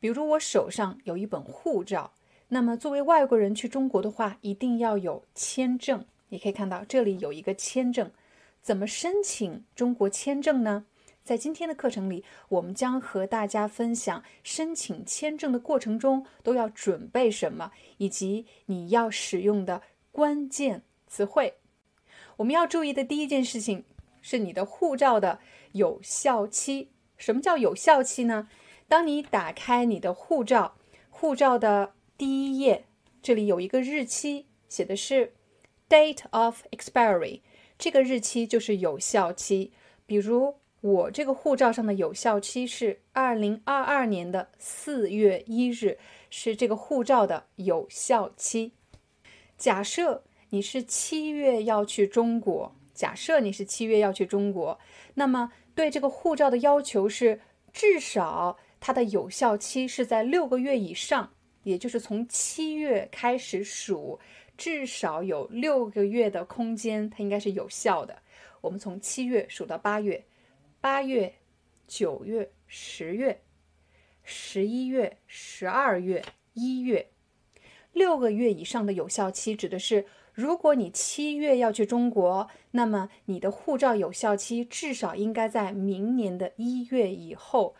比如我手上有一本护照，那么作为外国人去中国的话，一定要有签证。你可以看到这里有一个签证，怎么申请中国签证呢？在今天的课程里，我们将和大家分享申请签证的过程中都要准备什么，以及你要使用的关键词汇。我们要注意的第一件事情是你的护照的有效期。什么叫有效期呢？当你打开你的护照，护照的第一页，这里有一个日期，写的是 date of expiry，这个日期就是有效期。比如我这个护照上的有效期是二零二二年的四月一日，是这个护照的有效期。假设你是七月要去中国，假设你是七月要去中国，那么对这个护照的要求是至少。它的有效期是在六个月以上，也就是从七月开始数，至少有六个月的空间，它应该是有效的。我们从七月数到八月，八月、九月、十月、十一月、十二月、一月，六个月以上的有效期指的是，如果你七月要去中国，那么你的护照有效期至少应该在明年的一月以后。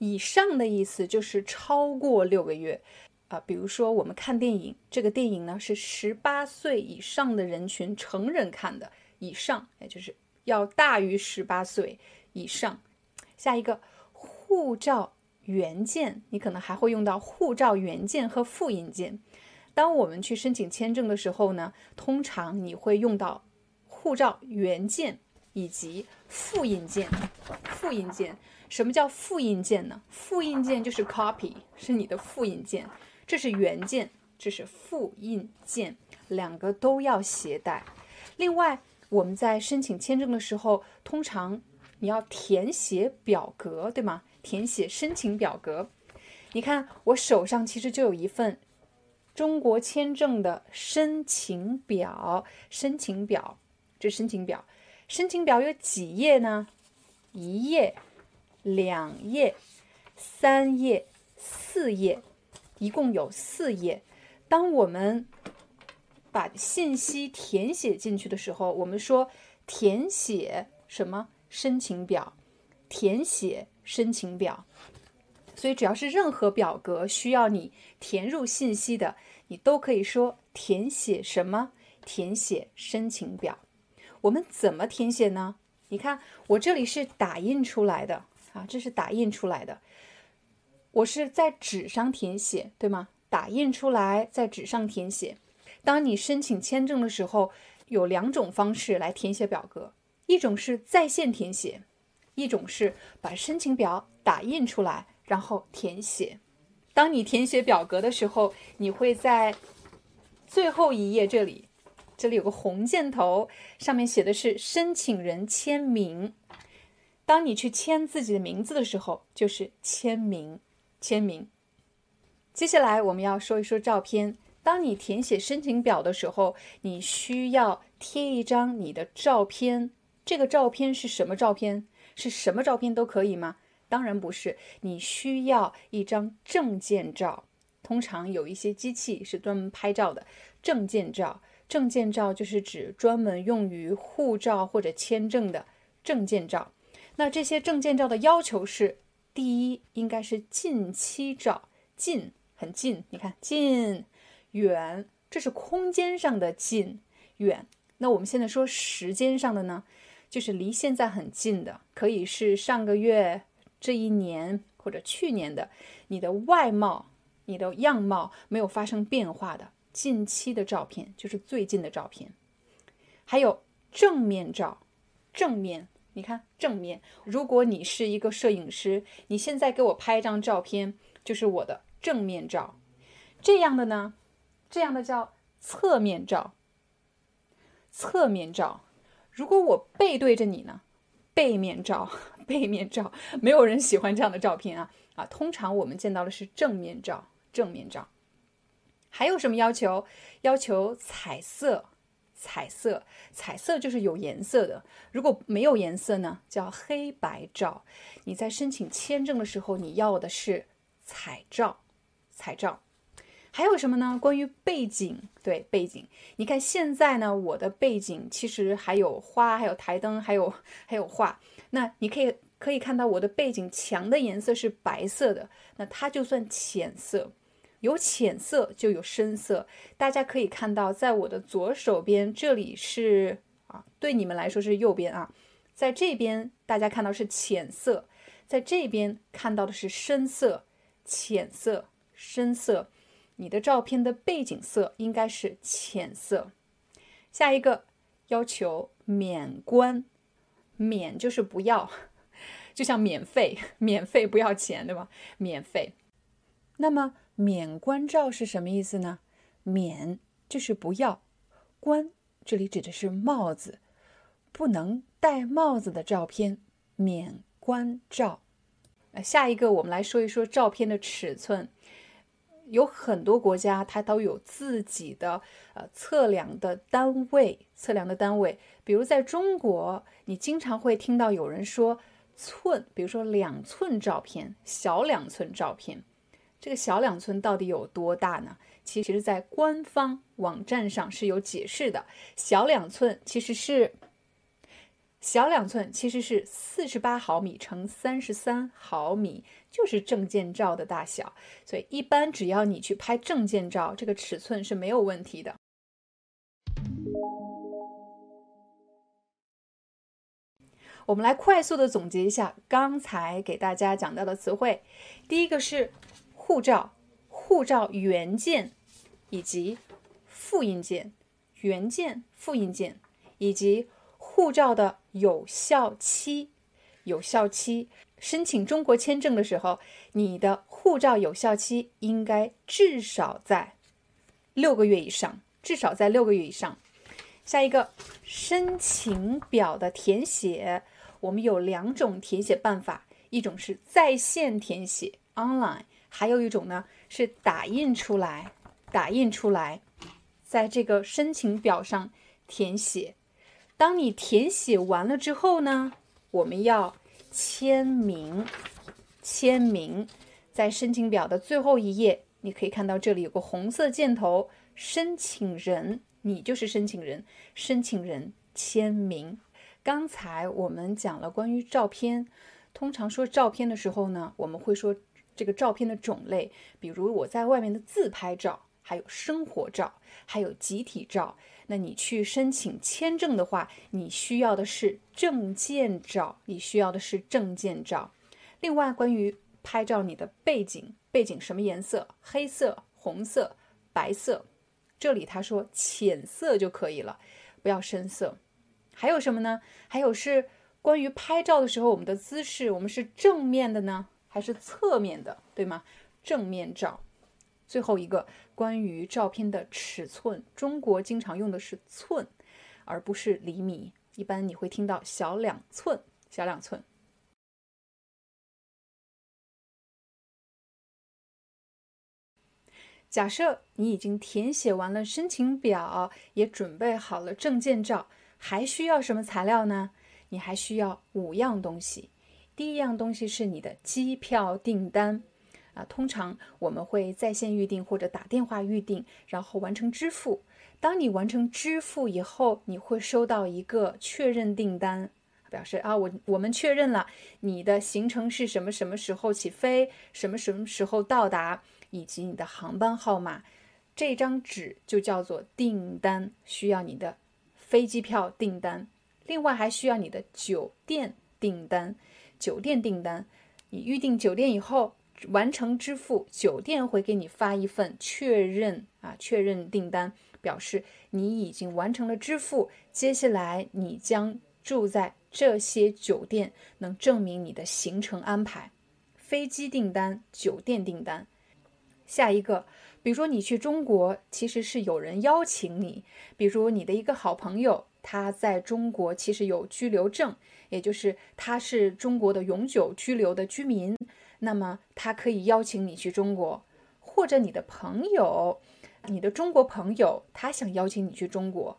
以上的意思就是超过六个月，啊，比如说我们看电影，这个电影呢是十八岁以上的人群成人看的，以上，也就是要大于十八岁以上。下一个，护照原件，你可能还会用到护照原件和复印件。当我们去申请签证的时候呢，通常你会用到护照原件以及复印件，复印件。什么叫复印件呢？复印件就是 copy，是你的复印件，这是原件，这是复印件，两个都要携带。另外，我们在申请签证的时候，通常你要填写表格，对吗？填写申请表格。你看，我手上其实就有一份中国签证的申请表，申请表，这申请表，申请表有几页呢？一页。两页、三页、四页，一共有四页。当我们把信息填写进去的时候，我们说填写什么申请表？填写申请表。所以只要是任何表格需要你填入信息的，你都可以说填写什么？填写申请表。我们怎么填写呢？你看，我这里是打印出来的。啊，这是打印出来的，我是在纸上填写，对吗？打印出来在纸上填写。当你申请签证的时候，有两种方式来填写表格，一种是在线填写，一种是把申请表打印出来然后填写。当你填写表格的时候，你会在最后一页这里，这里有个红箭头，上面写的是申请人签名。当你去签自己的名字的时候，就是签名，签名。接下来我们要说一说照片。当你填写申请表的时候，你需要贴一张你的照片。这个照片是什么照片？是什么照片都可以吗？当然不是。你需要一张证件照。通常有一些机器是专门拍照的。证件照，证件照就是指专门用于护照或者签证的证件照。那这些证件照的要求是：第一，应该是近期照，近很近，你看近远，这是空间上的近远。那我们现在说时间上的呢，就是离现在很近的，可以是上个月、这一年或者去年的，你的外貌、你的样貌没有发生变化的，近期的照片，就是最近的照片。还有正面照，正面，你看正面。如果你是一个摄影师，你现在给我拍一张照片，就是我的正面照。这样的呢，这样的叫侧面照。侧面照。如果我背对着你呢，背面照，背面照，没有人喜欢这样的照片啊啊！通常我们见到的是正面照，正面照。还有什么要求？要求彩色，彩色，彩色就是有颜色的。如果没有颜色呢，叫黑白照。你在申请签证的时候，你要的是彩照，彩照。还有什么呢？关于背景，对背景，你看现在呢，我的背景其实还有花，还有台灯，还有还有画。那你可以可以看到我的背景墙的颜色是白色的，那它就算浅色。有浅色就有深色，大家可以看到，在我的左手边，这里是啊，对你们来说是右边啊，在这边大家看到是浅色，在这边看到的是深色，浅色、深色。你的照片的背景色应该是浅色。下一个要求免冠，免就是不要，就像免费，免费不要钱，对吧？免费。那么免冠照是什么意思呢？免就是不要，冠这里指的是帽子，不能戴帽子的照片，免冠照。呃，下一个我们来说一说照片的尺寸。有很多国家，它都有自己的呃测量的单位，测量的单位。比如在中国，你经常会听到有人说寸，比如说两寸照片，小两寸照片。这个小两寸到底有多大呢？其实，在官方网站上是有解释的。小两寸其实是。小两寸其实是四十八毫米乘三十三毫米，就是证件照的大小。所以一般只要你去拍证件照，这个尺寸是没有问题的。我们来快速的总结一下刚才给大家讲到的词汇。第一个是护照，护照原件以及复印件，原件、复印件以及。护照的有效期，有效期，申请中国签证的时候，你的护照有效期应该至少在六个月以上，至少在六个月以上。下一个，申请表的填写，我们有两种填写办法，一种是在线填写 （online），还有一种呢是打印出来，打印出来，在这个申请表上填写。当你填写完了之后呢，我们要签名。签名在申请表的最后一页，你可以看到这里有个红色箭头，申请人，你就是申请人，申请人签名。刚才我们讲了关于照片，通常说照片的时候呢，我们会说这个照片的种类，比如我在外面的自拍照，还有生活照，还有集体照。那你去申请签证的话，你需要的是证件照，你需要的是证件照。另外，关于拍照，你的背景背景什么颜色？黑色、红色、白色。这里他说浅色就可以了，不要深色。还有什么呢？还有是关于拍照的时候，我们的姿势，我们是正面的呢，还是侧面的，对吗？正面照。最后一个关于照片的尺寸，中国经常用的是寸，而不是厘米。一般你会听到小两寸，小两寸。假设你已经填写完了申请表，也准备好了证件照，还需要什么材料呢？你还需要五样东西。第一样东西是你的机票订单。啊，通常我们会在线预订或者打电话预订，然后完成支付。当你完成支付以后，你会收到一个确认订单，表示啊，我我们确认了你的行程是什么什么时候起飞，什么什么时候到达，以及你的航班号码。这张纸就叫做订单，需要你的飞机票订单，另外还需要你的酒店订单。酒店订单，你预订酒店以后。完成支付，酒店会给你发一份确认啊，确认订单，表示你已经完成了支付。接下来你将住在这些酒店，能证明你的行程安排。飞机订单、酒店订单。下一个，比如说你去中国，其实是有人邀请你，比如你的一个好朋友，他在中国其实有居留证，也就是他是中国的永久居留的居民。那么他可以邀请你去中国，或者你的朋友，你的中国朋友，他想邀请你去中国，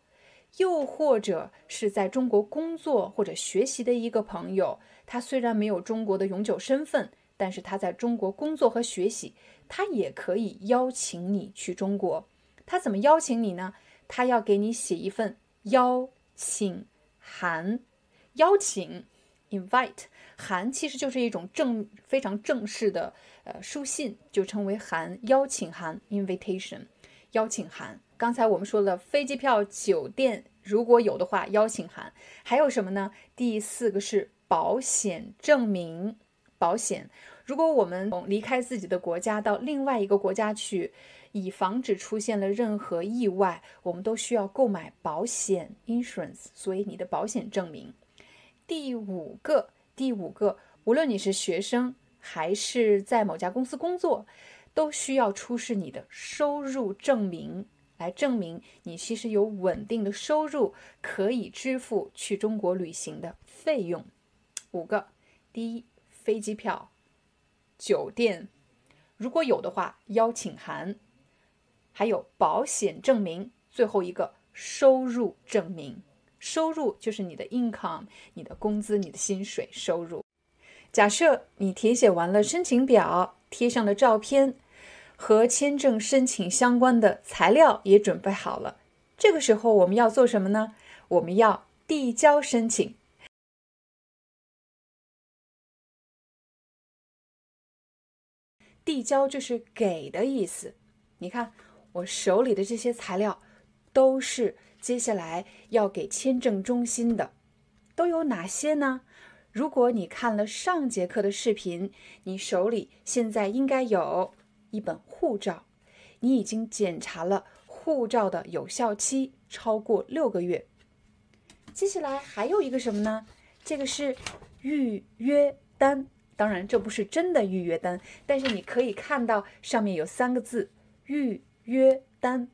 又或者是在中国工作或者学习的一个朋友，他虽然没有中国的永久身份，但是他在中国工作和学习，他也可以邀请你去中国。他怎么邀请你呢？他要给你写一份邀请函，邀请。invite 函其实就是一种正非常正式的呃书信，就称为函邀请函 invitation 邀请函。刚才我们说了飞机票、酒店，如果有的话，邀请函还有什么呢？第四个是保险证明。保险，如果我们离开自己的国家到另外一个国家去，以防止出现了任何意外，我们都需要购买保险 insurance，所以你的保险证明。第五个，第五个，无论你是学生还是在某家公司工作，都需要出示你的收入证明，来证明你其实有稳定的收入，可以支付去中国旅行的费用。五个，第一，飞机票、酒店，如果有的话，邀请函，还有保险证明，最后一个收入证明。收入就是你的 income，你的工资，你的薪水收入。假设你填写完了申请表，贴上了照片，和签证申请相关的材料也准备好了。这个时候我们要做什么呢？我们要递交申请。递交就是给的意思。你看我手里的这些材料都是。接下来要给签证中心的都有哪些呢？如果你看了上节课的视频，你手里现在应该有一本护照，你已经检查了护照的有效期超过六个月。接下来还有一个什么呢？这个是预约单，当然这不是真的预约单，但是你可以看到上面有三个字“预约单”。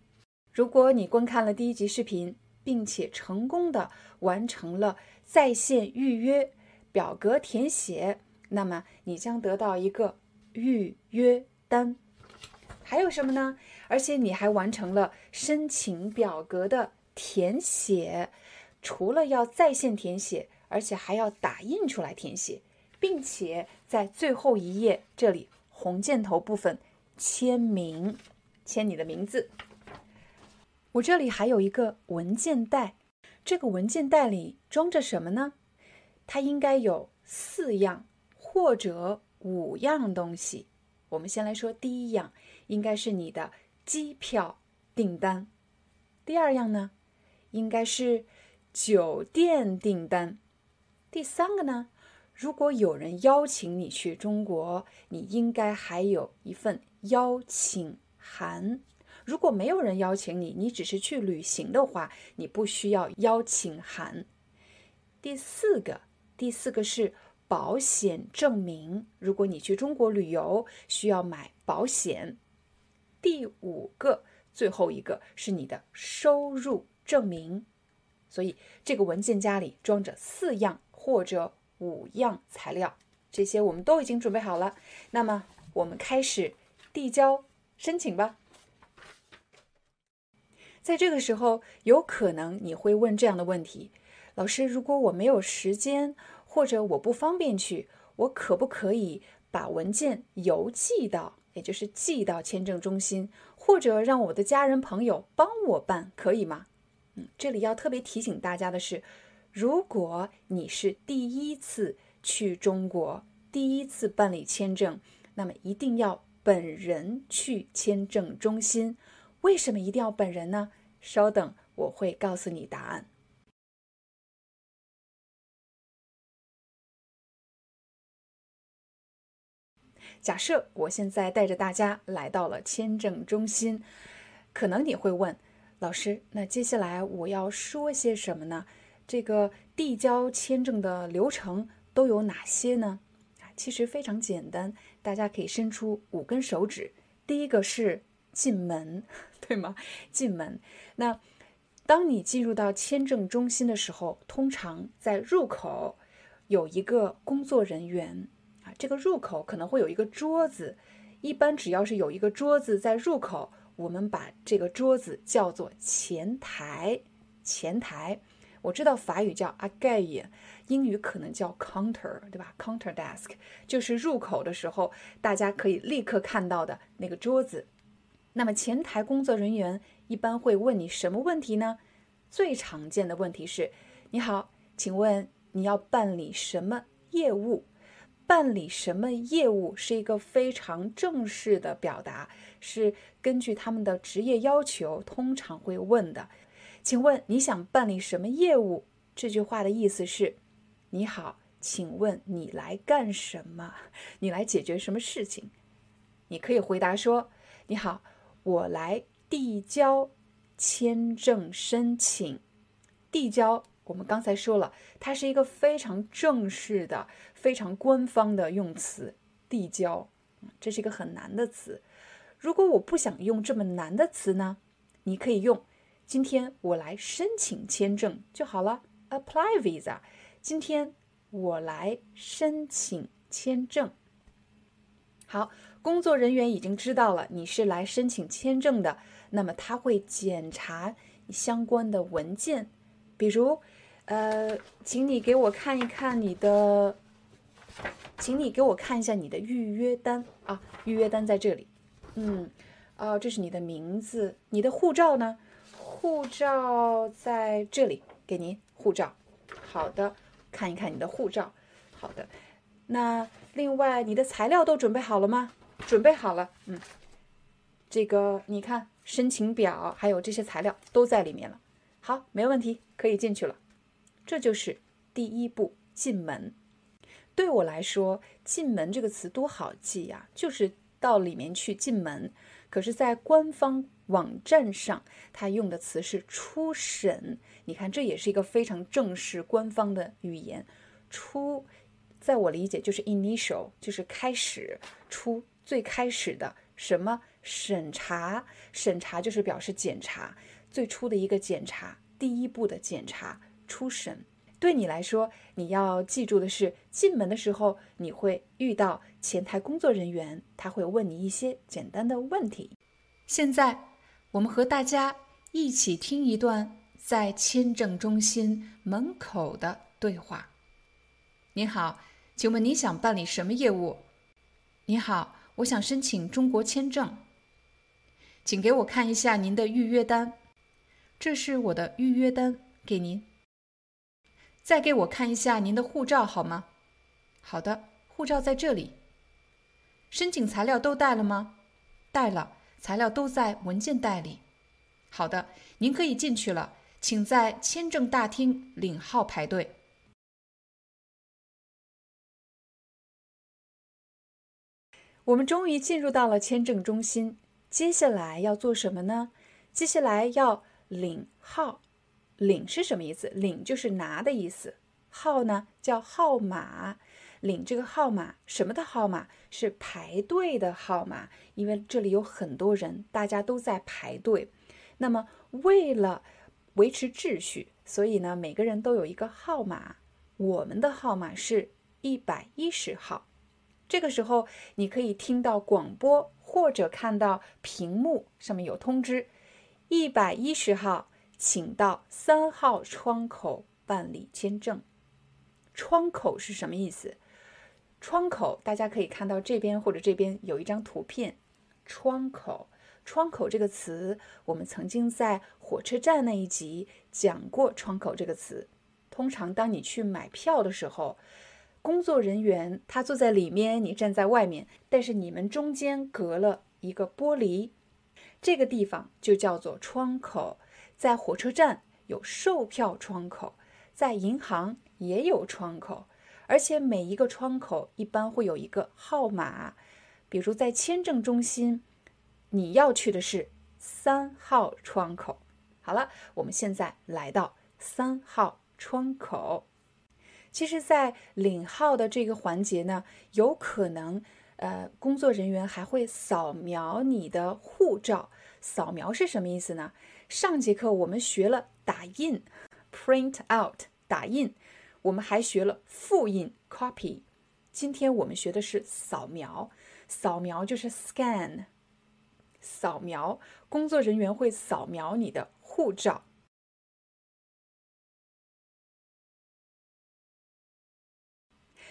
如果你观看了第一集视频，并且成功的完成了在线预约表格填写，那么你将得到一个预约单。还有什么呢？而且你还完成了申请表格的填写，除了要在线填写，而且还要打印出来填写，并且在最后一页这里红箭头部分签名，签你的名字。我这里还有一个文件袋，这个文件袋里装着什么呢？它应该有四样或者五样东西。我们先来说第一样，应该是你的机票订单。第二样呢，应该是酒店订单。第三个呢，如果有人邀请你去中国，你应该还有一份邀请函。如果没有人邀请你，你只是去旅行的话，你不需要邀请函。第四个，第四个是保险证明。如果你去中国旅游，需要买保险。第五个，最后一个是你的收入证明。所以这个文件夹里装着四样或者五样材料，这些我们都已经准备好了。那么我们开始递交申请吧。在这个时候，有可能你会问这样的问题：老师，如果我没有时间，或者我不方便去，我可不可以把文件邮寄到，也就是寄到签证中心，或者让我的家人朋友帮我办，可以吗？嗯，这里要特别提醒大家的是，如果你是第一次去中国，第一次办理签证，那么一定要本人去签证中心。为什么一定要本人呢？稍等，我会告诉你答案。假设我现在带着大家来到了签证中心，可能你会问老师，那接下来我要说些什么呢？这个递交签证的流程都有哪些呢？啊，其实非常简单，大家可以伸出五根手指。第一个是进门，对吗？进门。那当你进入到签证中心的时候，通常在入口有一个工作人员啊。这个入口可能会有一个桌子，一般只要是有一个桌子在入口，我们把这个桌子叫做前台。前台，我知道法语叫 a g a i e 英语可能叫 counter，对吧？counter desk 就是入口的时候大家可以立刻看到的那个桌子。那么前台工作人员一般会问你什么问题呢？最常见的问题是：你好，请问你要办理什么业务？办理什么业务是一个非常正式的表达，是根据他们的职业要求通常会问的。请问你想办理什么业务？这句话的意思是：你好，请问你来干什么？你来解决什么事情？你可以回答说：你好，我来递交签证申请。递交。我们刚才说了，它是一个非常正式的、非常官方的用词，递交，这是一个很难的词。如果我不想用这么难的词呢，你可以用“今天我来申请签证”就好了，apply visa。今天我来申请签证。好，工作人员已经知道了你是来申请签证的，那么他会检查相关的文件，比如。呃，请你给我看一看你的，请你给我看一下你的预约单啊，预约单在这里。嗯，哦，这是你的名字，你的护照呢？护照在这里，给您护照。好的，看一看你的护照。好的，那另外你的材料都准备好了吗？准备好了。嗯，这个你看，申请表还有这些材料都在里面了。好，没问题，可以进去了。这就是第一步进门。对我来说，“进门”这个词多好记呀，就是到里面去进门。可是，在官方网站上，它用的词是“初审”。你看，这也是一个非常正式、官方的语言。初，在我理解就是 initial，就是开始，初最开始的什么审查？审查就是表示检查，最初的一个检查，第一步的检查。初审，对你来说，你要记住的是，进门的时候你会遇到前台工作人员，他会问你一些简单的问题。现在，我们和大家一起听一段在签证中心门口的对话。您好，请问你想办理什么业务？你好，我想申请中国签证，请给我看一下您的预约单。这是我的预约单，给您。再给我看一下您的护照好吗？好的，护照在这里。申请材料都带了吗？带了，材料都在文件袋里。好的，您可以进去了，请在签证大厅领号排队。我们终于进入到了签证中心，接下来要做什么呢？接下来要领号。领是什么意思？领就是拿的意思。号呢叫号码，领这个号码什么的号码是排队的号码，因为这里有很多人，大家都在排队。那么为了维持秩序，所以呢每个人都有一个号码。我们的号码是一百一十号。这个时候你可以听到广播或者看到屏幕上面有通知，一百一十号。请到三号窗口办理签证。窗口是什么意思？窗口大家可以看到这边或者这边有一张图片。窗口，窗口这个词，我们曾经在火车站那一集讲过。窗口这个词，通常当你去买票的时候，工作人员他坐在里面，你站在外面，但是你们中间隔了一个玻璃，这个地方就叫做窗口。在火车站有售票窗口，在银行也有窗口，而且每一个窗口一般会有一个号码。比如在签证中心，你要去的是三号窗口。好了，我们现在来到三号窗口。其实，在领号的这个环节呢，有可能，呃，工作人员还会扫描你的护照。扫描是什么意思呢？上节课我们学了打印，print out，打印，我们还学了复印，copy。今天我们学的是扫描，扫描就是 scan，扫描，工作人员会扫描你的。护照。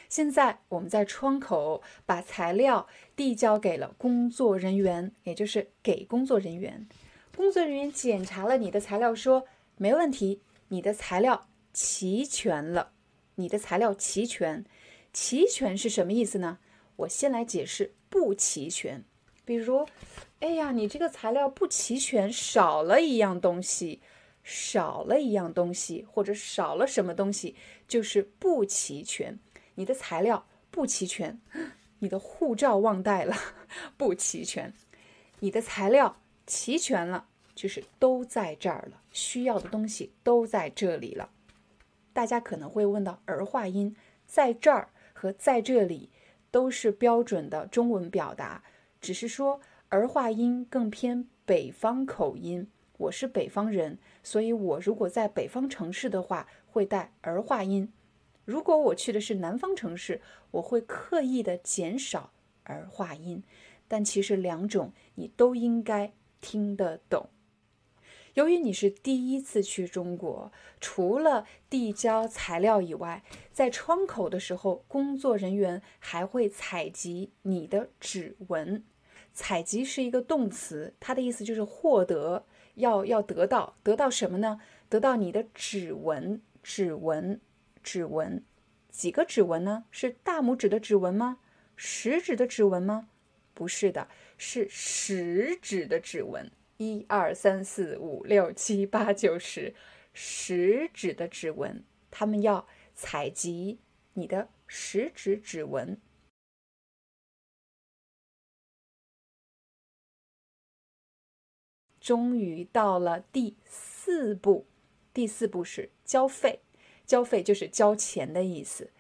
现在我们在窗口把材料递交给了工作人员，也就是给工作人员。工作人员检查了你的材料，说没问题，你的材料齐全了。你的材料齐全，齐全是什么意思呢？我先来解释不齐全。比如，哎呀，你这个材料不齐全，少了一样东西，少了一样东西，或者少了什么东西，就是不齐全。你的材料不齐全，你的护照忘带了，不齐全。你的材料齐全了，就是都在这儿了，需要的东西都在这里了。大家可能会问到儿化音，在这儿和在这里都是标准的中文表达。只是说儿化音更偏北方口音，我是北方人，所以我如果在北方城市的话，会带儿化音；如果我去的是南方城市，我会刻意的减少儿化音。但其实两种你都应该听得懂。由于你是第一次去中国，除了递交材料以外，在窗口的时候，工作人员还会采集你的指纹。采集是一个动词，它的意思就是获得，要要得到，得到什么呢？得到你的指纹，指纹，指纹，几个指纹呢？是大拇指的指纹吗？食指的指纹吗？不是的，是食指的指纹。一二三四五六七八九十，食指的指纹，他们要采集你的食指指纹。终于到了第四步，第四步是交费。交费就是交钱的意思。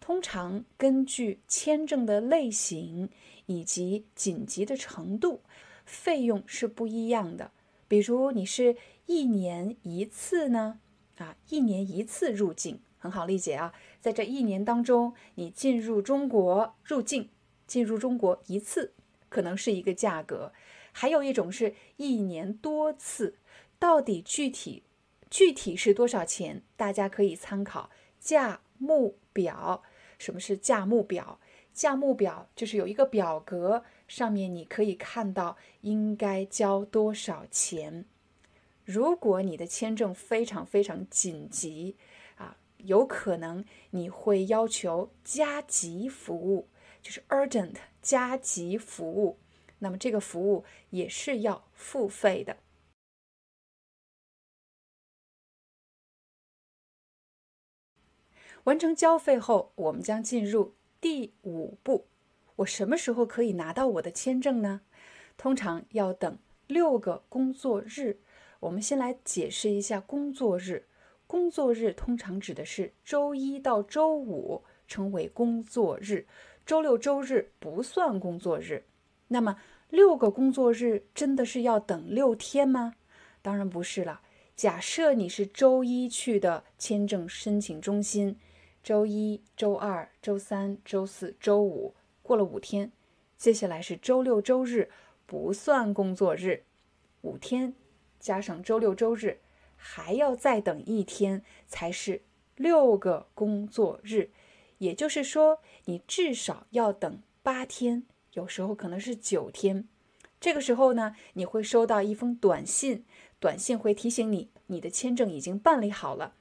通常根据签证的类型以及紧急的程度，费用是不一样的。比如你是一年一次呢，啊，一年一次入境很好理解啊。在这一年当中，你进入中国入境，进入中国一次，可能是一个价格。还有一种是一年多次，到底具体具体是多少钱？大家可以参考价目表。什么是价目表？价目表就是有一个表格，上面你可以看到应该交多少钱。如果你的签证非常非常紧急啊，有可能你会要求加急服务，就是 urgent 加急服务。那么这个服务也是要付费的。完成交费后，我们将进入第五步。我什么时候可以拿到我的签证呢？通常要等六个工作日。我们先来解释一下工作日。工作日通常指的是周一到周五，称为工作日。周六周日不算工作日。那么六个工作日真的是要等六天吗？当然不是了。假设你是周一去的签证申请中心，周一周二、周三、周四周五过了五天，接下来是周六周日，不算工作日，五天加上周六周日，还要再等一天才是六个工作日。也就是说，你至少要等八天。有时候可能是九天，这个时候呢，你会收到一封短信，短信会提醒你，你的签证已经办理好了。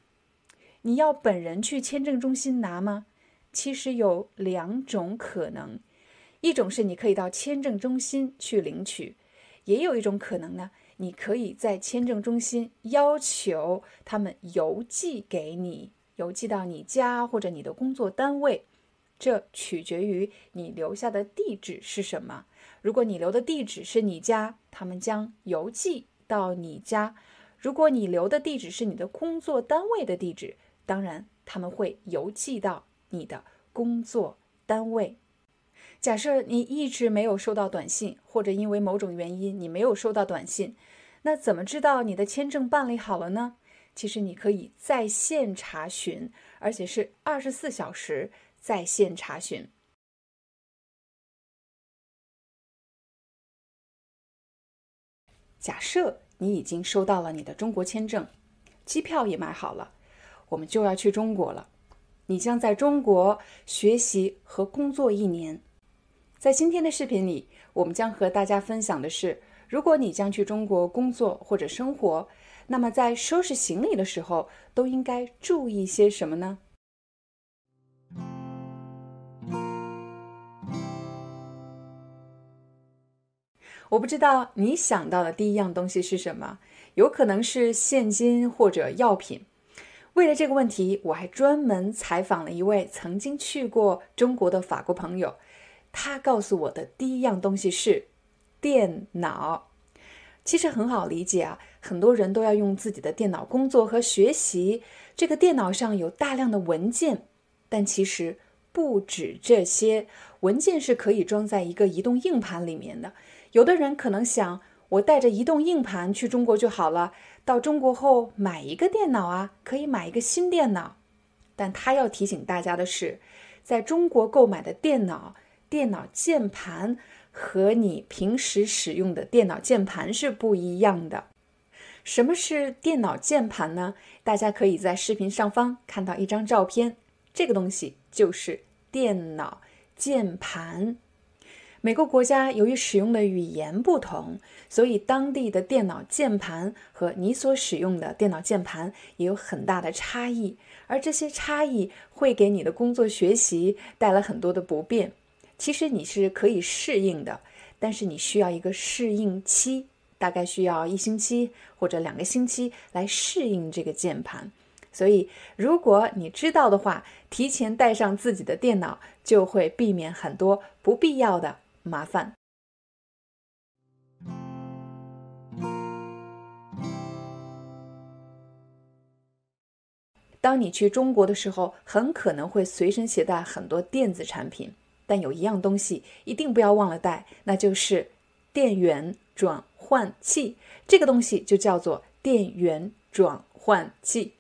你要本人去签证中心拿吗？其实有两种可能，一种是你可以到签证中心去领取，也有一种可能呢，你可以在签证中心要求他们邮寄给你，邮寄到你家或者你的工作单位。这取决于你留下的地址是什么。如果你留的地址是你家，他们将邮寄到你家；如果你留的地址是你的工作单位的地址，当然他们会邮寄到你的工作单位。假设你一直没有收到短信，或者因为某种原因你没有收到短信，那怎么知道你的签证办理好了呢？其实你可以在线查询，而且是二十四小时在线查询。假设你已经收到了你的中国签证，机票也买好了，我们就要去中国了。你将在中国学习和工作一年。在今天的视频里，我们将和大家分享的是，如果你将去中国工作或者生活，那么在收拾行李的时候都应该注意些什么呢？我不知道你想到的第一样东西是什么，有可能是现金或者药品。为了这个问题，我还专门采访了一位曾经去过中国的法国朋友。他告诉我的第一样东西是电脑，其实很好理解啊，很多人都要用自己的电脑工作和学习。这个电脑上有大量的文件，但其实不止这些，文件是可以装在一个移动硬盘里面的。有的人可能想，我带着移动硬盘去中国就好了，到中国后买一个电脑啊，可以买一个新电脑。但他要提醒大家的是，在中国购买的电脑。电脑键盘和你平时使用的电脑键盘是不一样的。什么是电脑键盘呢？大家可以在视频上方看到一张照片，这个东西就是电脑键盘。每个国家由于使用的语言不同，所以当地的电脑键盘和你所使用的电脑键盘也有很大的差异，而这些差异会给你的工作学习带来很多的不便。其实你是可以适应的，但是你需要一个适应期，大概需要一星期或者两个星期来适应这个键盘。所以，如果你知道的话，提前带上自己的电脑，就会避免很多不必要的麻烦。当你去中国的时候，很可能会随身携带很多电子产品。但有一样东西一定不要忘了带，那就是电源转换器。这个东西就叫做电源转换器。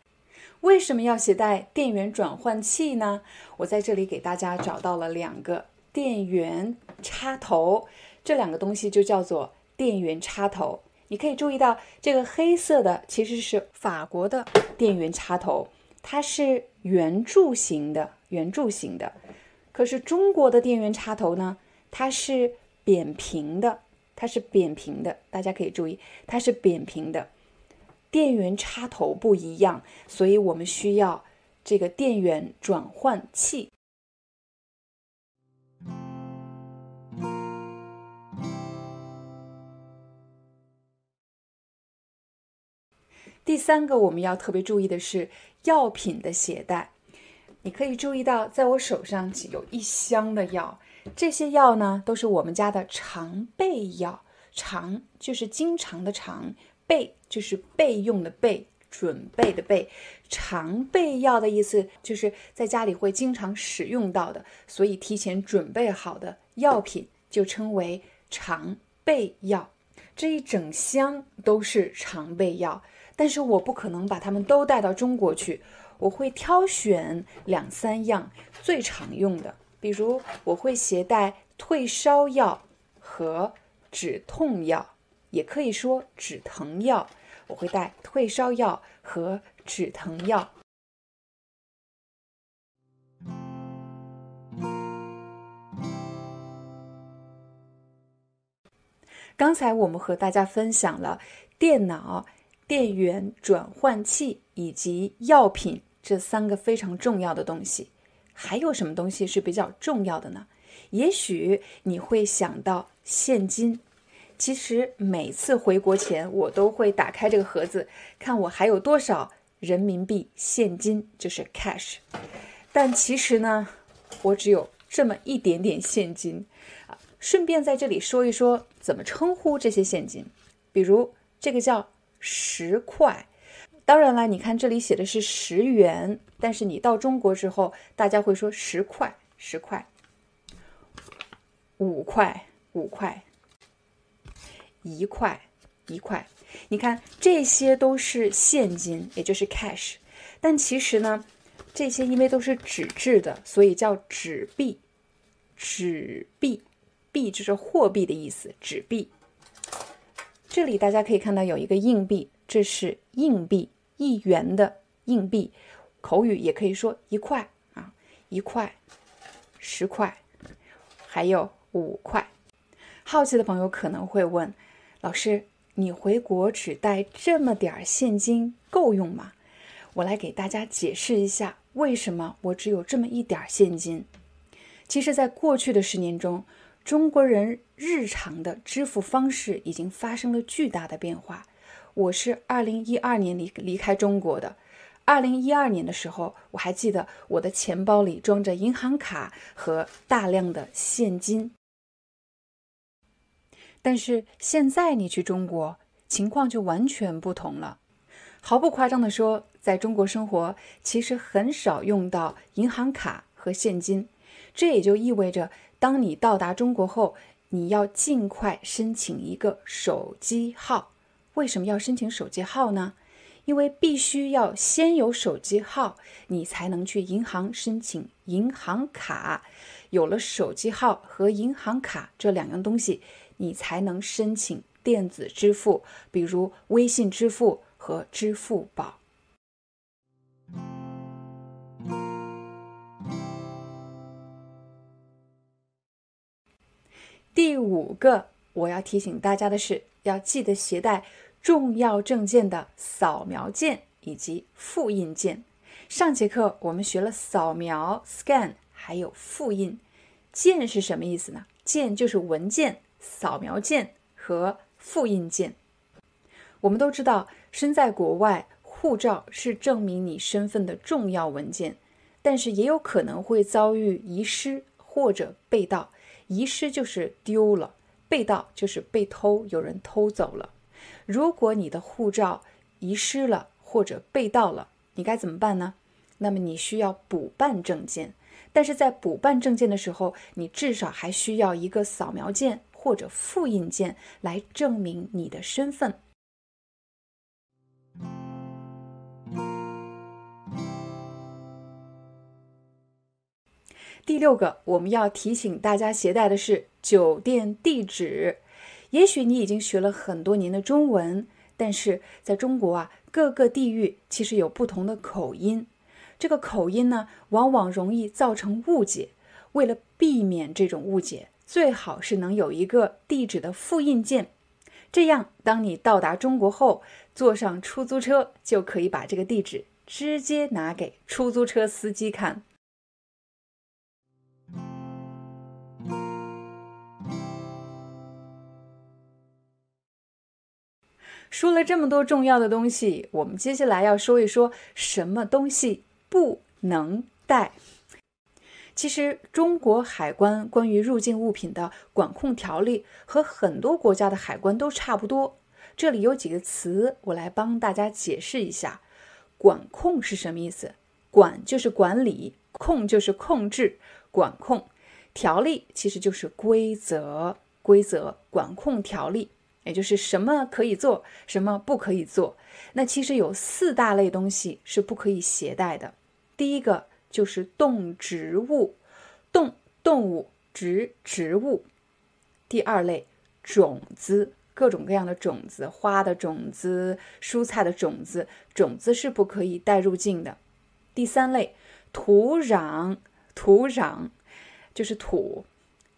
为什么要携带电源转换器呢？我在这里给大家找到了两个电源插头，这两个东西就叫做电源插头。你可以注意到，这个黑色的其实是法国的电源插头，它是圆柱形的，圆柱形的。可是中国的电源插头呢？它是扁平的，它是扁平的。大家可以注意，它是扁平的。电源插头不一样，所以我们需要这个电源转换器。第三个我们要特别注意的是药品的携带。你可以注意到，在我手上有一箱的药，这些药呢都是我们家的常备药。常就是经常的常，备就是备用的备，准备的备。常备药的意思就是在家里会经常使用到的，所以提前准备好的药品就称为常备药。这一整箱都是常备药，但是我不可能把它们都带到中国去。我会挑选两三样最常用的，比如我会携带退烧药和止痛药，也可以说止疼药。我会带退烧药和止疼药。刚才我们和大家分享了电脑、电源转换器以及药品。这三个非常重要的东西，还有什么东西是比较重要的呢？也许你会想到现金。其实每次回国前，我都会打开这个盒子，看我还有多少人民币现金，就是 cash。但其实呢，我只有这么一点点现金啊。顺便在这里说一说怎么称呼这些现金，比如这个叫十块。当然了，你看这里写的是十元，但是你到中国之后，大家会说十块、十块、五块、五块、一块、一块。你看这些都是现金，也就是 cash。但其实呢，这些因为都是纸质的，所以叫纸币。纸币，币就是货币的意思，纸币。这里大家可以看到有一个硬币，这是硬币。一元的硬币，口语也可以说一块啊，一块、十块，还有五块。好奇的朋友可能会问，老师，你回国只带这么点儿现金够用吗？我来给大家解释一下，为什么我只有这么一点儿现金。其实，在过去的十年中，中国人日常的支付方式已经发生了巨大的变化。我是二零一二年离离开中国的。二零一二年的时候，我还记得我的钱包里装着银行卡和大量的现金。但是现在你去中国，情况就完全不同了。毫不夸张地说，在中国生活其实很少用到银行卡和现金。这也就意味着，当你到达中国后，你要尽快申请一个手机号。为什么要申请手机号呢？因为必须要先有手机号，你才能去银行申请银行卡。有了手机号和银行卡这两样东西，你才能申请电子支付，比如微信支付和支付宝。第五个我要提醒大家的是，要记得携带。重要证件的扫描件以及复印件。上节课我们学了扫描 （scan） 还有复印件是什么意思呢？件就是文件，扫描件和复印件。我们都知道，身在国外，护照是证明你身份的重要文件，但是也有可能会遭遇遗失或者被盗。遗失就是丢了，被盗就是被偷，有人偷走了。如果你的护照遗失了或者被盗了，你该怎么办呢？那么你需要补办证件，但是在补办证件的时候，你至少还需要一个扫描件或者复印件来证明你的身份。第六个，我们要提醒大家携带的是酒店地址。也许你已经学了很多年的中文，但是在中国啊，各个地域其实有不同的口音，这个口音呢，往往容易造成误解。为了避免这种误解，最好是能有一个地址的复印件，这样当你到达中国后，坐上出租车就可以把这个地址直接拿给出租车司机看。说了这么多重要的东西，我们接下来要说一说什么东西不能带。其实，中国海关关于入境物品的管控条例和很多国家的海关都差不多。这里有几个词，我来帮大家解释一下。管控是什么意思？管就是管理，控就是控制，管控。条例其实就是规则，规则管控条例。也就是什么可以做，什么不可以做。那其实有四大类东西是不可以携带的。第一个就是动植物，动动物，植植物。第二类种子，各种各样的种子，花的种子，蔬菜的种子，种子是不可以带入境的。第三类土壤，土壤就是土。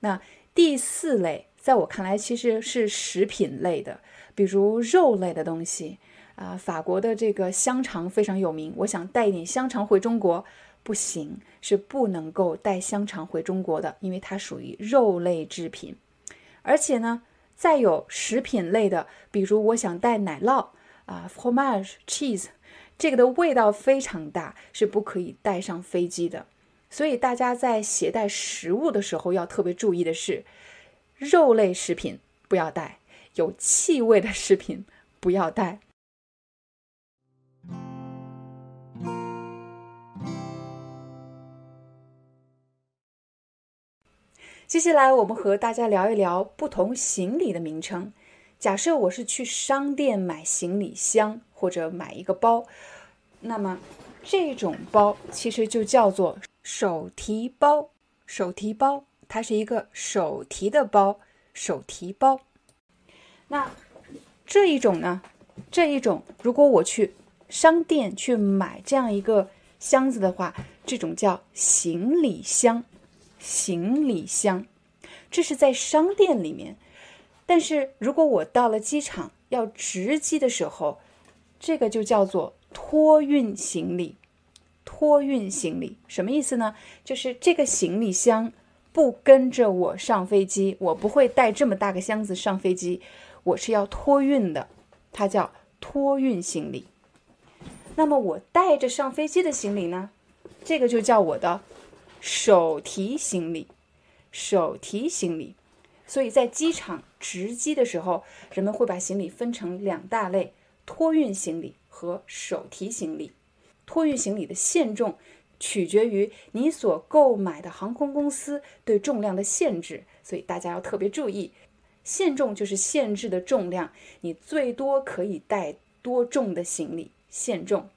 那第四类。在我看来，其实是食品类的，比如肉类的东西啊。法国的这个香肠非常有名，我想带一点香肠回中国，不行，是不能够带香肠回中国的，因为它属于肉类制品。而且呢，再有食品类的，比如我想带奶酪啊，fromage cheese，这个的味道非常大，是不可以带上飞机的。所以大家在携带食物的时候要特别注意的是，肉类食品不要带，有气味的食品不要带。接下来，我们和大家聊一聊不同行李的名称。假设我是去商店买行李箱或者买一个包，那么这种包其实就叫做手提包。手提包，它是一个手提的包，手提包。那这一种呢？这一种，如果我去商店去买这样一个箱子的话，这种叫行李箱。行李箱，这是在商店里面。但是如果我到了机场要值机的时候，这个就叫做托运行李。托运行李什么意思呢？就是这个行李箱不跟着我上飞机，我不会带这么大个箱子上飞机，我是要托运的，它叫托运行李。那么我带着上飞机的行李呢？这个就叫我的。手提行李，手提行李，所以在机场值机的时候，人们会把行李分成两大类：托运行李和手提行李。托运行李的限重取决于你所购买的航空公司对重量的限制，所以大家要特别注意。限重就是限制的重量，你最多可以带多重的行李？限重。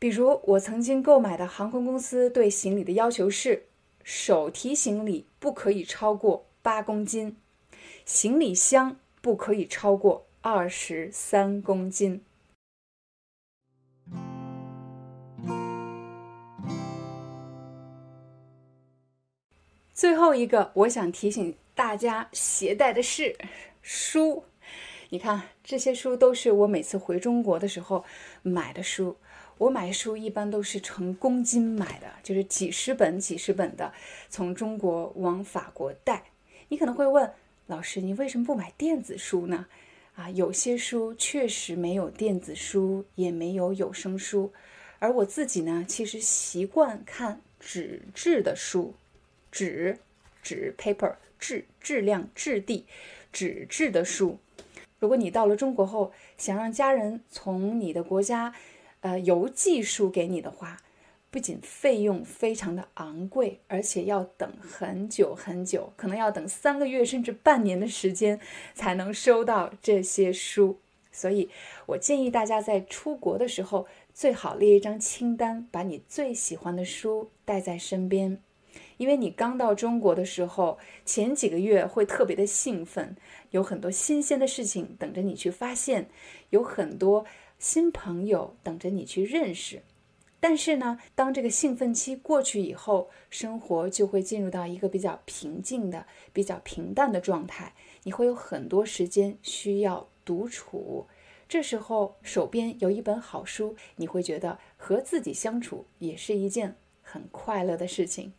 比如我曾经购买的航空公司对行李的要求是：手提行李不可以超过八公斤，行李箱不可以超过二十三公斤。最后一个，我想提醒大家携带的是书。你看，这些书都是我每次回中国的时候买的书。我买书一般都是成公斤买的，就是几十本、几十本的从中国往法国带。你可能会问老师，你为什么不买电子书呢？啊，有些书确实没有电子书，也没有有声书。而我自己呢，其实习惯看纸质的书，纸纸 paper 质质量质地纸质的书。如果你到了中国后，想让家人从你的国家。呃，邮寄书给你的话，不仅费用非常的昂贵，而且要等很久很久，可能要等三个月甚至半年的时间才能收到这些书。所以我建议大家在出国的时候，最好列一张清单，把你最喜欢的书带在身边，因为你刚到中国的时候，前几个月会特别的兴奋，有很多新鲜的事情等着你去发现，有很多。新朋友等着你去认识，但是呢，当这个兴奋期过去以后，生活就会进入到一个比较平静的、比较平淡的状态。你会有很多时间需要独处，这时候手边有一本好书，你会觉得和自己相处也是一件很快乐的事情。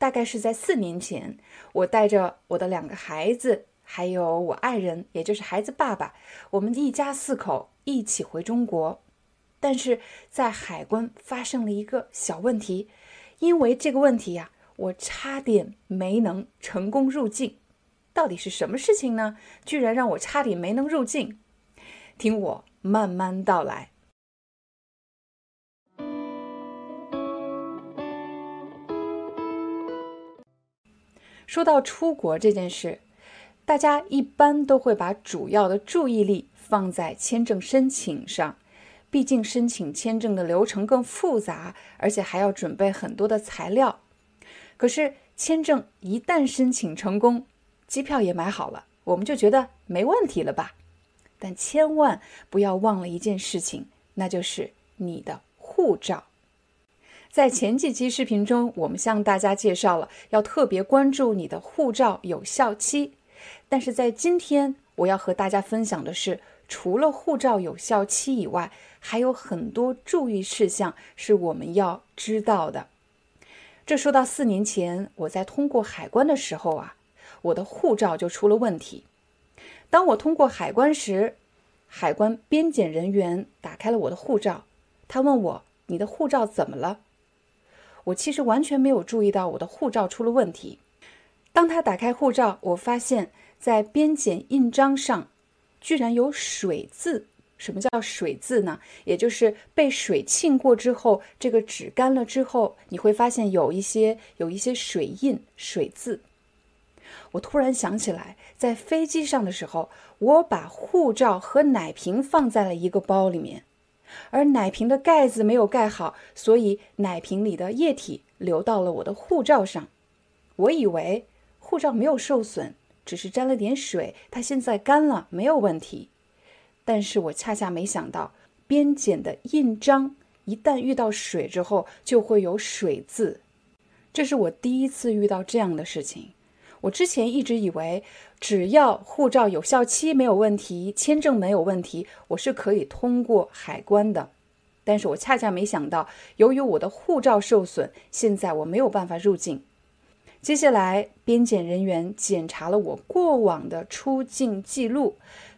大概是在四年前，我带着我的两个孩子，还有我爱人，也就是孩子爸爸，我们一家四口一起回中国。但是在海关发生了一个小问题，因为这个问题呀，我差点没能成功入境。到底是什么事情呢？居然让我差点没能入境？听我慢慢道来。说到出国这件事，大家一般都会把主要的注意力放在签证申请上，毕竟申请签证的流程更复杂，而且还要准备很多的材料。可是签证一旦申请成功，机票也买好了，我们就觉得没问题了吧？但千万不要忘了一件事情，那就是你的护照。在前几期视频中，我们向大家介绍了要特别关注你的护照有效期。但是在今天，我要和大家分享的是，除了护照有效期以外，还有很多注意事项是我们要知道的。这说到四年前，我在通过海关的时候啊，我的护照就出了问题。当我通过海关时，海关边检人员打开了我的护照，他问我：“你的护照怎么了？”我其实完全没有注意到我的护照出了问题。当他打开护照，我发现在边检印章上居然有水渍。什么叫水渍呢？也就是被水浸过之后，这个纸干了之后，你会发现有一些有一些水印、水渍。我突然想起来，在飞机上的时候，我把护照和奶瓶放在了一个包里面，而奶瓶的盖子没有盖好，所以奶瓶里的液体流到了我的护照上。我以为护照没有受损，只是沾了点水，它现在干了，没有问题。但是我恰恰没想到，边检的印章一旦遇到水之后，就会有水渍。这是我第一次遇到这样的事情。我之前一直以为，只要护照有效期没有问题，签证没有问题，我是可以通过海关的。但是我恰恰没想到，由于我的护照受损，现在我没有办法入境。接下来，边检人员检查了我过往的出境记录。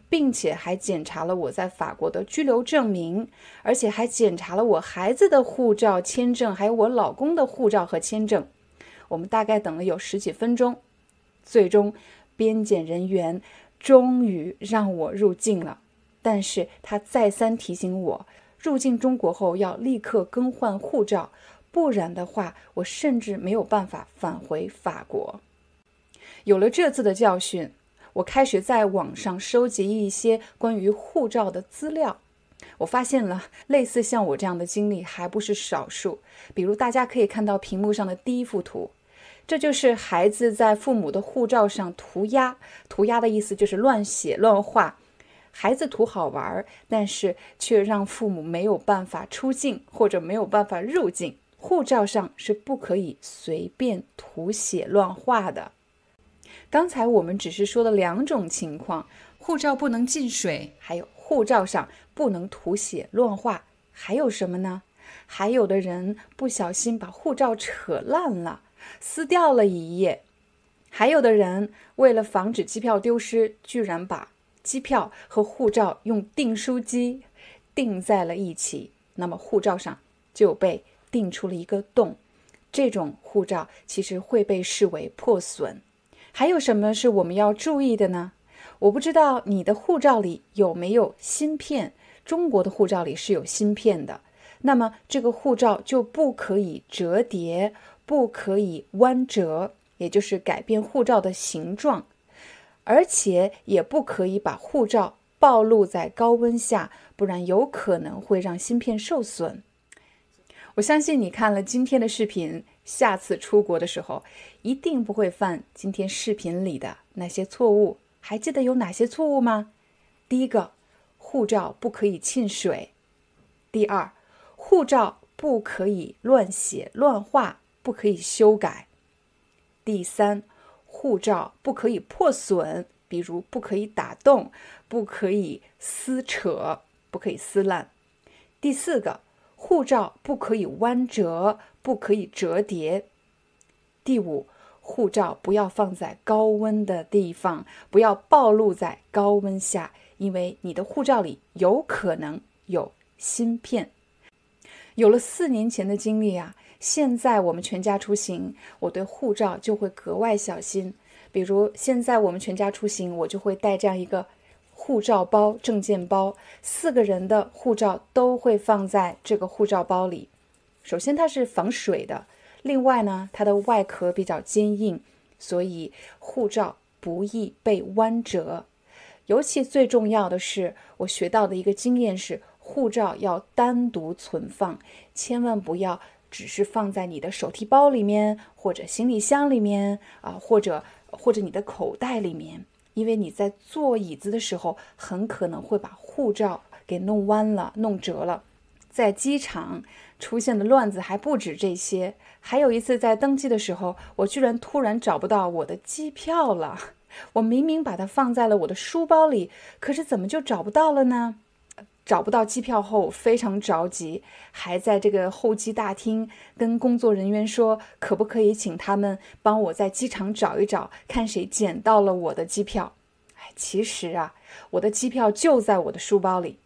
并且还检查了我在法国的居留证明，而且还检查了我孩子的护照、签证，还有我老公的护照和签证。我们大概等了有十几分钟，最终边检人员终于让我入境了。但是他再三提醒我，入境中国后要立刻更换护照，不然的话，我甚至没有办法返回法国。有了这次的教训。我开始在网上收集一些关于护照的资料，我发现了类似像我这样的经历还不是少数。比如大家可以看到屏幕上的第一幅图，这就是孩子在父母的护照上涂鸦。涂鸦的意思就是乱写乱画，孩子图好玩，但是却让父母没有办法出境或者没有办法入境。护照上是不可以随便涂写乱画的。刚才我们只是说了两种情况：护照不能进水，还有护照上不能涂写乱画。还有什么呢？还有的人不小心把护照扯烂了，撕掉了一页；还有的人为了防止机票丢失，居然把机票和护照用订书机订在了一起，那么护照上就被订出了一个洞。这种护照其实会被视为破损。还有什么是我们要注意的呢？我不知道你的护照里有没有芯片。中国的护照里是有芯片的，那么这个护照就不可以折叠，不可以弯折，也就是改变护照的形状，而且也不可以把护照暴露在高温下，不然有可能会让芯片受损。我相信你看了今天的视频。下次出国的时候，一定不会犯今天视频里的那些错误。还记得有哪些错误吗？第一个，护照不可以浸水；第二，护照不可以乱写乱画，不可以修改；第三，护照不可以破损，比如不可以打洞，不可以撕扯，不可以撕烂；第四个，护照不可以弯折。不可以折叠。第五，护照不要放在高温的地方，不要暴露在高温下，因为你的护照里有可能有芯片。有了四年前的经历啊，现在我们全家出行，我对护照就会格外小心。比如现在我们全家出行，我就会带这样一个护照包、证件包，四个人的护照都会放在这个护照包里。首先，它是防水的；另外呢，它的外壳比较坚硬，所以护照不易被弯折。尤其最重要的是，我学到的一个经验是，护照要单独存放，千万不要只是放在你的手提包里面，或者行李箱里面啊，或者或者你的口袋里面，因为你在坐椅子的时候，很可能会把护照给弄弯了、弄折了。在机场出现的乱子还不止这些，还有一次在登机的时候，我居然突然找不到我的机票了。我明明把它放在了我的书包里，可是怎么就找不到了呢？找不到机票后非常着急，还在这个候机大厅跟工作人员说，可不可以请他们帮我在机场找一找，看谁捡到了我的机票。哎，其实啊，我的机票就在我的书包里，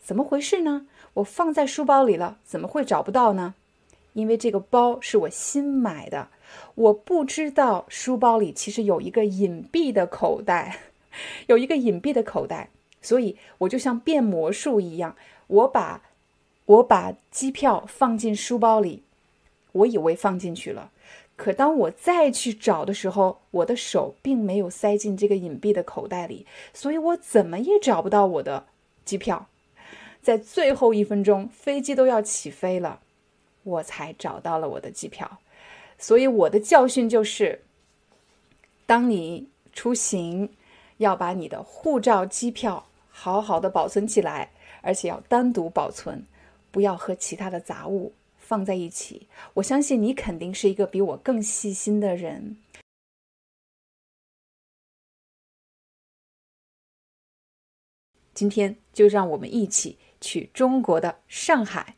怎么回事呢？我放在书包里了，怎么会找不到呢？因为这个包是我新买的，我不知道书包里其实有一个隐蔽的口袋，有一个隐蔽的口袋，所以我就像变魔术一样，我把我把机票放进书包里，我以为放进去了。可当我再去找的时候，我的手并没有塞进这个隐蔽的口袋里，所以我怎么也找不到我的机票。在最后一分钟，飞机都要起飞了，我才找到了我的机票。所以我的教训就是：当你出行，要把你的护照、机票好好的保存起来，而且要单独保存，不要和其他的杂物。放在一起，我相信你肯定是一个比我更细心的人。今天就让我们一起去中国的上海。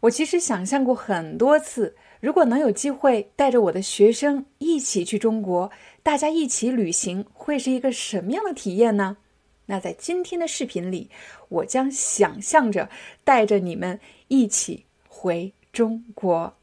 我其实想象过很多次，如果能有机会带着我的学生一起去中国，大家一起旅行，会是一个什么样的体验呢？那在今天的视频里，我将想象着带着你们一起。回中国。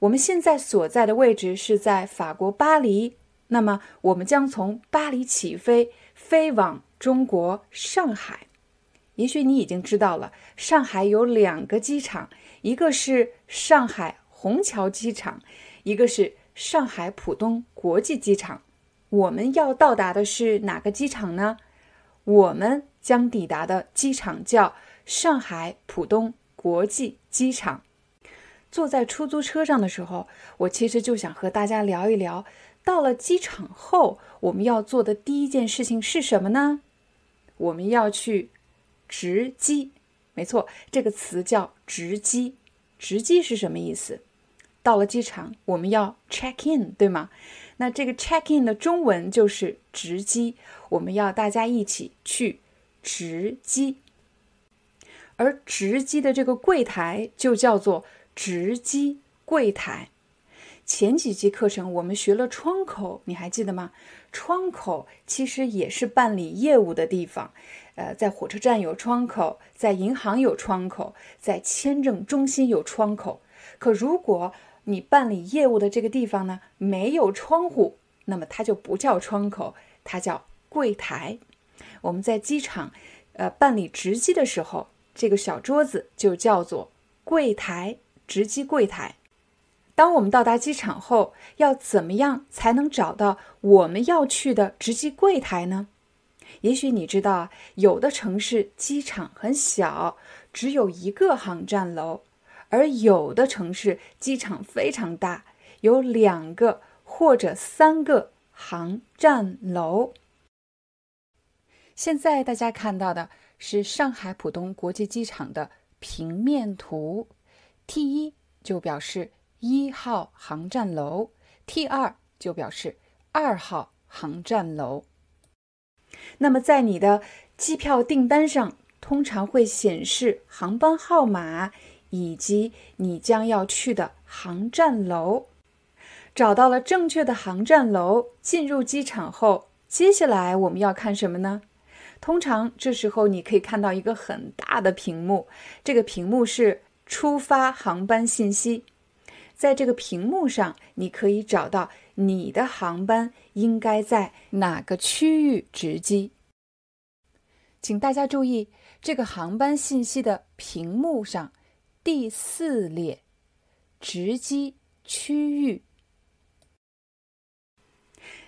我们现在所在的位置是在法国巴黎，那么我们将从巴黎起飞，飞往中国上海。也许你已经知道了，上海有两个机场，一个是上海虹桥机场，一个是上海浦东国际机场。我们要到达的是哪个机场呢？我们将抵达的机场叫上海浦东国际机场。坐在出租车上的时候，我其实就想和大家聊一聊，到了机场后，我们要做的第一件事情是什么呢？我们要去。值机，没错，这个词叫值机。值机是什么意思？到了机场，我们要 check in，对吗？那这个 check in 的中文就是值机。我们要大家一起去值机，而值机的这个柜台就叫做值机柜台。前几集课程我们学了窗口，你还记得吗？窗口其实也是办理业务的地方。呃，在火车站有窗口，在银行有窗口，在签证中心有窗口。可如果你办理业务的这个地方呢，没有窗户，那么它就不叫窗口，它叫柜台。我们在机场，呃，办理值机的时候，这个小桌子就叫做柜台，值机柜台。当我们到达机场后，要怎么样才能找到我们要去的值机柜台呢？也许你知道，有的城市机场很小，只有一个航站楼；而有的城市机场非常大，有两个或者三个航站楼。现在大家看到的是上海浦东国际机场的平面图，T 一就表示一号航站楼，T 二就表示二号航站楼。那么，在你的机票订单上，通常会显示航班号码以及你将要去的航站楼。找到了正确的航站楼，进入机场后，接下来我们要看什么呢？通常这时候你可以看到一个很大的屏幕，这个屏幕是出发航班信息。在这个屏幕上，你可以找到你的航班应该在哪个区域值机。请大家注意，这个航班信息的屏幕上第四列值机区域。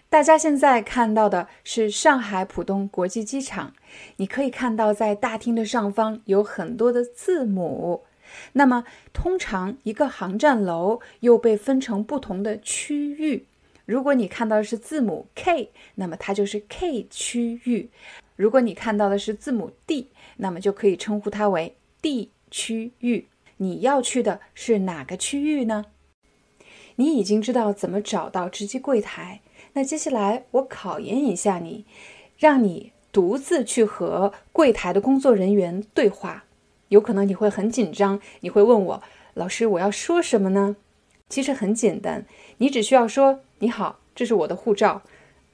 大家现在看到的是上海浦东国际机场，你可以看到在大厅的上方有很多的字母。那么，通常一个航站楼又被分成不同的区域。如果你看到的是字母 K，那么它就是 K 区域；如果你看到的是字母 D，那么就可以称呼它为 D 区域。你要去的是哪个区域呢？你已经知道怎么找到值机柜台。那接下来我考验一下你，让你独自去和柜台的工作人员对话。有可能你会很紧张，你会问我，老师，我要说什么呢？其实很简单，你只需要说“你好，这是我的护照”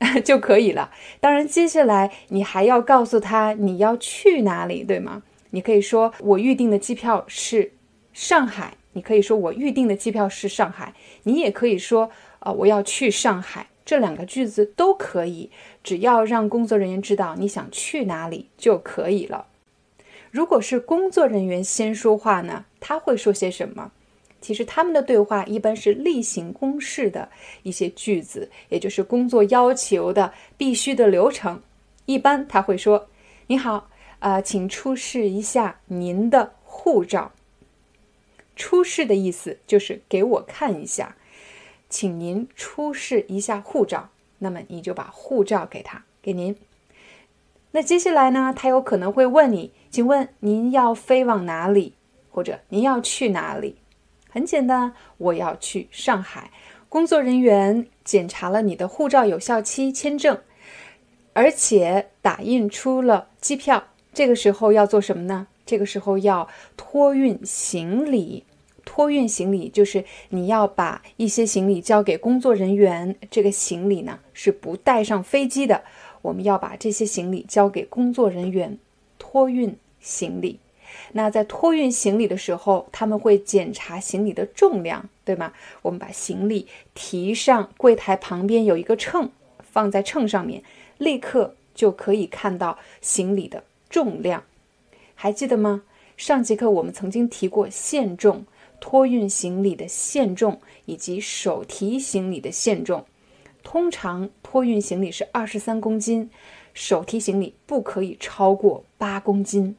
就可以了。当然，接下来你还要告诉他你要去哪里，对吗？你可以说我预定的机票是上海，你可以说我预定的机票是上海，你也可以说啊我要去上海，这两个句子都可以，只要让工作人员知道你想去哪里就可以了。如果是工作人员先说话呢，他会说些什么？其实他们的对话一般是例行公事的一些句子，也就是工作要求的必须的流程。一般他会说：“你好，呃，请出示一下您的护照。”出示的意思就是给我看一下，请您出示一下护照。那么你就把护照给他，给您。那接下来呢，他有可能会问你：“请问您要飞往哪里？或者您要去哪里？”很简单，我要去上海。工作人员检查了你的护照有效期、签证，而且打印出了机票。这个时候要做什么呢？这个时候要托运行李。托运行李就是你要把一些行李交给工作人员，这个行李呢是不带上飞机的。我们要把这些行李交给工作人员，托运行李。那在托运行李的时候，他们会检查行李的重量，对吗？我们把行李提上柜台旁边有一个秤，放在秤上面，立刻就可以看到行李的重量。还记得吗？上节课我们曾经提过限重，托运行李的限重以及手提行李的限重。通常托运行李是二十三公斤，手提行李不可以超过八公斤。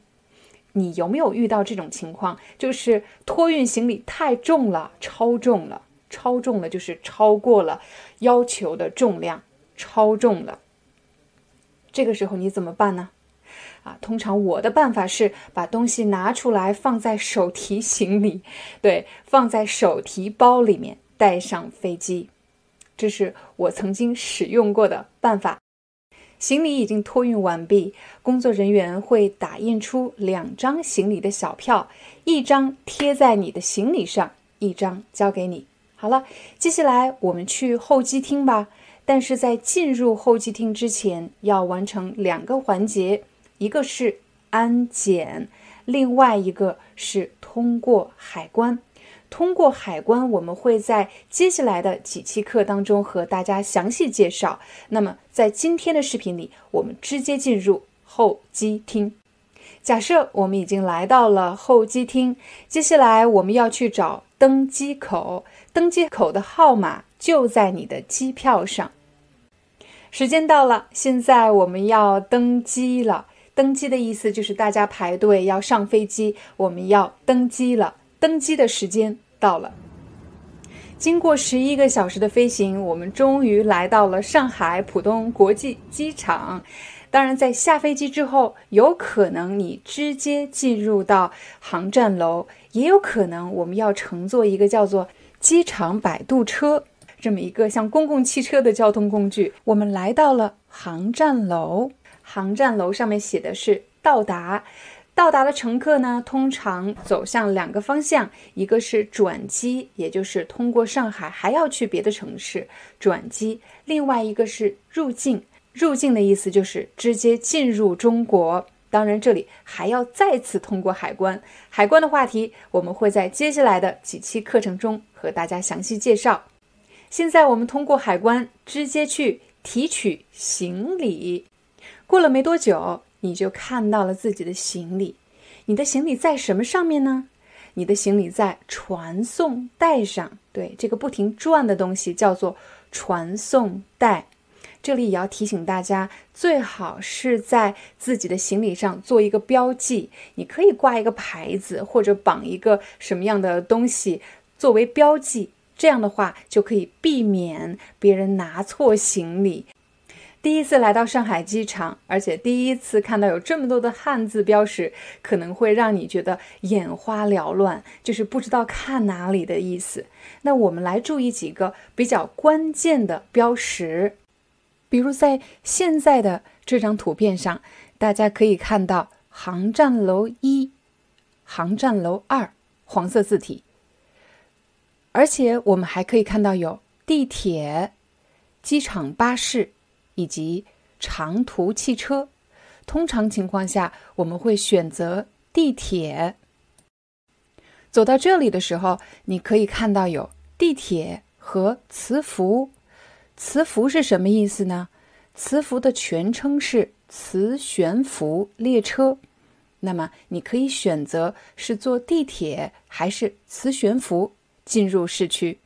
你有没有遇到这种情况？就是托运行李太重了，超重了，超重了，就是超过了要求的重量，超重了。这个时候你怎么办呢？啊，通常我的办法是把东西拿出来放在手提行李，对，放在手提包里面带上飞机。这是我曾经使用过的办法。行李已经托运完毕，工作人员会打印出两张行李的小票，一张贴在你的行李上，一张交给你。好了，接下来我们去候机厅吧。但是在进入候机厅之前，要完成两个环节，一个是安检，另外一个是通过海关。通过海关，我们会在接下来的几期课当中和大家详细介绍。那么，在今天的视频里，我们直接进入候机厅。假设我们已经来到了候机厅，接下来我们要去找登机口，登机口的号码就在你的机票上。时间到了，现在我们要登机了。登机的意思就是大家排队要上飞机，我们要登机了。登机的时间到了。经过十一个小时的飞行，我们终于来到了上海浦东国际机场。当然，在下飞机之后，有可能你直接进入到航站楼，也有可能我们要乘坐一个叫做机场摆渡车这么一个像公共汽车的交通工具。我们来到了航站楼，航站楼上面写的是到达。到达的乘客呢，通常走向两个方向，一个是转机，也就是通过上海还要去别的城市转机；另外一个是入境。入境的意思就是直接进入中国。当然，这里还要再次通过海关。海关的话题，我们会在接下来的几期课程中和大家详细介绍。现在我们通过海关，直接去提取行李。过了没多久。你就看到了自己的行李，你的行李在什么上面呢？你的行李在传送带上。对，这个不停转的东西叫做传送带。这里也要提醒大家，最好是在自己的行李上做一个标记。你可以挂一个牌子，或者绑一个什么样的东西作为标记。这样的话就可以避免别人拿错行李。第一次来到上海机场，而且第一次看到有这么多的汉字标识，可能会让你觉得眼花缭乱，就是不知道看哪里的意思。那我们来注意几个比较关键的标识，比如在现在的这张图片上，大家可以看到航站楼一、航站楼二，黄色字体，而且我们还可以看到有地铁、机场巴士。以及长途汽车，通常情况下我们会选择地铁。走到这里的时候，你可以看到有地铁和磁浮。磁浮是什么意思呢？磁浮的全称是磁悬浮列车。那么你可以选择是坐地铁还是磁悬浮进入市区。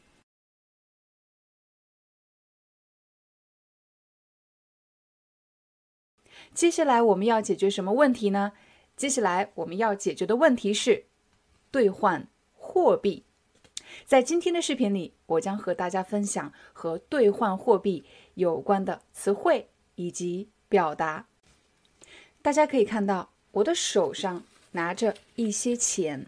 接下来我们要解决什么问题呢？接下来我们要解决的问题是兑换货币。在今天的视频里，我将和大家分享和兑换货币有关的词汇以及表达。大家可以看到，我的手上拿着一些钱，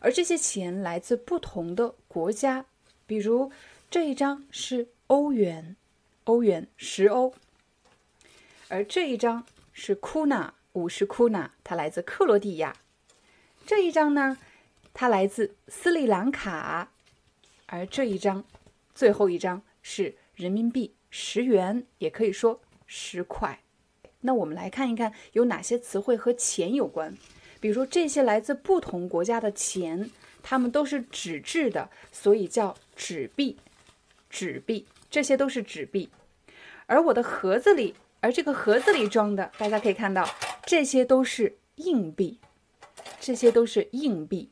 而这些钱来自不同的国家。比如这一张是欧元，欧元十欧，而这一张。是库纳五十库纳，它来自克罗地亚。这一张呢，它来自斯里兰卡。而这一张，最后一张是人民币十元，也可以说十块。那我们来看一看有哪些词汇和钱有关。比如说这些来自不同国家的钱，它们都是纸质的，所以叫纸币。纸币，这些都是纸币。而我的盒子里。而这个盒子里装的，大家可以看到，这些都是硬币，这些都是硬币。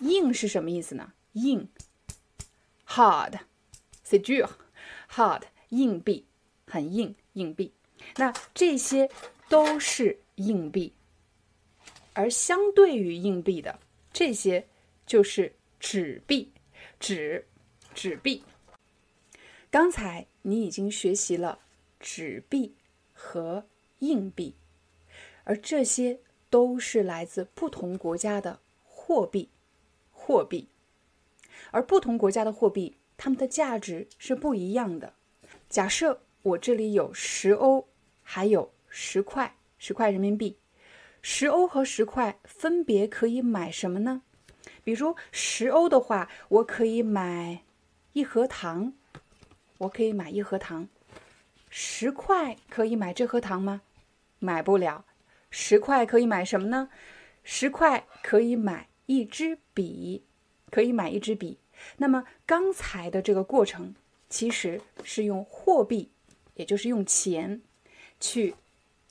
硬是什么意思呢？硬，hard，c'est dur，hard，硬币，很硬，硬币。那这些都是硬币，而相对于硬币的这些就是纸币，纸，纸币。刚才你已经学习了。纸币和硬币，而这些都是来自不同国家的货币。货币，而不同国家的货币，它们的价值是不一样的。假设我这里有十欧，还有十块，十块人民币。十欧和十块分别可以买什么呢？比如十欧的话，我可以买一盒糖，我可以买一盒糖。十块可以买这盒糖吗？买不了。十块可以买什么呢？十块可以买一支笔，可以买一支笔。那么刚才的这个过程其实是用货币，也就是用钱去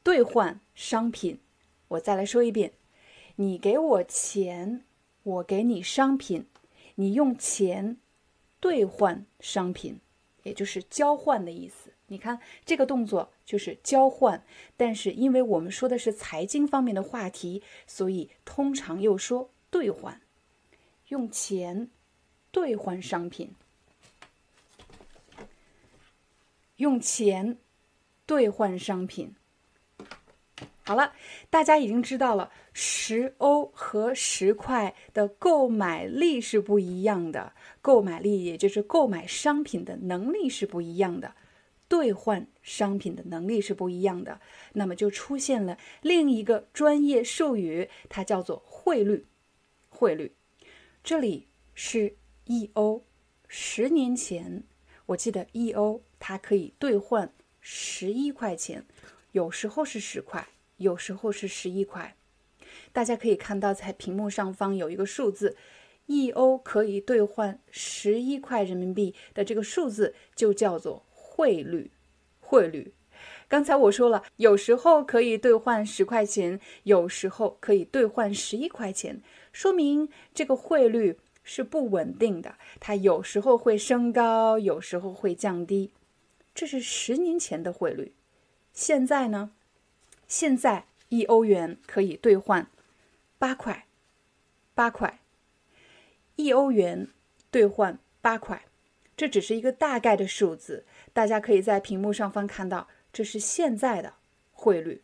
兑换商品。我再来说一遍：你给我钱，我给你商品，你用钱兑换商品，也就是交换的意思。你看这个动作就是交换，但是因为我们说的是财经方面的话题，所以通常又说兑换，用钱兑换商品，用钱兑换商品。好了，大家已经知道了，十欧和十块的购买力是不一样的，购买力也就是购买商品的能力是不一样的。兑换商品的能力是不一样的，那么就出现了另一个专业术语，它叫做汇率。汇率，这里是 E 欧，十年前我记得 E 欧它可以兑换十一块钱，有时候是十块，有时候是十一块。大家可以看到，在屏幕上方有一个数字，一欧可以兑换十一块人民币的这个数字就叫做。汇率，汇率。刚才我说了，有时候可以兑换十块钱，有时候可以兑换十一块钱，说明这个汇率是不稳定的，它有时候会升高，有时候会降低。这是十年前的汇率，现在呢？现在一欧元可以兑换八块，八块，一欧元兑换八块。这只是一个大概的数字，大家可以在屏幕上方看到这是现在的汇率。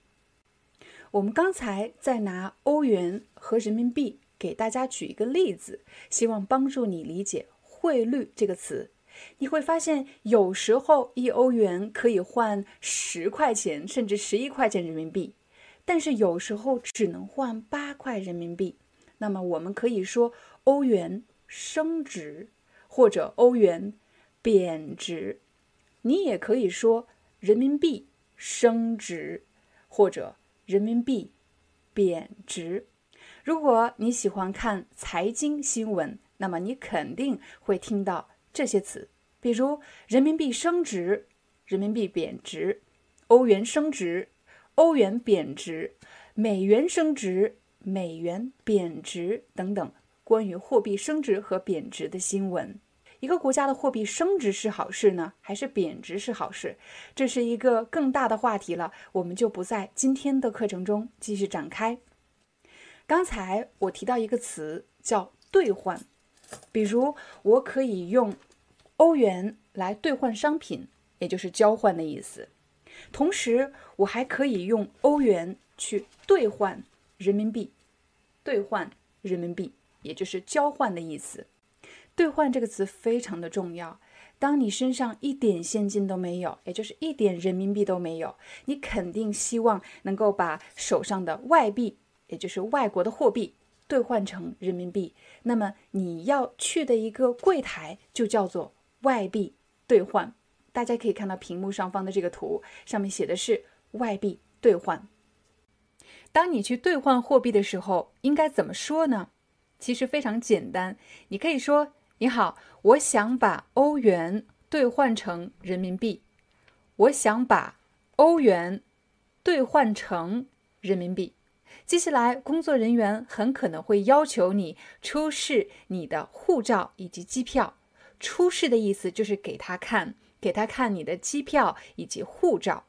我们刚才在拿欧元和人民币给大家举一个例子，希望帮助你理解“汇率”这个词。你会发现，有时候一欧元可以换十块钱，甚至十一块钱人民币，但是有时候只能换八块人民币。那么我们可以说欧元升值，或者欧元贬值。你也可以说人民币升值，或者人民币贬值。如果你喜欢看财经新闻，那么你肯定会听到。这些词，比如人民币升值、人民币贬值、欧元升值、欧元贬值、美元升值、美元贬值等等，关于货币升值和贬值的新闻。一个国家的货币升值是好事呢，还是贬值是好事？这是一个更大的话题了，我们就不在今天的课程中继续展开。刚才我提到一个词叫兑换。比如，我可以用欧元来兑换商品，也就是交换的意思。同时，我还可以用欧元去兑换人民币，兑换人民币，也就是交换的意思。兑换这个词非常的重要。当你身上一点现金都没有，也就是一点人民币都没有，你肯定希望能够把手上的外币，也就是外国的货币。兑换成人民币，那么你要去的一个柜台就叫做外币兑换。大家可以看到屏幕上方的这个图，上面写的是外币兑换。当你去兑换货币的时候，应该怎么说呢？其实非常简单，你可以说：“你好，我想把欧元兑换成人民币。”我想把欧元兑换成人民币。接下来，工作人员很可能会要求你出示你的护照以及机票。出示的意思就是给他看，给他看你的机票以及护照。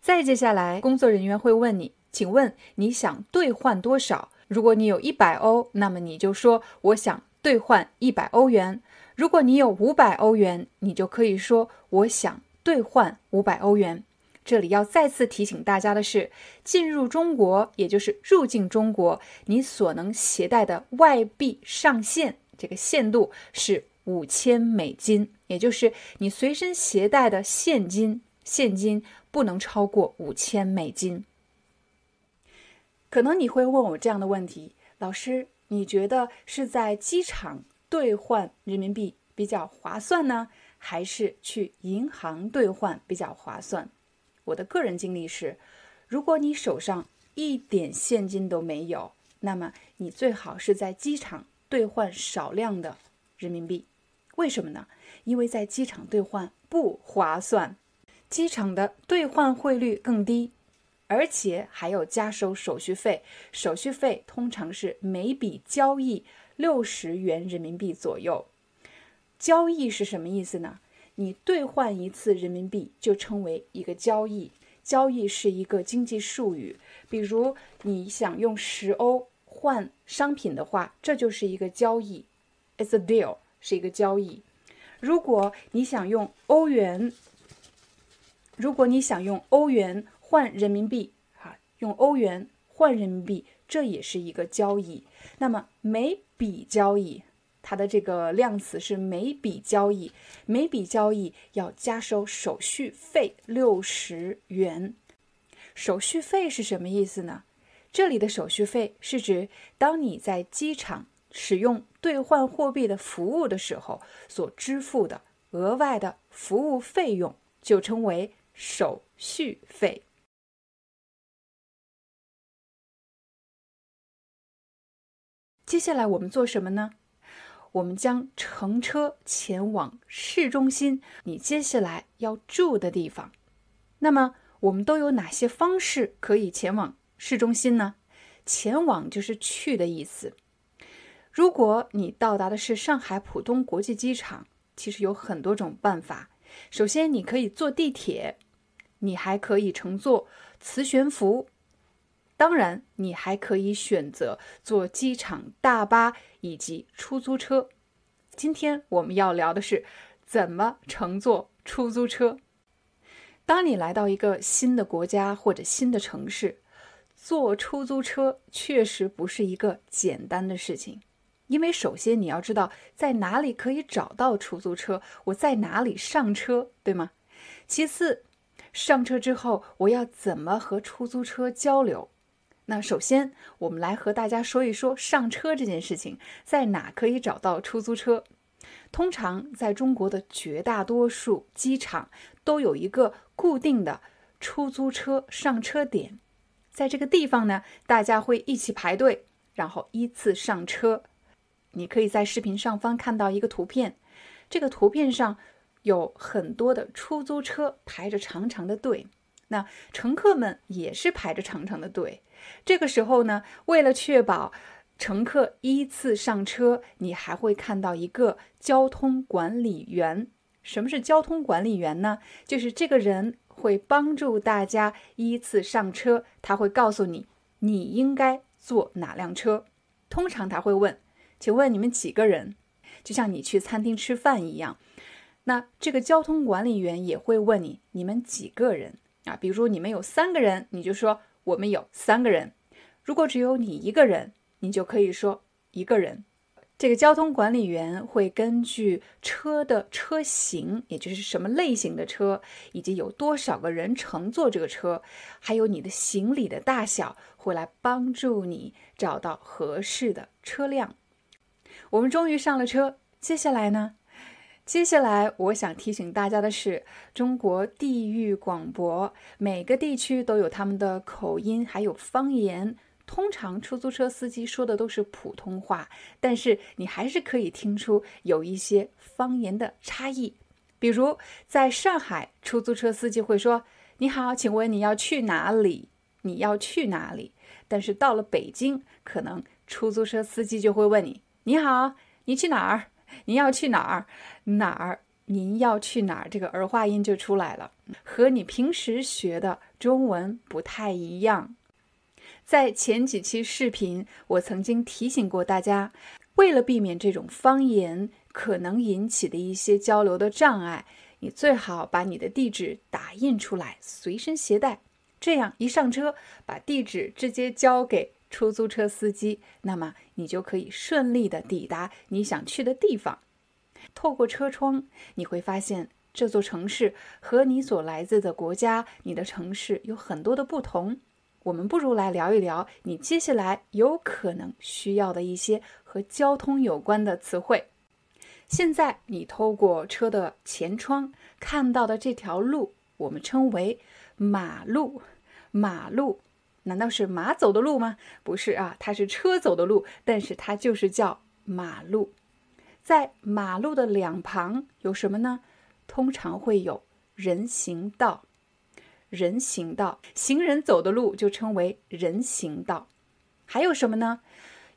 再接下来，工作人员会问你，请问你想兑换多少？如果你有一百欧，那么你就说我想兑换一百欧元；如果你有五百欧元，你就可以说我想兑换五百欧元。这里要再次提醒大家的是，进入中国，也就是入境中国，你所能携带的外币上限，这个限度是五千美金，也就是你随身携带的现金，现金不能超过五千美金。可能你会问我这样的问题：老师，你觉得是在机场兑换人民币比较划算呢，还是去银行兑换比较划算？我的个人经历是，如果你手上一点现金都没有，那么你最好是在机场兑换少量的人民币。为什么呢？因为在机场兑换不划算，机场的兑换汇率更低，而且还有加收手续费。手续费通常是每笔交易六十元人民币左右。交易是什么意思呢？你兑换一次人民币就称为一个交易，交易是一个经济术语。比如你想用十欧换商品的话，这就是一个交易，it's a deal，是一个交易。如果你想用欧元，如果你想用欧元换人民币，哈，用欧元换人民币，这也是一个交易。那么每笔交易。它的这个量词是每笔交易，每笔交易要加收手续费六十元。手续费是什么意思呢？这里的手续费是指当你在机场使用兑换货币的服务的时候所支付的额外的服务费用，就称为手续费。接下来我们做什么呢？我们将乘车前往市中心，你接下来要住的地方。那么，我们都有哪些方式可以前往市中心呢？前往就是去的意思。如果你到达的是上海浦东国际机场，其实有很多种办法。首先，你可以坐地铁，你还可以乘坐磁悬浮，当然，你还可以选择坐机场大巴。以及出租车。今天我们要聊的是怎么乘坐出租车。当你来到一个新的国家或者新的城市，坐出租车确实不是一个简单的事情，因为首先你要知道在哪里可以找到出租车，我在哪里上车，对吗？其次，上车之后我要怎么和出租车交流？那首先，我们来和大家说一说上车这件事情，在哪可以找到出租车？通常在中国的绝大多数机场都有一个固定的出租车上车点，在这个地方呢，大家会一起排队，然后依次上车。你可以在视频上方看到一个图片，这个图片上有很多的出租车排着长长的队，那乘客们也是排着长长的队。这个时候呢，为了确保乘客依次上车，你还会看到一个交通管理员。什么是交通管理员呢？就是这个人会帮助大家依次上车，他会告诉你你应该坐哪辆车。通常他会问：“请问你们几个人？”就像你去餐厅吃饭一样，那这个交通管理员也会问你：“你们几个人？”啊，比如你们有三个人，你就说。我们有三个人，如果只有你一个人，你就可以说一个人。这个交通管理员会根据车的车型，也就是什么类型的车，以及有多少个人乘坐这个车，还有你的行李的大小，会来帮助你找到合适的车辆。我们终于上了车，接下来呢？接下来，我想提醒大家的是，中国地域广博，每个地区都有他们的口音，还有方言。通常出租车司机说的都是普通话，但是你还是可以听出有一些方言的差异。比如，在上海，出租车司机会说：“你好，请问你要去哪里？你要去哪里？”但是到了北京，可能出租车司机就会问你：“你好，你去哪儿？”您要去哪儿？哪儿？您要去哪儿？这个儿化音就出来了，和你平时学的中文不太一样。在前几期视频，我曾经提醒过大家，为了避免这种方言可能引起的一些交流的障碍，你最好把你的地址打印出来，随身携带，这样一上车，把地址直接交给。出租车司机，那么你就可以顺利的抵达你想去的地方。透过车窗，你会发现这座城市和你所来自的国家、你的城市有很多的不同。我们不如来聊一聊你接下来有可能需要的一些和交通有关的词汇。现在你透过车的前窗看到的这条路，我们称为马路。马路。难道是马走的路吗？不是啊，它是车走的路，但是它就是叫马路。在马路的两旁有什么呢？通常会有人行道，人行道，行人走的路就称为人行道。还有什么呢？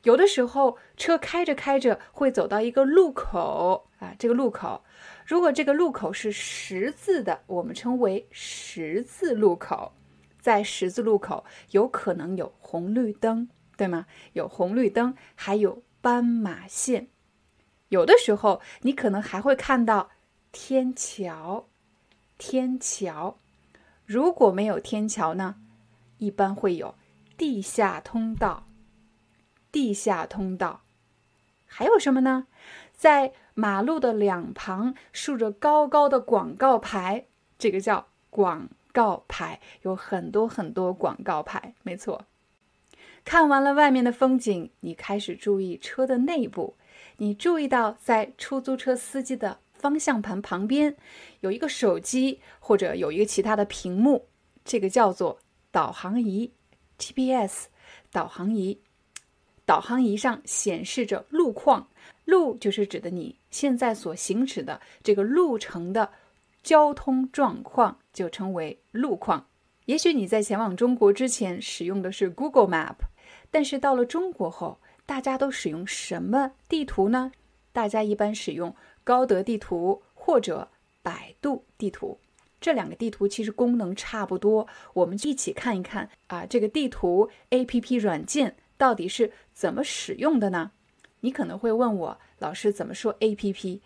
有的时候车开着开着会走到一个路口啊，这个路口，如果这个路口是十字的，我们称为十字路口。在十字路口有可能有红绿灯，对吗？有红绿灯，还有斑马线。有的时候你可能还会看到天桥，天桥。如果没有天桥呢？一般会有地下通道，地下通道。还有什么呢？在马路的两旁竖着高高的广告牌，这个叫广。告牌有很多很多广告牌，没错。看完了外面的风景，你开始注意车的内部。你注意到，在出租车司机的方向盘旁边有一个手机，或者有一个其他的屏幕，这个叫做导航仪 （GPS）。导航仪，导航仪上显示着路况，路就是指的你现在所行驶的这个路程的。交通状况就称为路况。也许你在前往中国之前使用的是 Google Map，但是到了中国后，大家都使用什么地图呢？大家一般使用高德地图或者百度地图。这两个地图其实功能差不多，我们一起看一看啊，这个地图 APP 软件到底是怎么使用的呢？你可能会问我，老师怎么说 A P P？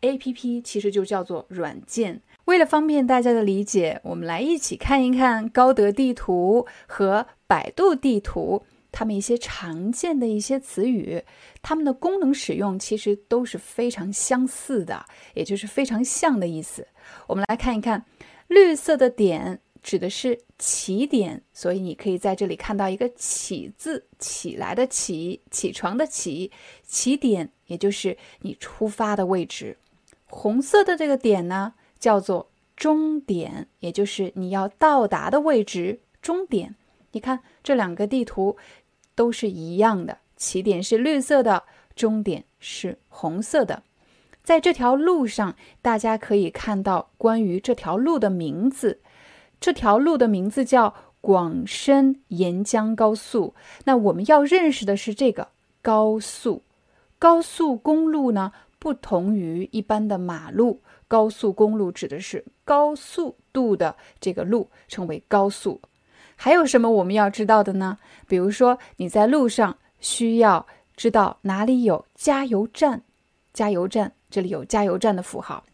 A P P 其实就叫做软件，为了方便大家的理解，我们来一起看一看高德地图和百度地图，它们一些常见的一些词语，它们的功能使用其实都是非常相似的，也就是非常像的意思。我们来看一看，绿色的点指的是起点，所以你可以在这里看到一个“起”字，起来的“起”，起床的“起”，起点也就是你出发的位置。红色的这个点呢？叫做终点，也就是你要到达的位置。终点，你看这两个地图都是一样的，起点是绿色的，终点是红色的。在这条路上，大家可以看到关于这条路的名字。这条路的名字叫广深沿江高速。那我们要认识的是这个高速。高速公路呢，不同于一般的马路。高速公路指的是高速度的这个路，称为高速。还有什么我们要知道的呢？比如说你在路上需要知道哪里有加油站，加油站这里有加油站的符号。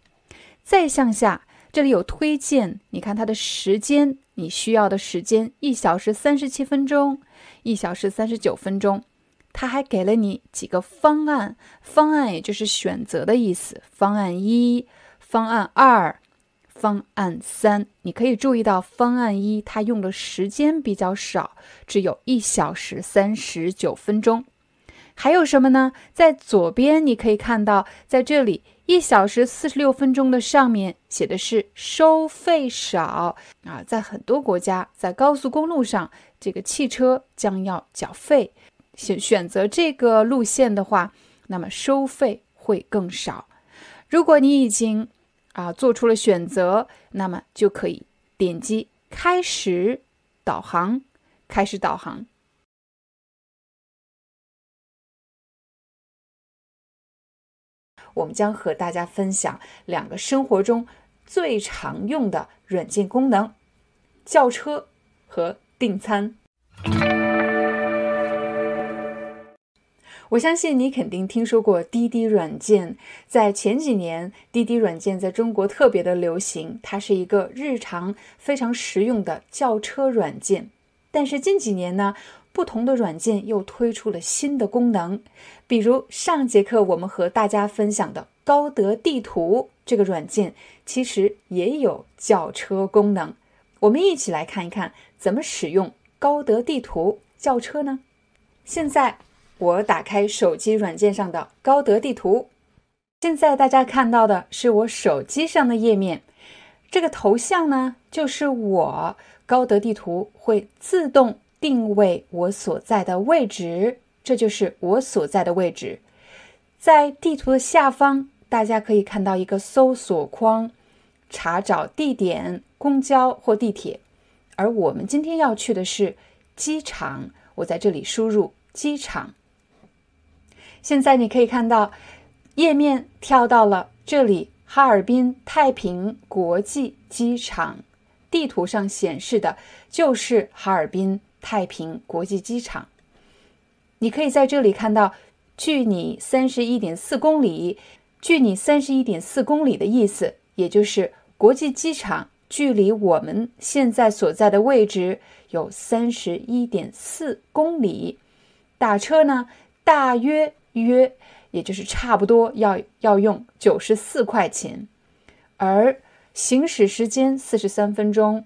再向下，这里有推荐，你看它的时间，你需要的时间一小时三十七分钟，一小时三十九分钟。它还给了你几个方案，方案也就是选择的意思。方案一。方案二、方案三，你可以注意到方案一它用的时间比较少，只有一小时三十九分钟。还有什么呢？在左边你可以看到，在这里一小时四十六分钟的上面写的是收费少啊，在很多国家，在高速公路上，这个汽车将要缴费，选选择这个路线的话，那么收费会更少。如果你已经啊，做出了选择，那么就可以点击开始导航，开始导航。我们将和大家分享两个生活中最常用的软件功能：叫车和订餐。我相信你肯定听说过滴滴软件，在前几年，滴滴软件在中国特别的流行，它是一个日常非常实用的叫车软件。但是近几年呢，不同的软件又推出了新的功能，比如上节课我们和大家分享的高德地图这个软件，其实也有叫车功能。我们一起来看一看怎么使用高德地图叫车呢？现在。我打开手机软件上的高德地图，现在大家看到的是我手机上的页面。这个头像呢，就是我。高德地图会自动定位我所在的位置，这就是我所在的位置。在地图的下方，大家可以看到一个搜索框，查找地点、公交或地铁。而我们今天要去的是机场，我在这里输入机场。现在你可以看到，页面跳到了这里，哈尔滨太平国际机场，地图上显示的就是哈尔滨太平国际机场。你可以在这里看到，距你三十一点四公里，距你三十一点四公里的意思，也就是国际机场距离我们现在所在的位置有三十一点四公里。打车呢，大约。约，也就是差不多要要用九十四块钱，而行驶时间四十三分钟。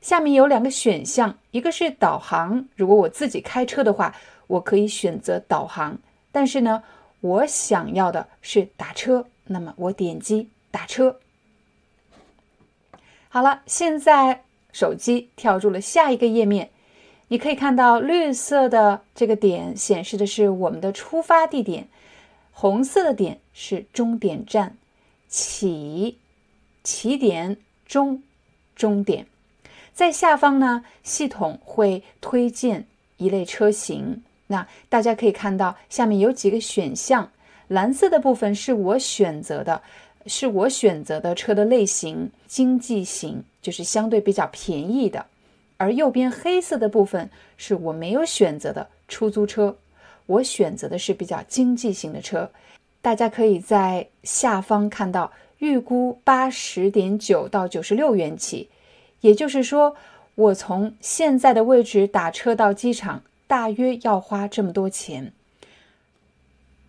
下面有两个选项，一个是导航，如果我自己开车的话，我可以选择导航。但是呢，我想要的是打车，那么我点击打车。好了，现在手机跳入了下一个页面。你可以看到绿色的这个点显示的是我们的出发地点，红色的点是终点站，起起点终终点，在下方呢，系统会推荐一类车型。那大家可以看到下面有几个选项，蓝色的部分是我选择的，是我选择的车的类型，经济型就是相对比较便宜的。而右边黑色的部分是我没有选择的出租车，我选择的是比较经济型的车。大家可以在下方看到预估八十点九到九十六元起。也就是说，我从现在的位置打车到机场，大约要花这么多钱。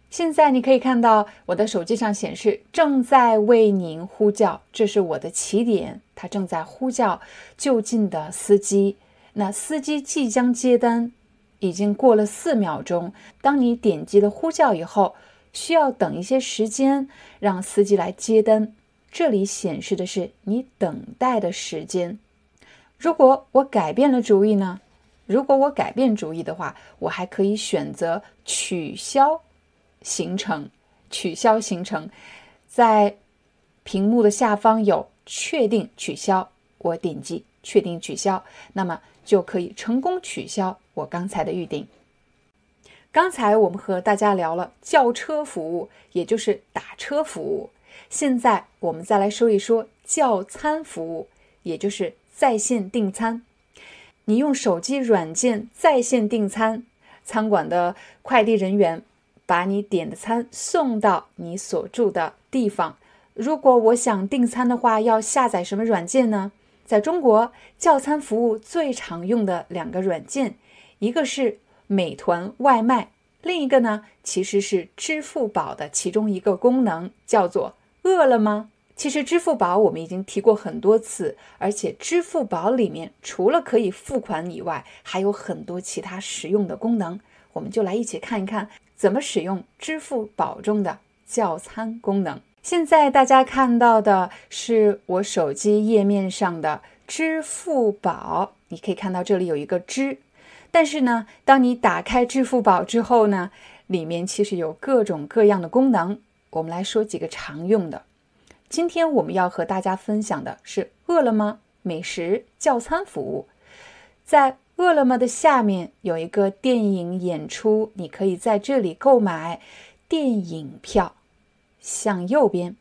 现在你可以看到我的手机上显示正在为您呼叫，这是我的起点，正在呼叫就近的司机。那司机即将接单，已经过了四秒钟。当你点击了呼叫以后，需要等一些时间，让司机来接单。这里显示的是你等待的时间。如果我改变了主意呢？如果我改变主意的话，我还可以选择取消。行程取消行程，在屏幕的下方有确定取消，我点击确定取消，那么就可以成功取消我刚才的预定。刚才我们和大家聊了叫车服务，也就是打车服务，现在我们再来说一说叫餐服务，也就是在线订餐。你用手机软件在线订餐，餐馆的快递人员。把你点的餐送到你所住的地方。如果我想订餐的话，要下载什么软件呢？在中国，叫餐服务最常用的两个软件，一个是美团外卖，另一个呢其实是支付宝的其中一个功能，叫做饿了么。其实支付宝我们已经提过很多次，而且支付宝里面除了可以付款以外，还有很多其他实用的功能。我们就来一起看一看。怎么使用支付宝中的叫餐功能？现在大家看到的是我手机页面上的支付宝，你可以看到这里有一个“支”，但是呢，当你打开支付宝之后呢，里面其实有各种各样的功能。我们来说几个常用的。今天我们要和大家分享的是饿了么美食叫餐服务，在。饿了么的下面有一个电影演出，你可以在这里购买电影票。向右边，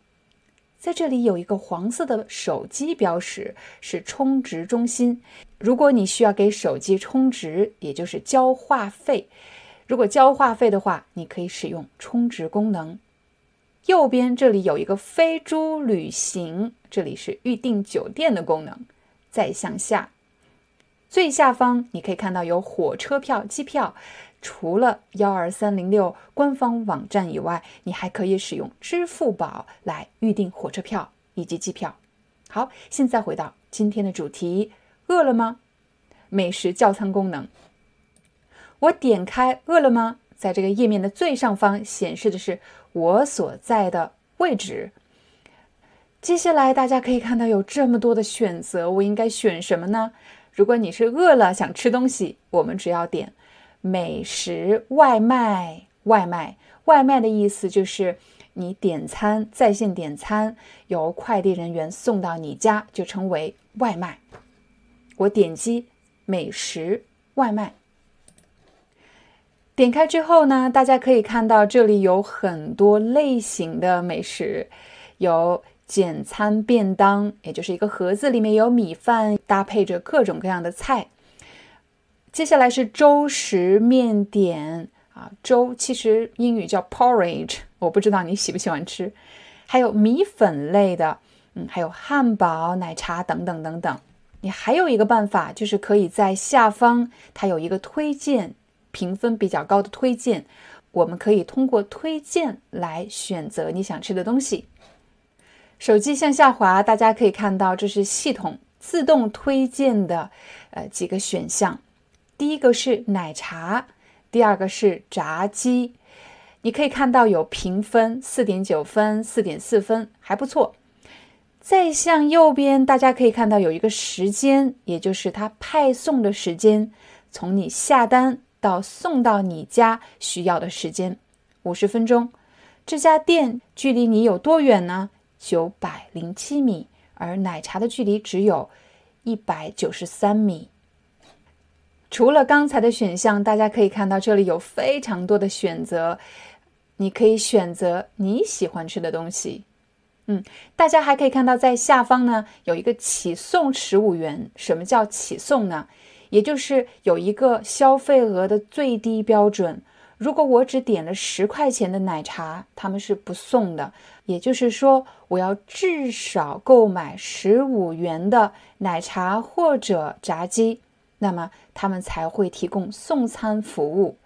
在这里有一个黄色的手机标识，是充值中心。如果你需要给手机充值，也就是交话费，如果交话费的话，你可以使用充值功能。右边这里有一个飞猪旅行，这里是预订酒店的功能。再向下。最下方你可以看到有火车票、机票。除了幺二三零六官方网站以外，你还可以使用支付宝来预订火车票以及机票。好，现在回到今天的主题：饿了吗美食叫餐功能。我点开饿了吗，在这个页面的最上方显示的是我所在的位置。接下来大家可以看到有这么多的选择，我应该选什么呢？如果你是饿了想吃东西，我们只要点美食外卖。外卖，外卖的意思就是你点餐，在线点餐，由快递人员送到你家，就称为外卖。我点击美食外卖，点开之后呢，大家可以看到这里有很多类型的美食，有。简餐便当，也就是一个盒子里面有米饭，搭配着各种各样的菜。接下来是粥食面点啊，粥其实英语叫 porridge，我不知道你喜不喜欢吃。还有米粉类的，嗯，还有汉堡、奶茶等等等等。你还有一个办法，就是可以在下方，它有一个推荐，评分比较高的推荐，我们可以通过推荐来选择你想吃的东西。手机向下滑，大家可以看到，这是系统自动推荐的，呃，几个选项。第一个是奶茶，第二个是炸鸡。你可以看到有评分，四点九分，四点四分，还不错。再向右边，大家可以看到有一个时间，也就是它派送的时间，从你下单到送到你家需要的时间，五十分钟。这家店距离你有多远呢？九百零七米，而奶茶的距离只有一百九十三米。除了刚才的选项，大家可以看到这里有非常多的选择，你可以选择你喜欢吃的东西。嗯，大家还可以看到在下方呢有一个起送十五元。什么叫起送呢？也就是有一个消费额的最低标准。如果我只点了十块钱的奶茶，他们是不送的。也就是说，我要至少购买十五元的奶茶或者炸鸡，那么他们才会提供送餐服务。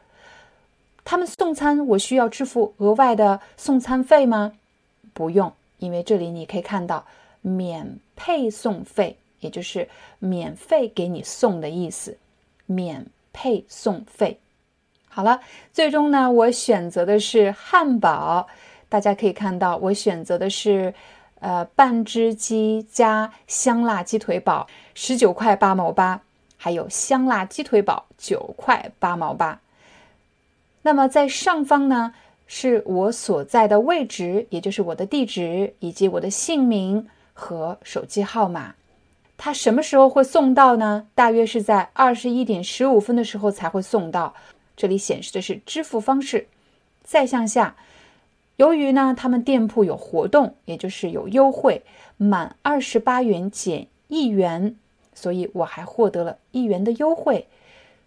他们送餐，我需要支付额外的送餐费吗？不用，因为这里你可以看到免配送费，也就是免费给你送的意思。免配送费。好了，最终呢，我选择的是汉堡。大家可以看到，我选择的是，呃，半只鸡加香辣鸡腿堡，十九块八毛八，还有香辣鸡腿堡九块八毛八。那么在上方呢，是我所在的位置，也就是我的地址以及我的姓名和手机号码。它什么时候会送到呢？大约是在二十一点十五分的时候才会送到。这里显示的是支付方式。再向下。由于呢，他们店铺有活动，也就是有优惠，满二十八元减一元，所以我还获得了一元的优惠，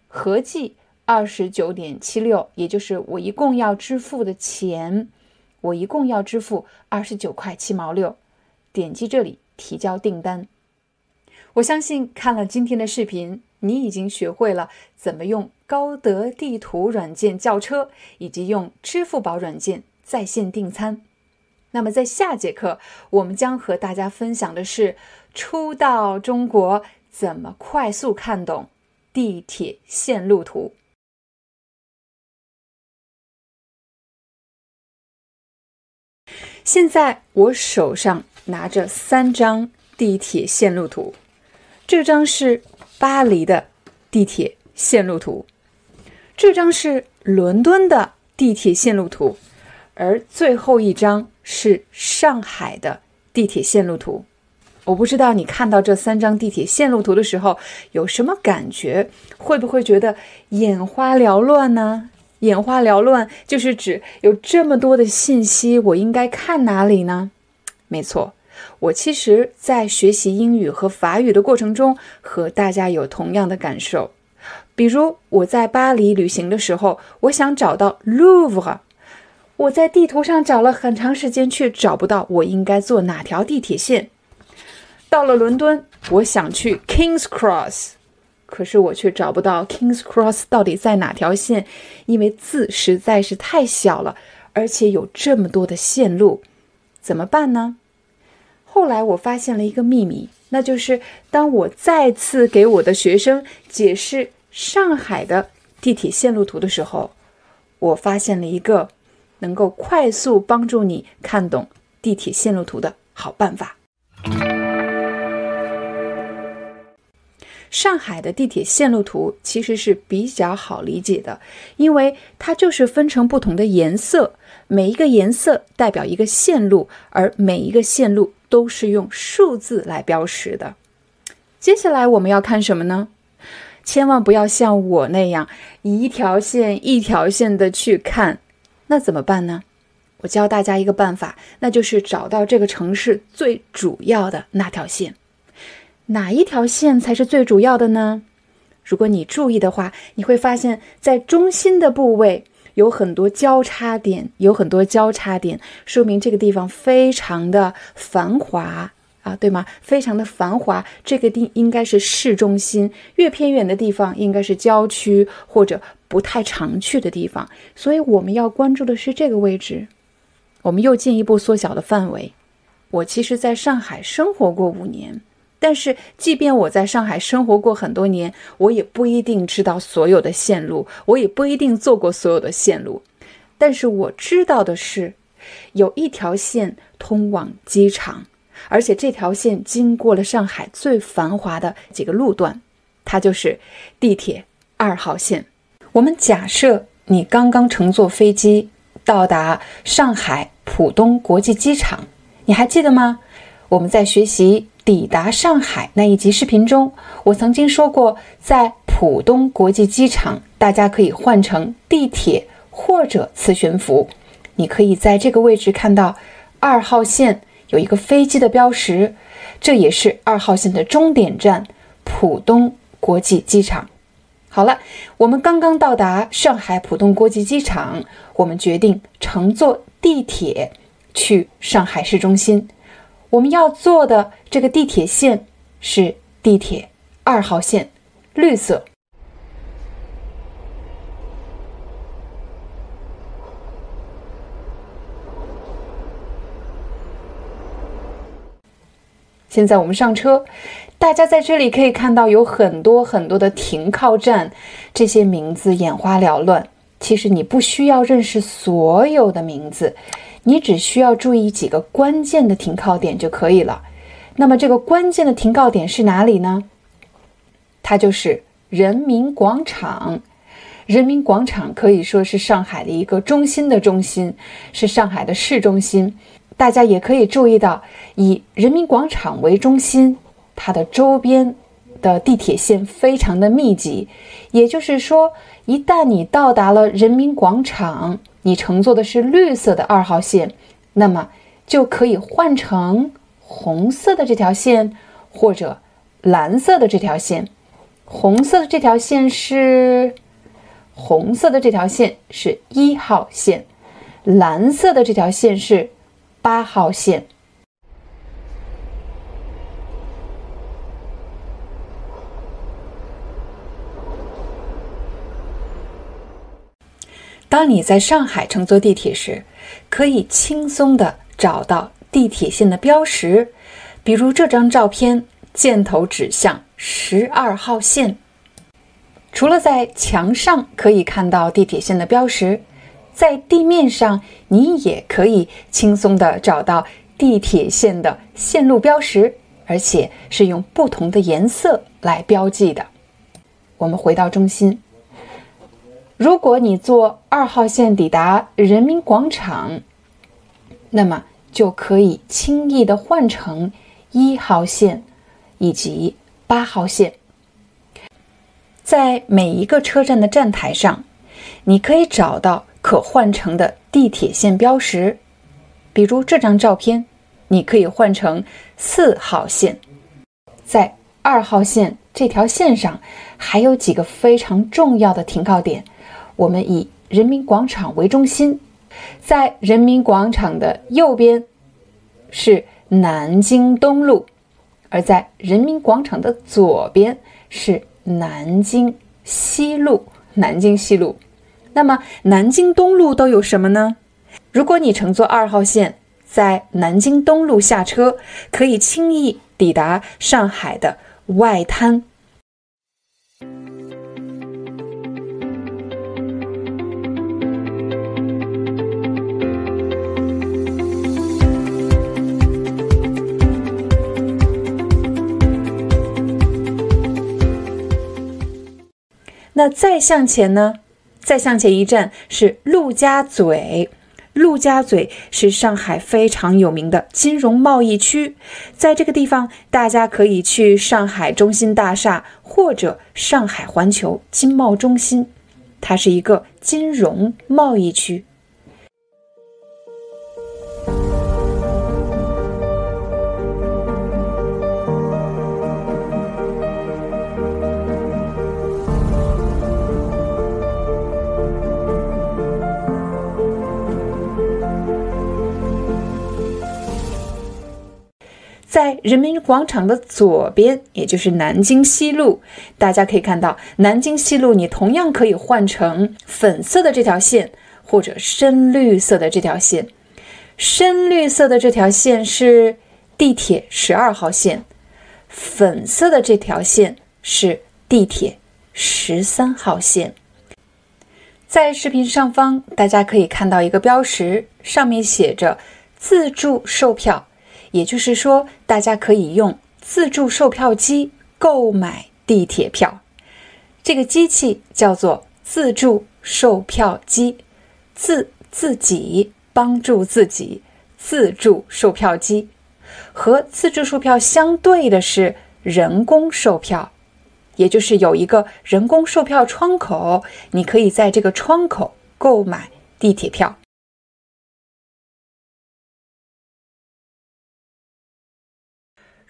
合计二十九点七六，也就是我一共要支付的钱，我一共要支付二十九块七毛六。点击这里提交订单。我相信看了今天的视频，你已经学会了怎么用高德地图软件叫车，以及用支付宝软件。在线订餐。那么，在下节课，我们将和大家分享的是初到中国怎么快速看懂地铁线路图。现在我手上拿着三张地铁线路图，这张是巴黎的地铁线路图，这张是伦敦的地铁线路图。而最后一张是上海的地铁线路图，我不知道你看到这三张地铁线路图的时候有什么感觉，会不会觉得眼花缭乱呢？眼花缭乱就是指有这么多的信息，我应该看哪里呢？没错，我其实在学习英语和法语的过程中，和大家有同样的感受。比如我在巴黎旅行的时候，我想找到 Louvre。我在地图上找了很长时间，却找不到我应该坐哪条地铁线。到了伦敦，我想去 Kings Cross，可是我却找不到 Kings Cross 到底在哪条线，因为字实在是太小了，而且有这么多的线路，怎么办呢？后来我发现了一个秘密，那就是当我再次给我的学生解释上海的地铁线路图的时候，我发现了一个。能够快速帮助你看懂地铁线路图的好办法。上海的地铁线路图其实是比较好理解的，因为它就是分成不同的颜色，每一个颜色代表一个线路，而每一个线路都是用数字来标识的。接下来我们要看什么呢？千万不要像我那样一条线一条线的去看。那怎么办呢？我教大家一个办法，那就是找到这个城市最主要的那条线。哪一条线才是最主要的呢？如果你注意的话，你会发现在中心的部位有很多交叉点，有很多交叉点，说明这个地方非常的繁华啊，对吗？非常的繁华，这个地应该是市中心，越偏远的地方应该是郊区或者。不太常去的地方，所以我们要关注的是这个位置。我们又进一步缩小了范围。我其实在上海生活过五年，但是即便我在上海生活过很多年，我也不一定知道所有的线路，我也不一定做过所有的线路。但是我知道的是，有一条线通往机场，而且这条线经过了上海最繁华的几个路段，它就是地铁二号线。我们假设你刚刚乘坐飞机到达上海浦东国际机场，你还记得吗？我们在学习抵达上海那一集视频中，我曾经说过，在浦东国际机场，大家可以换乘地铁或者磁悬浮。你可以在这个位置看到二号线有一个飞机的标识，这也是二号线的终点站——浦东国际机场。好了，我们刚刚到达上海浦东国际机场，我们决定乘坐地铁去上海市中心。我们要坐的这个地铁线是地铁二号线，绿色。现在我们上车，大家在这里可以看到有很多很多的停靠站，这些名字眼花缭乱。其实你不需要认识所有的名字，你只需要注意几个关键的停靠点就可以了。那么这个关键的停靠点是哪里呢？它就是人民广场。人民广场可以说是上海的一个中心的中心，是上海的市中心。大家也可以注意到，以人民广场为中心，它的周边的地铁线非常的密集。也就是说，一旦你到达了人民广场，你乘坐的是绿色的二号线，那么就可以换成红色的这条线或者蓝色的这条线。红色的这条线是红色的这条线是一号线，蓝色的这条线是。八号线。当你在上海乘坐地铁时，可以轻松的找到地铁线的标识，比如这张照片，箭头指向十二号线。除了在墙上可以看到地铁线的标识。在地面上，你也可以轻松地找到地铁线的线路标识，而且是用不同的颜色来标记的。我们回到中心，如果你坐二号线抵达人民广场，那么就可以轻易地换乘一号线以及八号线。在每一个车站的站台上，你可以找到。可换乘的地铁线标识，比如这张照片，你可以换成四号线。在二号线这条线上，还有几个非常重要的停靠点。我们以人民广场为中心，在人民广场的右边是南京东路，而在人民广场的左边是南京西路。南京西路。那么，南京东路都有什么呢？如果你乘坐二号线，在南京东路下车，可以轻易抵达上海的外滩。那再向前呢？再向前一站是陆家嘴，陆家嘴是上海非常有名的金融贸易区，在这个地方，大家可以去上海中心大厦或者上海环球金贸中心，它是一个金融贸易区。在人民广场的左边，也就是南京西路，大家可以看到，南京西路你同样可以换成粉色的这条线，或者深绿色的这条线。深绿色的这条线是地铁十二号线，粉色的这条线是地铁十三号线。在视频上方，大家可以看到一个标识，上面写着“自助售票”。也就是说，大家可以用自助售票机购买地铁票。这个机器叫做自助售票机，自自己帮助自己，自助售票机。和自助售票相对的是人工售票，也就是有一个人工售票窗口，你可以在这个窗口购买地铁票。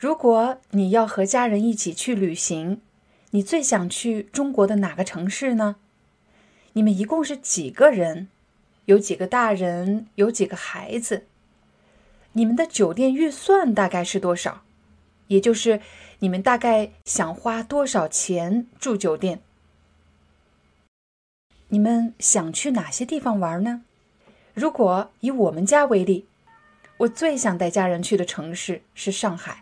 如果你要和家人一起去旅行，你最想去中国的哪个城市呢？你们一共是几个人？有几个大人？有几个孩子？你们的酒店预算大概是多少？也就是你们大概想花多少钱住酒店？你们想去哪些地方玩呢？如果以我们家为例，我最想带家人去的城市是上海，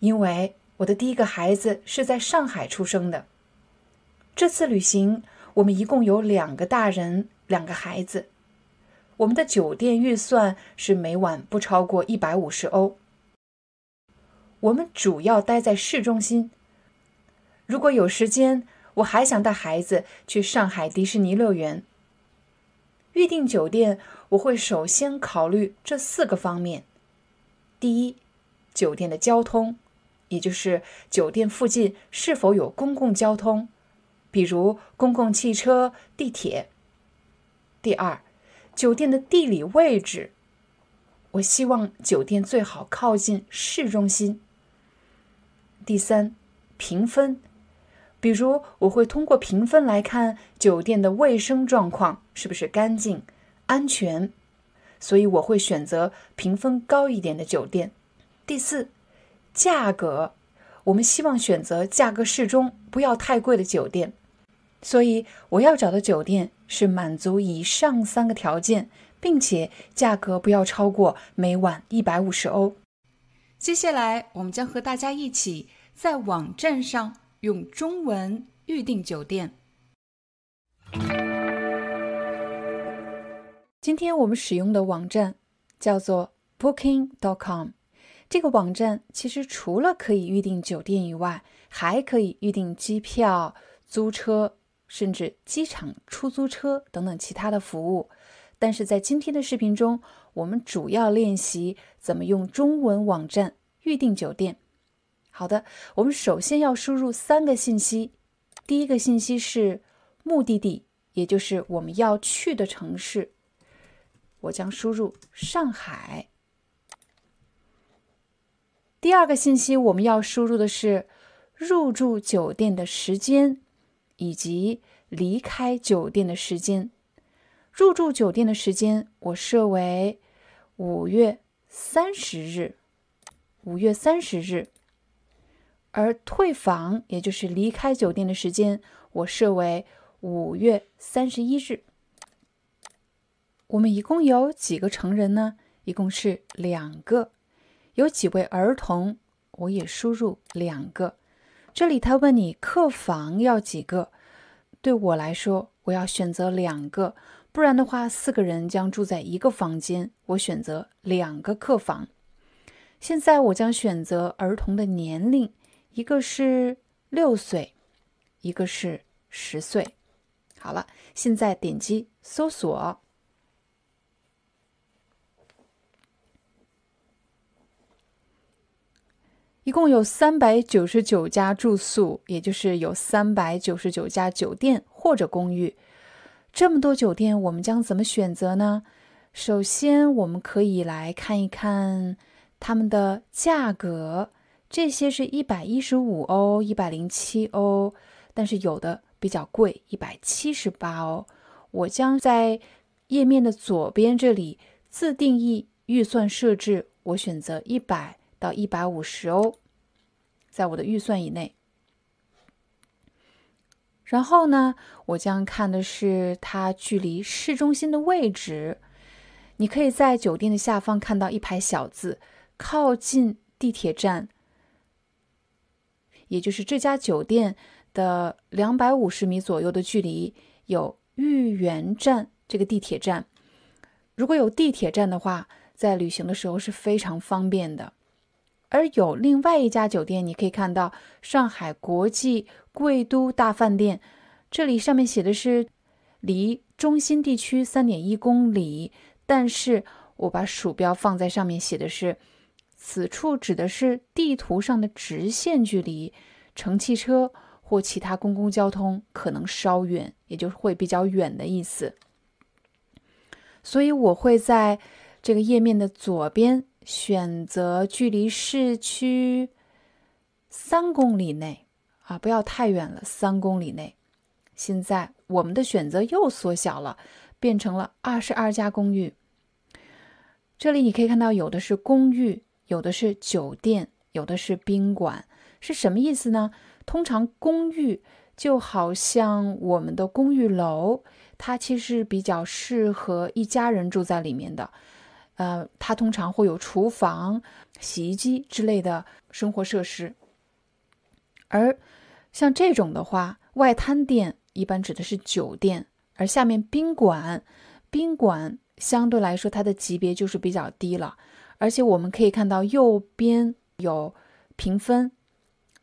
因为我的第一个孩子是在上海出生的。这次旅行，我们一共有两个大人，两个孩子。我们的酒店预算是每晚不超过一百五十欧。我们主要待在市中心。如果有时间，我还想带孩子去上海迪士尼乐园。预订酒店，我会首先考虑这四个方面：第一，酒店的交通，也就是酒店附近是否有公共交通，比如公共汽车、地铁；第二，酒店的地理位置，我希望酒店最好靠近市中心；第三，评分。比如，我会通过评分来看酒店的卫生状况是不是干净、安全，所以我会选择评分高一点的酒店。第四，价格，我们希望选择价格适中、不要太贵的酒店，所以我要找的酒店是满足以上三个条件，并且价格不要超过每晚一百五十欧。接下来，我们将和大家一起在网站上。用中文预订酒店。今天我们使用的网站叫做 Booking.com。这个网站其实除了可以预订酒店以外，还可以预订机票、租车，甚至机场出租车等等其他的服务。但是在今天的视频中，我们主要练习怎么用中文网站预订酒店。好的，我们首先要输入三个信息。第一个信息是目的地，也就是我们要去的城市。我将输入上海。第二个信息我们要输入的是入住酒店的时间以及离开酒店的时间。入住酒店的时间我设为五月三十日。五月三十日。而退房，也就是离开酒店的时间，我设为五月三十一日。我们一共有几个成人呢？一共是两个。有几位儿童？我也输入两个。这里他问你客房要几个？对我来说，我要选择两个，不然的话，四个人将住在一个房间。我选择两个客房。现在我将选择儿童的年龄。一个是六岁，一个是十岁。好了，现在点击搜索，一共有三百九十九家住宿，也就是有三百九十九家酒店或者公寓。这么多酒店，我们将怎么选择呢？首先，我们可以来看一看他们的价格。这些是一百一十五欧、一百零七欧，但是有的比较贵，一百七十八欧。我将在页面的左边这里自定义预算设置，我选择一百到一百五十欧，在我的预算以内。然后呢，我将看的是它距离市中心的位置。你可以在酒店的下方看到一排小字，靠近地铁站。也就是这家酒店的两百五十米左右的距离有豫园站这个地铁站。如果有地铁站的话，在旅行的时候是非常方便的。而有另外一家酒店，你可以看到上海国际贵都大饭店，这里上面写的是离中心地区三点一公里，但是我把鼠标放在上面写的是。此处指的是地图上的直线距离，乘汽车或其他公共交通可能稍远，也就是会比较远的意思。所以我会在这个页面的左边选择距离市区三公里内啊，不要太远了，三公里内。现在我们的选择又缩小了，变成了二十二家公寓。这里你可以看到，有的是公寓，有的是酒店，有的是宾馆，是什么意思呢？通常公寓就好像我们的公寓楼，它其实比较适合一家人住在里面的。呃，它通常会有厨房、洗衣机之类的生活设施。而像这种的话，外滩店一般指的是酒店，而下面宾馆，宾馆。相对来说，它的级别就是比较低了，而且我们可以看到右边有评分，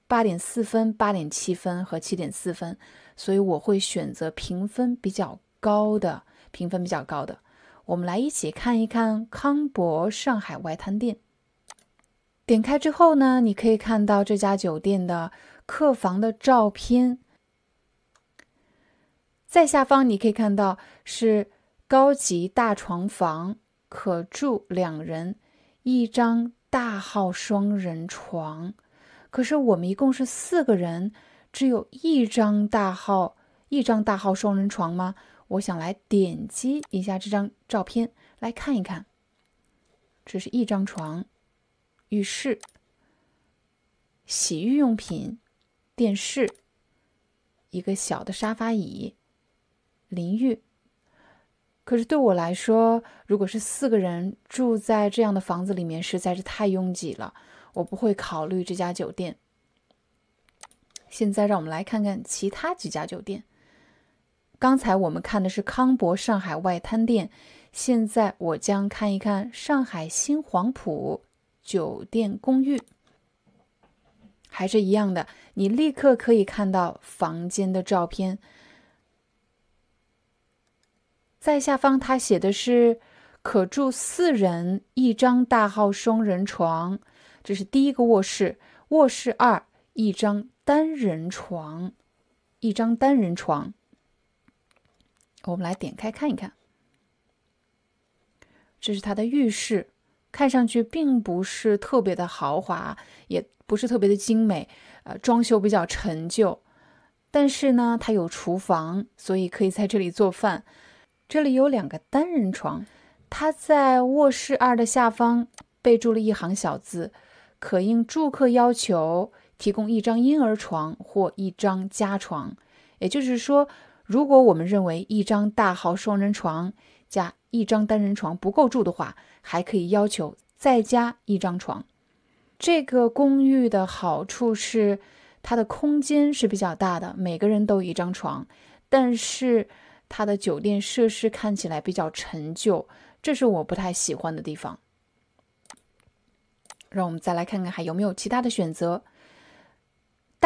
八点四分、八点七分和七点四分，所以我会选择评分比较高的，评分比较高的。我们来一起看一看康博上海外滩店。点开之后呢，你可以看到这家酒店的客房的照片，在下方你可以看到是。高级大床房可住两人，一张大号双人床。可是我们一共是四个人，只有一张大号一张大号双人床吗？我想来点击一下这张照片来看一看。这是一张床，浴室、洗浴用品、电视、一个小的沙发椅、淋浴。可是对我来说，如果是四个人住在这样的房子里面，实在是太拥挤了，我不会考虑这家酒店。现在让我们来看看其他几家酒店。刚才我们看的是康博上海外滩店，现在我将看一看上海新黄埔酒店公寓。还是一样的，你立刻可以看到房间的照片。在下方，他写的是可住四人，一张大号双人床，这是第一个卧室。卧室二，一张单人床，一张单人床。我们来点开看一看，这是它的浴室，看上去并不是特别的豪华，也不是特别的精美，呃，装修比较陈旧。但是呢，它有厨房，所以可以在这里做饭。这里有两个单人床，它在卧室二的下方备注了一行小字：“可应住客要求提供一张婴儿床或一张加床。”也就是说，如果我们认为一张大号双人床加一张单人床不够住的话，还可以要求再加一张床。这个公寓的好处是它的空间是比较大的，每个人都有一张床，但是。它的酒店设施看起来比较陈旧，这是我不太喜欢的地方。让我们再来看看还有没有其他的选择。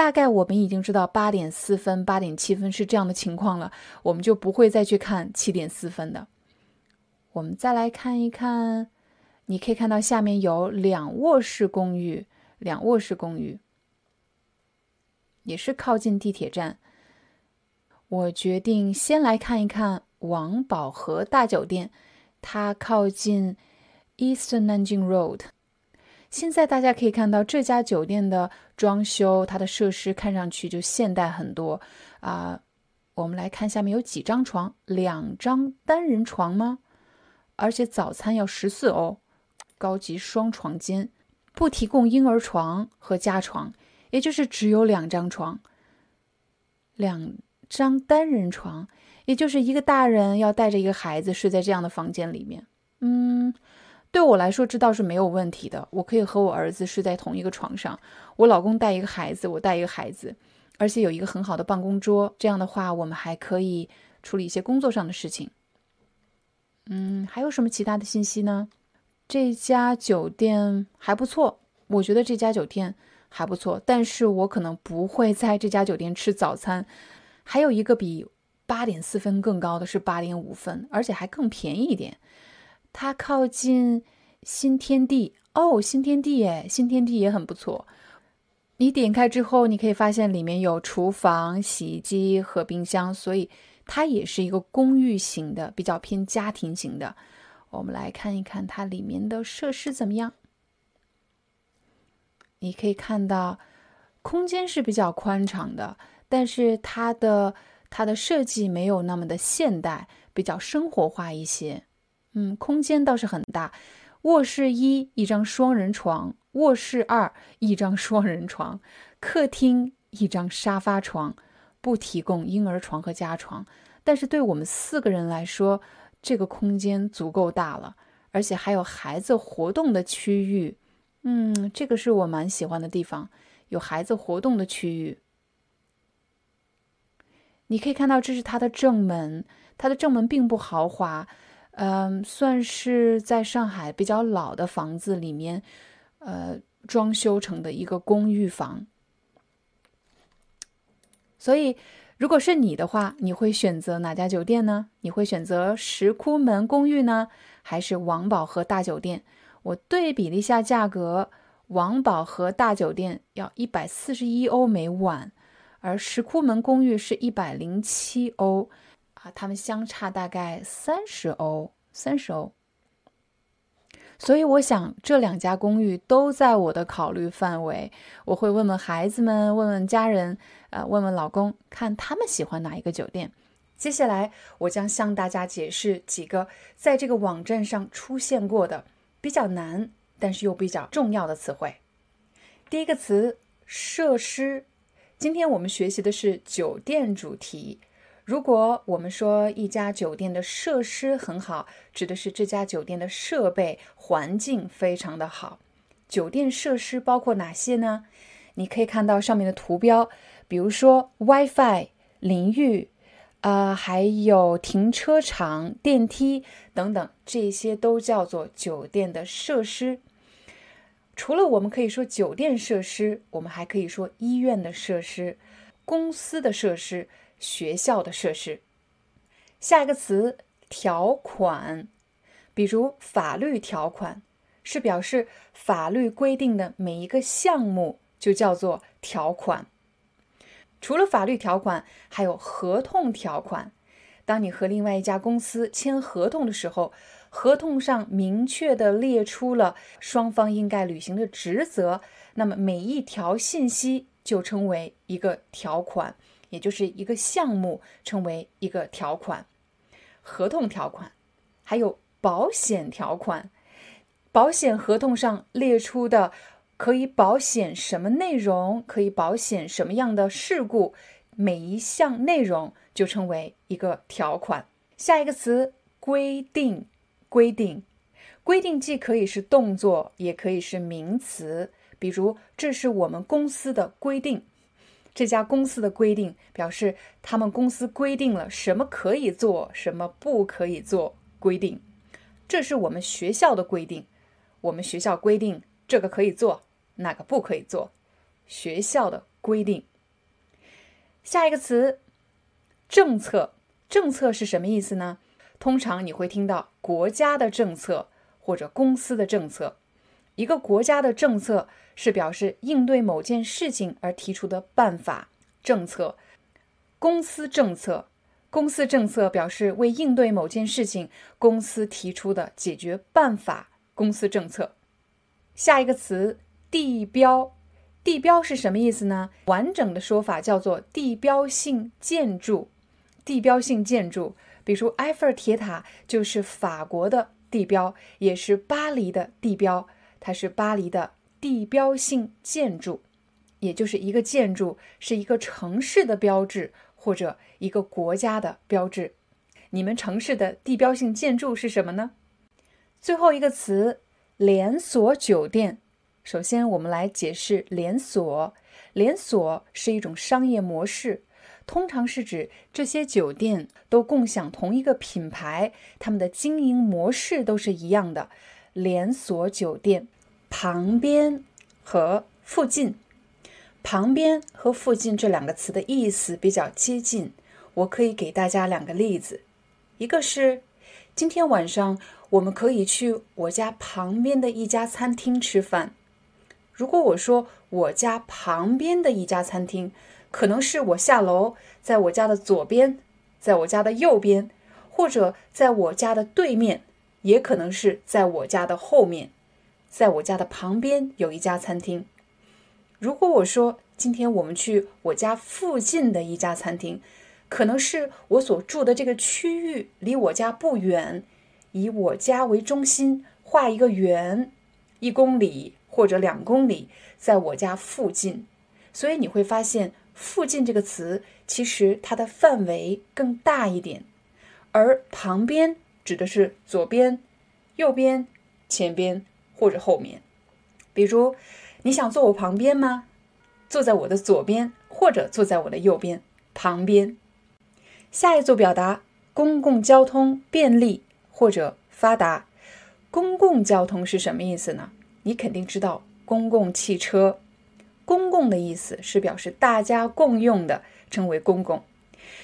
大概我们已经知道八点四分、八点七分是这样的情况了，我们就不会再去看七点四分的。我们再来看一看，你可以看到下面有两卧室公寓，两卧室公寓也是靠近地铁站。我决定先来看一看王宝和大酒店，它靠近 Eastern Nanjing Road。现在大家可以看到这家酒店的装修，它的设施看上去就现代很多啊。我们来看下面有几张床，两张单人床吗？而且早餐要十四欧，高级双床间，不提供婴儿床和加床，也就是只有两张床，两。张单人床，也就是一个大人要带着一个孩子睡在这样的房间里面。嗯，对我来说这倒是没有问题的，我可以和我儿子睡在同一个床上。我老公带一个孩子，我带一个孩子，而且有一个很好的办公桌，这样的话我们还可以处理一些工作上的事情。嗯，还有什么其他的信息呢？这家酒店还不错，我觉得这家酒店还不错，但是我可能不会在这家酒店吃早餐。还有一个比八点四分更高的是八点五分，而且还更便宜一点。它靠近新天地哦，新天地耶，新天地也很不错。你点开之后，你可以发现里面有厨房、洗衣机和冰箱，所以它也是一个公寓型的，比较偏家庭型的。我们来看一看它里面的设施怎么样。你可以看到空间是比较宽敞的，但是它的它的设计没有那么的现代，比较生活化一些。嗯，空间倒是很大，卧室一一张双人床，卧室二一张双人床，客厅一张沙发床，不提供婴儿床和加床。但是对我们四个人来说，这个空间足够大了，而且还有孩子活动的区域。嗯，这个是我蛮喜欢的地方。有孩子活动的区域，你可以看到这是它的正门，它的正门并不豪华，嗯，算是在上海比较老的房子里面，呃，装修成的一个公寓房。所以，如果是你的话，你会选择哪家酒店呢？你会选择石窟门公寓呢，还是王宝和大酒店？我对比了一下价格。王宝和大酒店要一百四十一欧每晚，而石窟门公寓是一百零七欧，啊，他们相差大概三十欧，三十欧。所以我想这两家公寓都在我的考虑范围。我会问问孩子们，问问家人，呃，问问老公，看他们喜欢哪一个酒店。接下来我将向大家解释几个在这个网站上出现过的比较难。但是又比较重要的词汇，第一个词设施。今天我们学习的是酒店主题。如果我们说一家酒店的设施很好，指的是这家酒店的设备环境非常的好。酒店设施包括哪些呢？你可以看到上面的图标，比如说 WiFi、淋浴，啊，还有停车场、电梯等等，这些都叫做酒店的设施。除了我们可以说酒店设施，我们还可以说医院的设施、公司的设施、学校的设施。下一个词条款，比如法律条款，是表示法律规定的每一个项目就叫做条款。除了法律条款，还有合同条款。当你和另外一家公司签合同的时候。合同上明确的列出了双方应该履行的职责，那么每一条信息就称为一个条款，也就是一个项目称为一个条款。合同条款，还有保险条款，保险合同上列出的可以保险什么内容，可以保险什么样的事故，每一项内容就称为一个条款。下一个词规定。规定，规定既可以是动作，也可以是名词。比如，这是我们公司的规定。这家公司的规定表示他们公司规定了什么可以做，什么不可以做。规定，这是我们学校的规定。我们学校规定这个可以做，那个不可以做。学校的规定。下一个词，政策。政策是什么意思呢？通常你会听到国家的政策或者公司的政策。一个国家的政策是表示应对某件事情而提出的办法政策。公司政策，公司政策表示为应对某件事情公司提出的解决办法公司政策。下一个词地标，地标是什么意思呢？完整的说法叫做地标性建筑。地标性建筑。比如埃菲尔铁塔就是法国的地标，也是巴黎的地标。它是巴黎的地标性建筑，也就是一个建筑是一个城市的标志或者一个国家的标志。你们城市的地标性建筑是什么呢？最后一个词，连锁酒店。首先，我们来解释连锁。连锁是一种商业模式。通常是指这些酒店都共享同一个品牌，他们的经营模式都是一样的。连锁酒店旁边和附近，旁边和附近这两个词的意思比较接近。我可以给大家两个例子，一个是今天晚上我们可以去我家旁边的一家餐厅吃饭。如果我说我家旁边的一家餐厅。可能是我下楼，在我家的左边，在我家的右边，或者在我家的对面，也可能是在我家的后面，在我家的旁边有一家餐厅。如果我说今天我们去我家附近的一家餐厅，可能是我所住的这个区域离我家不远，以我家为中心画一个圆，一公里或者两公里，在我家附近。所以你会发现，“附近”这个词其实它的范围更大一点，而旁边指的是左边、右边、前边或者后面。比如，你想坐我旁边吗？坐在我的左边，或者坐在我的右边，旁边。下一组表达：公共交通便利或者发达。公共交通是什么意思呢？你肯定知道，公共汽车。公共的意思是表示大家共用的，称为公共。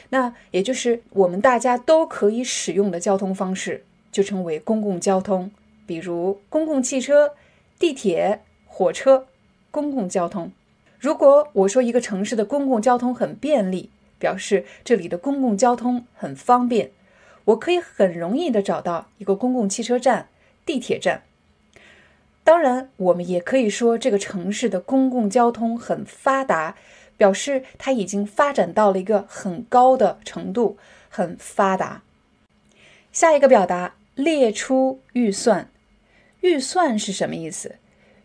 那也就是我们大家都可以使用的交通方式，就称为公共交通。比如公共汽车、地铁、火车，公共交通。如果我说一个城市的公共交通很便利，表示这里的公共交通很方便，我可以很容易的找到一个公共汽车站、地铁站。当然，我们也可以说这个城市的公共交通很发达，表示它已经发展到了一个很高的程度，很发达。下一个表达列出预算，预算是什么意思？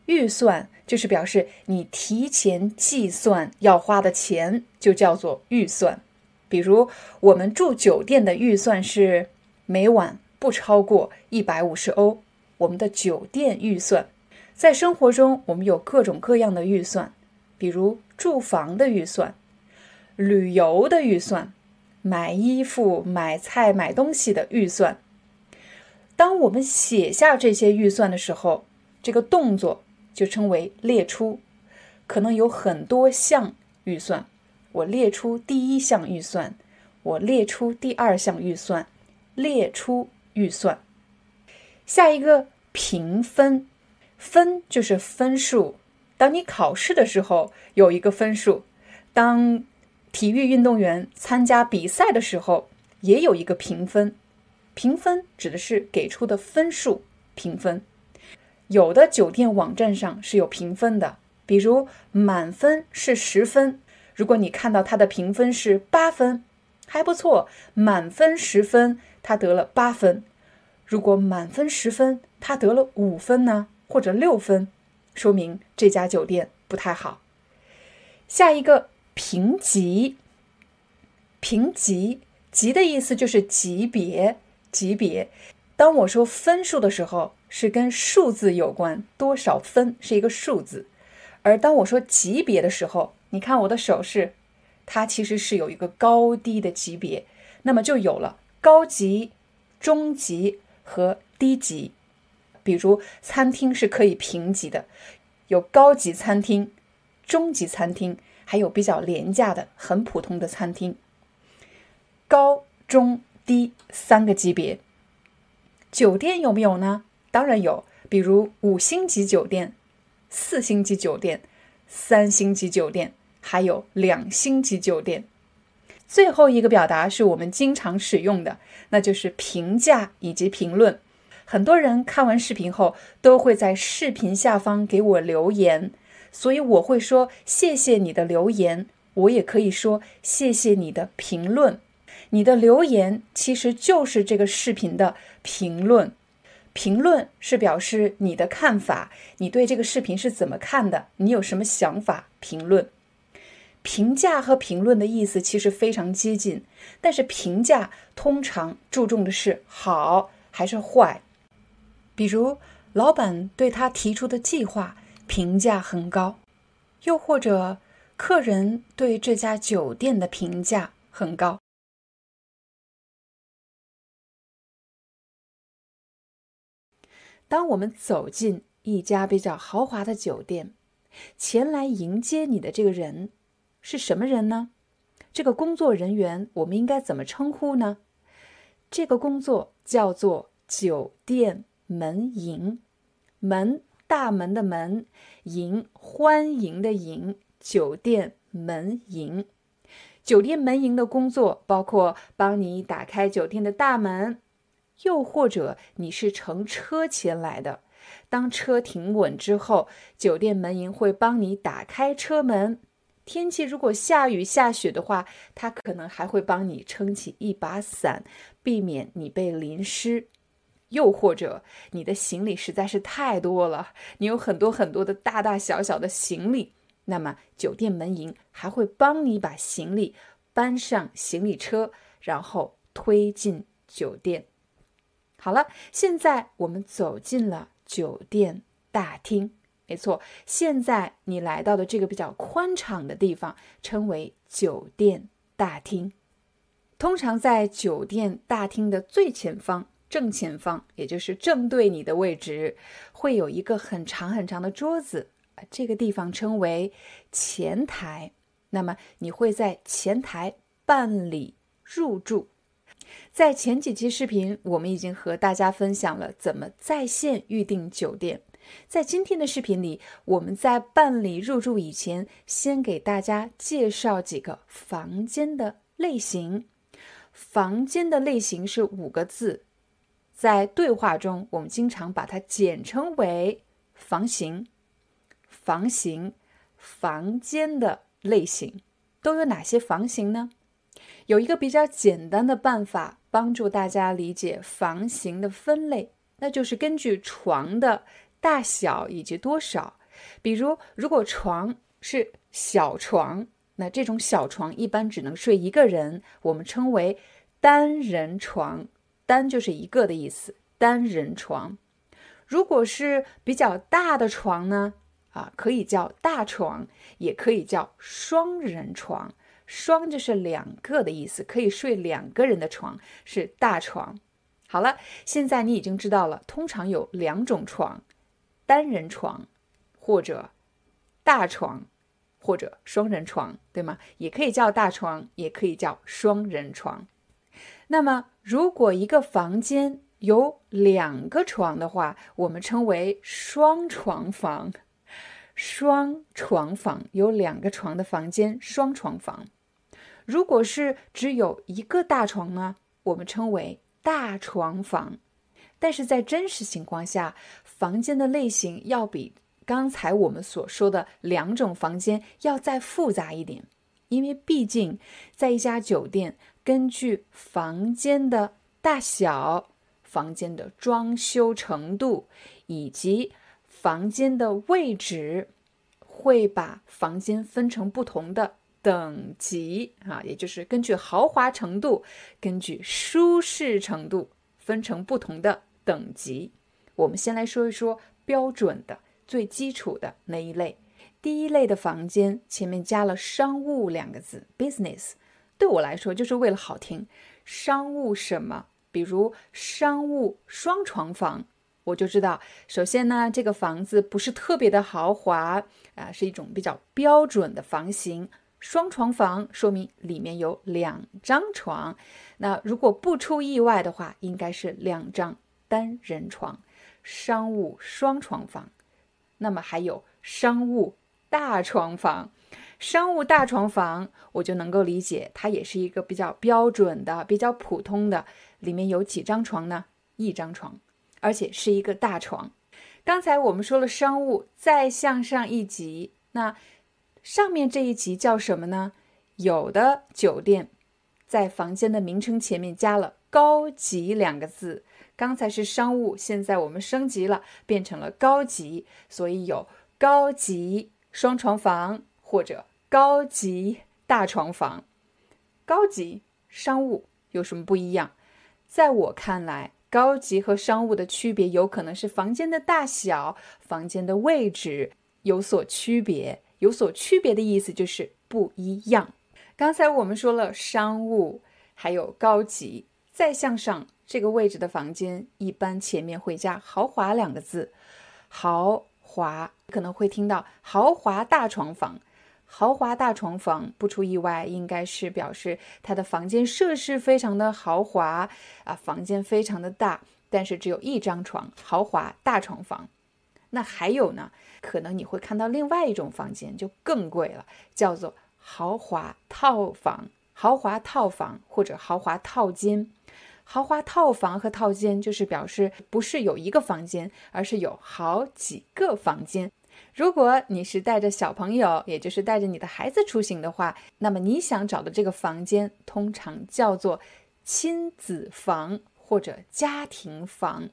预算就是表示你提前计算要花的钱，就叫做预算。比如我们住酒店的预算是每晚不超过一百五十欧，我们的酒店预算。在生活中，我们有各种各样的预算，比如住房的预算、旅游的预算、买衣服、买菜、买东西的预算。当我们写下这些预算的时候，这个动作。就称为列出，可能有很多项预算。我列出第一项预算，我列出第二项预算，列出预算。下一个评分，分就是分数。当你考试的时候有一个分数，当体育运动员参加比赛的时候也有一个评分。评分指的是给出的分数，评分。有的酒店网站上是有评分的，比如满分是十分，如果你看到它的评分是八分，还不错；满分十分，他得了八分。如果满分十分，他得了五分呢，或者六分，说明这家酒店不太好。下一个评级，评级，级的意思就是级别，级别。当我说分数的时候。是跟数字有关，多少分是一个数字。而当我说级别的时候，你看我的手势，它其实是有一个高低的级别，那么就有了高级、中级和低级。比如餐厅是可以评级的，有高级餐厅、中级餐厅，还有比较廉价的、很普通的餐厅。高、中、低三个级别，酒店有没有呢？当然有，比如五星级酒店、四星级酒店、三星级酒店，还有两星级酒店。最后一个表达是我们经常使用的，那就是评价以及评论。很多人看完视频后都会在视频下方给我留言，所以我会说谢谢你的留言，我也可以说谢谢你的评论。你的留言其实就是这个视频的评论。评论是表示你的看法，你对这个视频是怎么看的？你有什么想法？评论、评价和评论的意思其实非常接近，但是评价通常注重的是好还是坏。比如，老板对他提出的计划评价很高，又或者客人对这家酒店的评价很高。当我们走进一家比较豪华的酒店，前来迎接你的这个人是什么人呢？这个工作人员我们应该怎么称呼呢？这个工作叫做酒店门迎，门大门的门，迎欢迎的迎，酒店门迎。酒店门迎的工作包括帮你打开酒店的大门。又或者你是乘车前来的，当车停稳之后，酒店门迎会帮你打开车门，天气如果下雨下雪的话，它可能还会帮你撑起一把伞，避免你被淋湿。又或者你的行李实在是太多了，你有很多很多的大大小小的行李，那么酒店门迎还会帮你把行李搬上行李车，然后推进酒店。好了，现在我们走进了酒店大厅。没错，现在你来到的这个比较宽敞的地方称为酒店大厅。通常在酒店大厅的最前方、正前方，也就是正对你的位置，会有一个很长很长的桌子，这个地方称为前台。那么你会在前台办理入住。在前几期视频，我们已经和大家分享了怎么在线预订酒店。在今天的视频里，我们在办理入住以前，先给大家介绍几个房间的类型。房间的类型是五个字，在对话中，我们经常把它简称为房型。房型，房间的类型都有哪些房型呢？有一个比较简单的办法，帮助大家理解房型的分类，那就是根据床的。大小以及多少，比如如果床是小床，那这种小床一般只能睡一个人，我们称为单人床。单就是一个的意思，单人床。如果是比较大的床呢，啊，可以叫大床，也可以叫双人床。双就是两个的意思，可以睡两个人的床是大床。好了，现在你已经知道了，通常有两种床。单人床，或者大床，或者双人床，对吗？也可以叫大床，也可以叫双人床。那么，如果一个房间有两个床的话，我们称为双床房。双床房有两个床的房间，双床房。如果是只有一个大床呢，我们称为大床房。但是在真实情况下，房间的类型要比刚才我们所说的两种房间要再复杂一点，因为毕竟在一家酒店，根据房间的大小、房间的装修程度以及房间的位置，会把房间分成不同的等级啊，也就是根据豪华程度、根据舒适程度分成不同的。等级，我们先来说一说标准的、最基础的那一类。第一类的房间前面加了“商务”两个字，business，对我来说就是为了好听。商务什么？比如商务双床房，我就知道，首先呢，这个房子不是特别的豪华啊，是一种比较标准的房型。双床房说明里面有两张床，那如果不出意外的话，应该是两张。单人床，商务双床房，那么还有商务大床房。商务大床房，我就能够理解，它也是一个比较标准的、比较普通的。里面有几张床呢？一张床，而且是一个大床。刚才我们说了商务，再向上一级，那上面这一级叫什么呢？有的酒店在房间的名称前面加了“高级”两个字。刚才是商务，现在我们升级了，变成了高级，所以有高级双床房或者高级大床房。高级商务有什么不一样？在我看来，高级和商务的区别有可能是房间的大小、房间的位置有所区别。有所区别的意思就是不一样。刚才我们说了商务，还有高级，再向上。这个位置的房间一般前面会加“豪华”两个字，豪华可能会听到“豪华大床房”。豪华大床房不出意外，应该是表示它的房间设施非常的豪华啊，房间非常的大，但是只有一张床。豪华大床房。那还有呢？可能你会看到另外一种房间就更贵了，叫做豪华套房、豪华套房或者豪华套间。豪华套房和套间就是表示不是有一个房间，而是有好几个房间。如果你是带着小朋友，也就是带着你的孩子出行的话，那么你想找的这个房间通常叫做亲子房或者家庭房。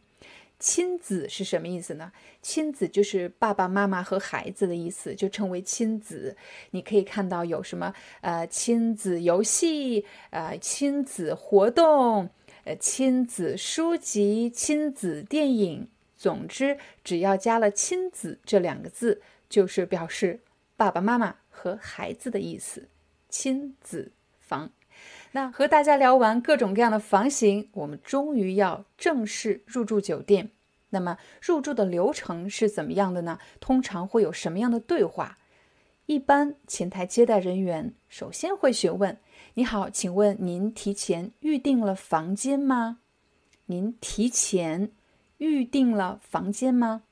亲子是什么意思呢？亲子就是爸爸妈妈和孩子的意思，就称为亲子。你可以看到有什么呃亲子游戏、呃亲子活动、呃亲子书籍、亲子电影。总之，只要加了“亲子”这两个字，就是表示爸爸妈妈和孩子的意思。亲子房。那和大家聊完各种各样的房型，我们终于要正式入住酒店。那么入住的流程是怎么样的呢？通常会有什么样的对话？一般前台接待人员首先会询问：“你好，请问您提前预定了房间吗？您提前。”预定了房间吗？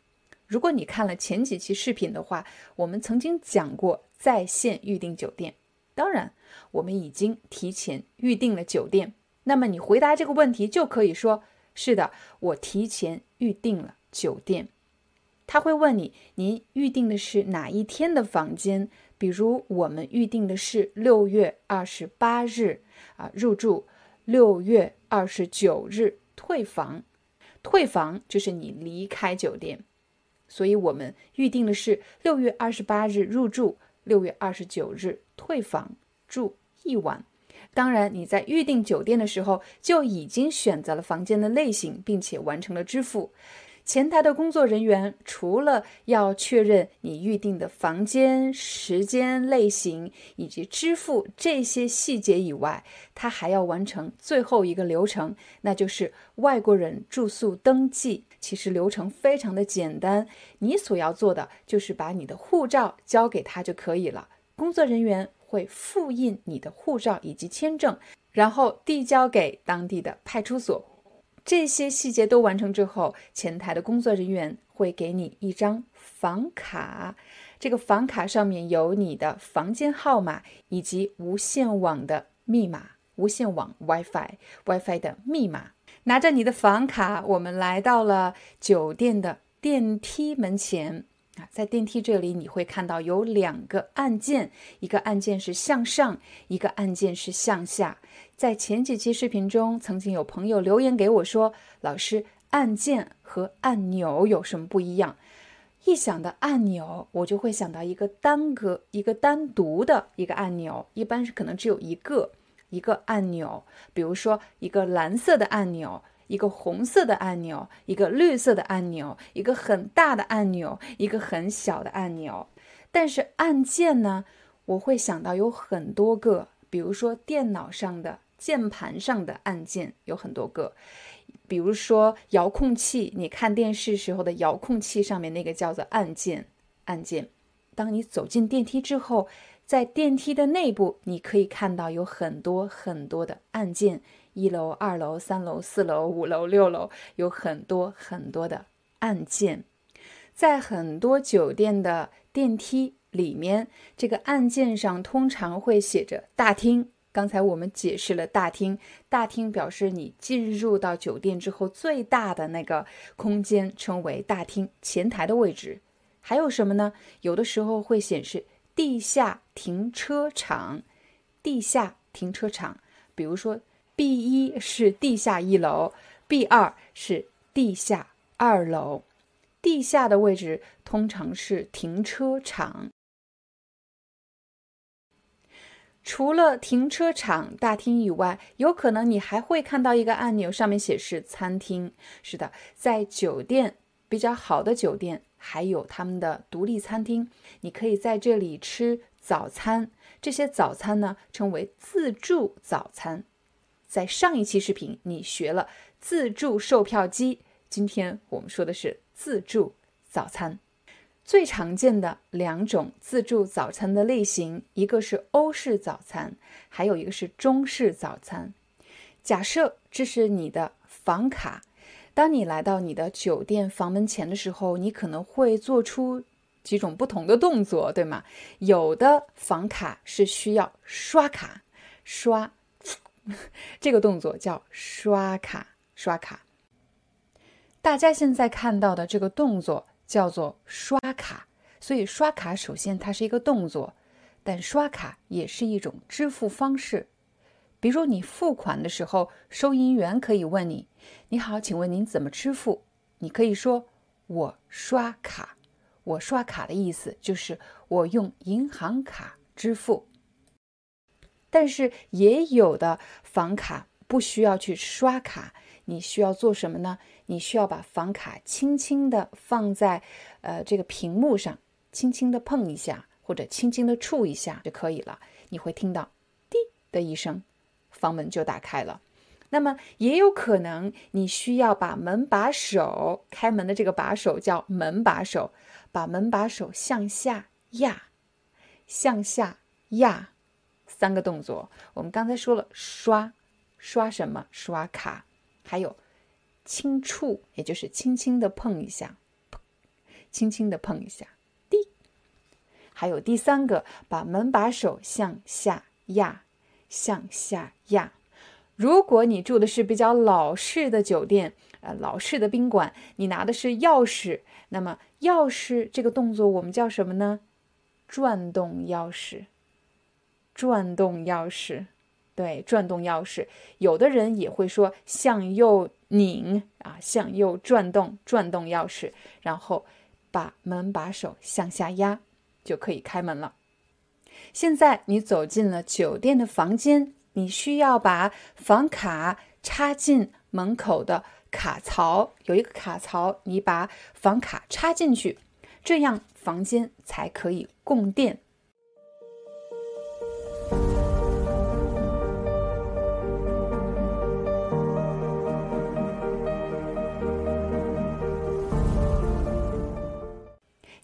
如果你看了前几期视频的话，我们曾经讲过在线预订酒店。当然，我们已经提前预定了酒店。那么你回答这个问题就可以说：“是的，我提前预定了酒店。”他会问你：“您预定的是哪一天的房间？”比如我们预定的是六月二十八日啊入住，六月二十九日退房。退房就是你离开酒店，所以我们预定的是六月二十八日入住，六月二十九日退房住一晚。当然，你在预定酒店的时候就已经选择了房间的类型，并且完成了支付。前台的工作人员除了要确认你预定的房间、时间、类型以及支付这些细节以外，他还要完成最后一个流程，那就是外国人住宿登记。其实流程非常的简单，你所要做的就是把你的护照交给他就可以了。工作人员会复印你的护照以及签证，然后递交给当地的派出所。这些细节都完成之后，前台的工作人员会给你一张房卡，这个房卡上面有你的房间号码以及无线网的密码，无线网 WiFi，WiFi 的密码。拿着你的房卡，我们来到了酒店的电梯门前。啊，在电梯这里你会看到有两个按键，一个按键是向上，一个按键是向下。在前几期视频中，曾经有朋友留言给我说：“老师，按键和按钮有什么不一样？”一想到按钮，我就会想到一个单个、一个单独的一个按钮，一般是可能只有一个一个按钮，比如说一个蓝色的按钮。一个红色的按钮，一个绿色的按钮，一个很大的按钮，一个很小的按钮。但是按键呢，我会想到有很多个，比如说电脑上的键盘上的按键有很多个，比如说遥控器，你看电视时候的遥控器上面那个叫做按键，按键。当你走进电梯之后，在电梯的内部，你可以看到有很多很多的按键。一楼、二楼、三楼、四楼、五楼、六楼，有很多很多的按键，在很多酒店的电梯里面，这个按键上通常会写着“大厅”。刚才我们解释了“大厅”，大厅表示你进入到酒店之后最大的那个空间，称为大厅，前台的位置。还有什么呢？有的时候会显示地下停车场，地下停车场，比如说。B 一是地下一楼，B 二是地下二楼。地下的位置通常是停车场。除了停车场大厅以外，有可能你还会看到一个按钮，上面显示餐厅。是的，在酒店比较好的酒店，还有他们的独立餐厅，你可以在这里吃早餐。这些早餐呢，称为自助早餐。在上一期视频，你学了自助售票机。今天我们说的是自助早餐。最常见的两种自助早餐的类型，一个是欧式早餐，还有一个是中式早餐。假设这是你的房卡，当你来到你的酒店房门前的时候，你可能会做出几种不同的动作，对吗？有的房卡是需要刷卡，刷。这个动作叫刷卡，刷卡。大家现在看到的这个动作叫做刷卡，所以刷卡首先它是一个动作，但刷卡也是一种支付方式。比如你付款的时候，收银员可以问你：“你好，请问您怎么支付？”你可以说：“我刷卡。”我刷卡的意思就是我用银行卡支付。但是也有的房卡不需要去刷卡，你需要做什么呢？你需要把房卡轻轻地放在呃这个屏幕上，轻轻地碰一下或者轻轻地触一下就可以了。你会听到“滴”的一声，房门就打开了。那么也有可能你需要把门把手开门的这个把手叫门把手，把门把手向下压，向下压。三个动作，我们刚才说了，刷，刷什么？刷卡，还有轻触，也就是轻轻的碰一下，轻轻的碰一下，滴。还有第三个，把门把手向下压，向下压。如果你住的是比较老式的酒店，呃，老式的宾馆，你拿的是钥匙，那么钥匙这个动作我们叫什么呢？转动钥匙。转动钥匙，对，转动钥匙。有的人也会说向右拧啊，向右转动，转动钥匙，然后把门把手向下压，就可以开门了。现在你走进了酒店的房间，你需要把房卡插进门口的卡槽，有一个卡槽，你把房卡插进去，这样房间才可以供电。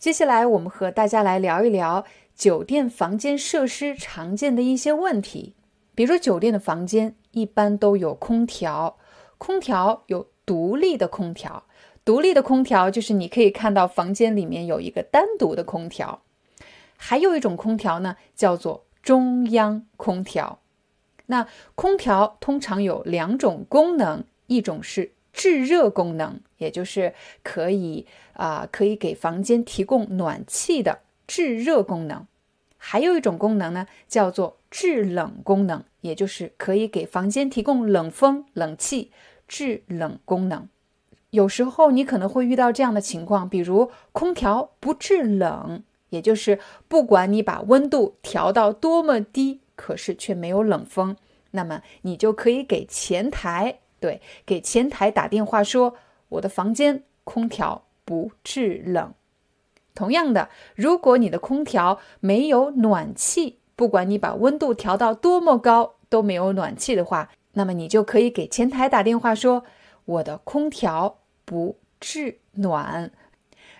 接下来，我们和大家来聊一聊酒店房间设施常见的一些问题。比如说，酒店的房间一般都有空调，空调有独立的空调，独立的空调就是你可以看到房间里面有一个单独的空调。还有一种空调呢，叫做中央空调。那空调通常有两种功能，一种是。制热功能，也就是可以啊，可以给房间提供暖气的制热功能。还有一种功能呢，叫做制冷功能，也就是可以给房间提供冷风、冷气、制冷功能。有时候你可能会遇到这样的情况，比如空调不制冷，也就是不管你把温度调到多么低，可是却没有冷风，那么你就可以给前台。对，给前台打电话说我的房间空调不制冷。同样的，如果你的空调没有暖气，不管你把温度调到多么高都没有暖气的话，那么你就可以给前台打电话说我的空调不制暖。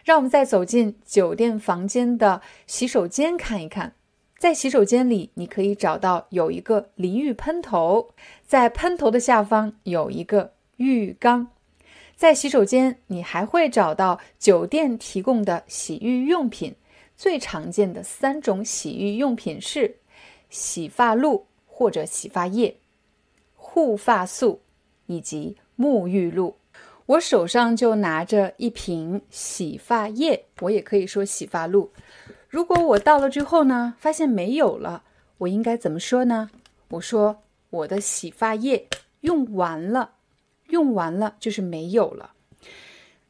让我们再走进酒店房间的洗手间看一看。在洗手间里，你可以找到有一个淋浴喷头，在喷头的下方有一个浴缸。在洗手间，你还会找到酒店提供的洗浴用品。最常见的三种洗浴用品是洗发露或者洗发液、护发素以及沐浴露。我手上就拿着一瓶洗发液，我也可以说洗发露。如果我到了之后呢，发现没有了，我应该怎么说呢？我说我的洗发液用完了，用完了就是没有了。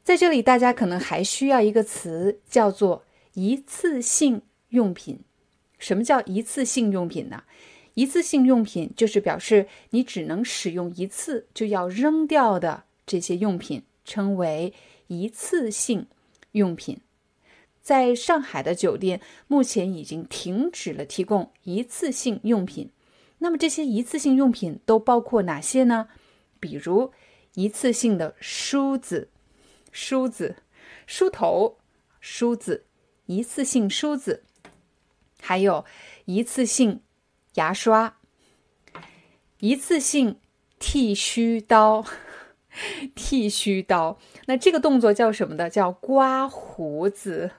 在这里，大家可能还需要一个词，叫做一次性用品。什么叫一次性用品呢？一次性用品就是表示你只能使用一次就要扔掉的这些用品，称为一次性用品。在上海的酒店目前已经停止了提供一次性用品。那么这些一次性用品都包括哪些呢？比如一次性的梳子、梳子、梳头、梳子、一次性梳子，还有一次性牙刷、一次性剃须刀、剃须刀。那这个动作叫什么的？叫刮胡子。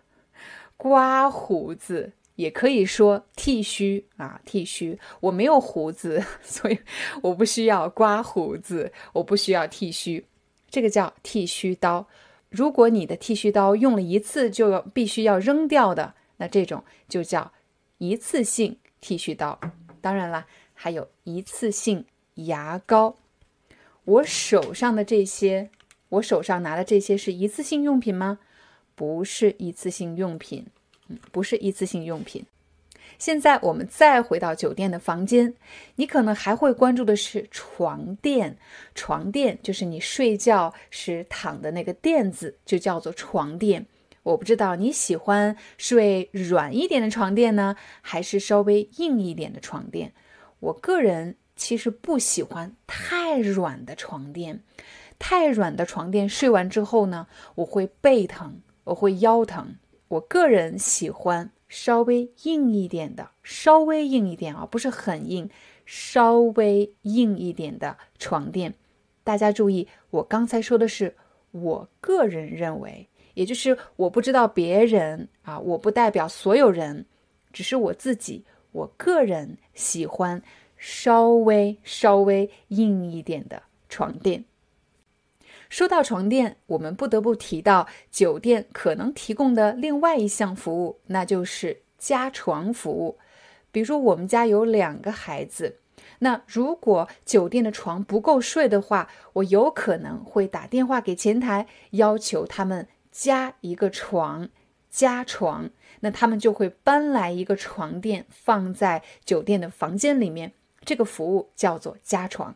刮胡子也可以说剃须啊，剃须。我没有胡子，所以我不需要刮胡子，我不需要剃须。这个叫剃须刀。如果你的剃须刀用了一次就要必须要扔掉的，那这种就叫一次性剃须刀。当然了，还有一次性牙膏。我手上的这些，我手上拿的这些是一次性用品吗？不是一次性用品，嗯，不是一次性用品。现在我们再回到酒店的房间，你可能还会关注的是床垫。床垫就是你睡觉时躺的那个垫子，就叫做床垫。我不知道你喜欢睡软一点的床垫呢，还是稍微硬一点的床垫。我个人其实不喜欢太软的床垫，太软的床垫睡完之后呢，我会背疼，我会腰疼。我个人喜欢。稍微硬一点的，稍微硬一点啊，不是很硬，稍微硬一点的床垫。大家注意，我刚才说的是我个人认为，也就是我不知道别人啊，我不代表所有人，只是我自己，我个人喜欢稍微稍微硬一点的床垫。说到床垫，我们不得不提到酒店可能提供的另外一项服务，那就是加床服务。比如说我们家有两个孩子，那如果酒店的床不够睡的话，我有可能会打电话给前台，要求他们加一个床，加床。那他们就会搬来一个床垫放在酒店的房间里面，这个服务叫做加床。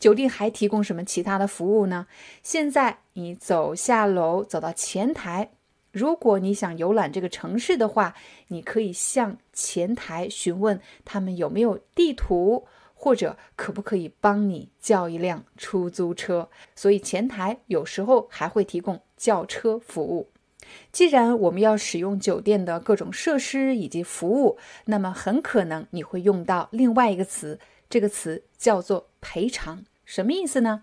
酒店还提供什么其他的服务呢？现在你走下楼，走到前台，如果你想游览这个城市的话，你可以向前台询问他们有没有地图，或者可不可以帮你叫一辆出租车。所以前台有时候还会提供叫车服务。既然我们要使用酒店的各种设施以及服务，那么很可能你会用到另外一个词，这个词叫做赔偿。什么意思呢？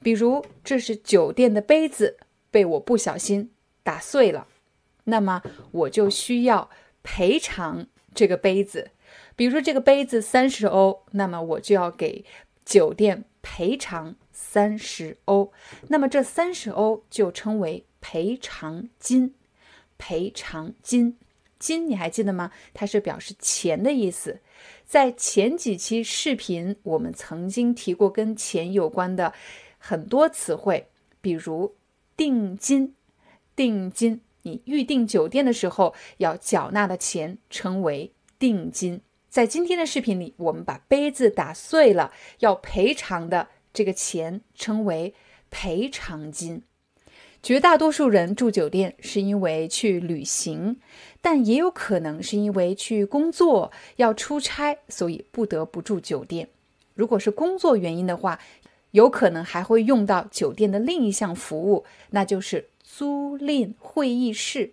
比如这是酒店的杯子被我不小心打碎了，那么我就需要赔偿这个杯子。比如说这个杯子三十欧，那么我就要给酒店赔偿三十欧。那么这三十欧就称为赔偿金。赔偿金，金你还记得吗？它是表示钱的意思。在前几期视频，我们曾经提过跟钱有关的很多词汇，比如定金。定金，你预订酒店的时候要缴纳的钱称为定金。在今天的视频里，我们把杯子打碎了要赔偿的这个钱称为赔偿金。绝大多数人住酒店是因为去旅行，但也有可能是因为去工作要出差，所以不得不住酒店。如果是工作原因的话，有可能还会用到酒店的另一项服务，那就是租赁会议室。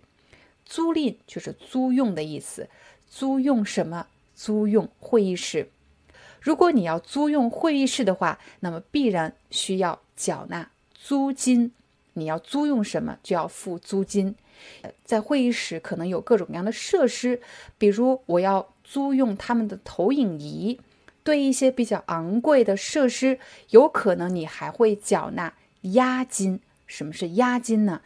租赁就是租用的意思，租用什么？租用会议室。如果你要租用会议室的话，那么必然需要缴纳租金。你要租用什么就要付租金，在会议室可能有各种各样的设施，比如我要租用他们的投影仪，对一些比较昂贵的设施，有可能你还会缴纳押金。什么是押金呢？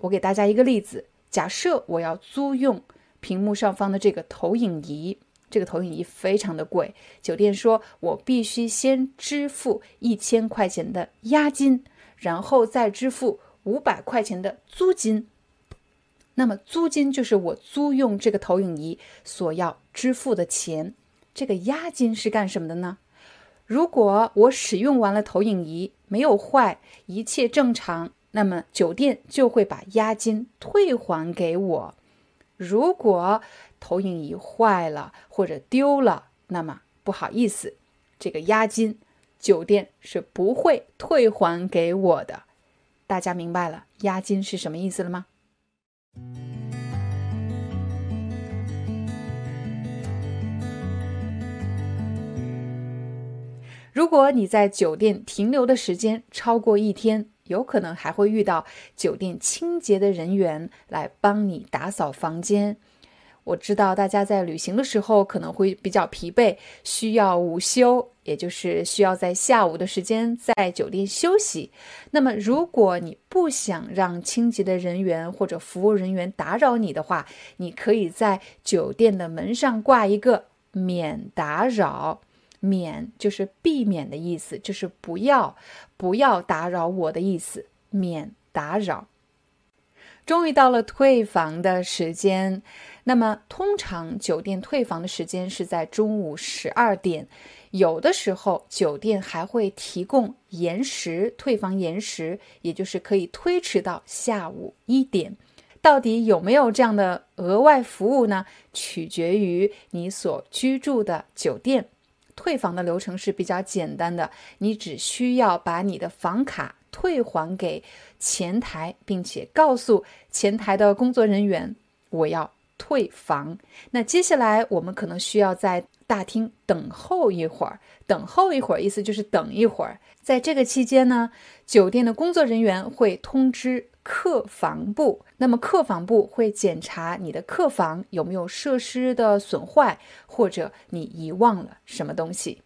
我给大家一个例子，假设我要租用屏幕上方的这个投影仪，这个投影仪非常的贵，酒店说我必须先支付一千块钱的押金，然后再支付。五百块钱的租金，那么租金就是我租用这个投影仪所要支付的钱。这个押金是干什么的呢？如果我使用完了投影仪没有坏，一切正常，那么酒店就会把押金退还给我。如果投影仪坏了或者丢了，那么不好意思，这个押金酒店是不会退还给我的。大家明白了押金是什么意思了吗？如果你在酒店停留的时间超过一天，有可能还会遇到酒店清洁的人员来帮你打扫房间。我知道大家在旅行的时候可能会比较疲惫，需要午休，也就是需要在下午的时间在酒店休息。那么，如果你不想让清洁的人员或者服务人员打扰你的话，你可以在酒店的门上挂一个“免打扰”，“免”就是避免的意思，就是不要不要打扰我的意思，“免打扰”。终于到了退房的时间。那么，通常酒店退房的时间是在中午十二点，有的时候酒店还会提供延时退房，延时也就是可以推迟到下午一点。到底有没有这样的额外服务呢？取决于你所居住的酒店。退房的流程是比较简单的，你只需要把你的房卡退还给前台，并且告诉前台的工作人员，我要。退房，那接下来我们可能需要在大厅等候一会儿。等候一会儿，意思就是等一会儿。在这个期间呢，酒店的工作人员会通知客房部，那么客房部会检查你的客房有没有设施的损坏，或者你遗忘了什么东西。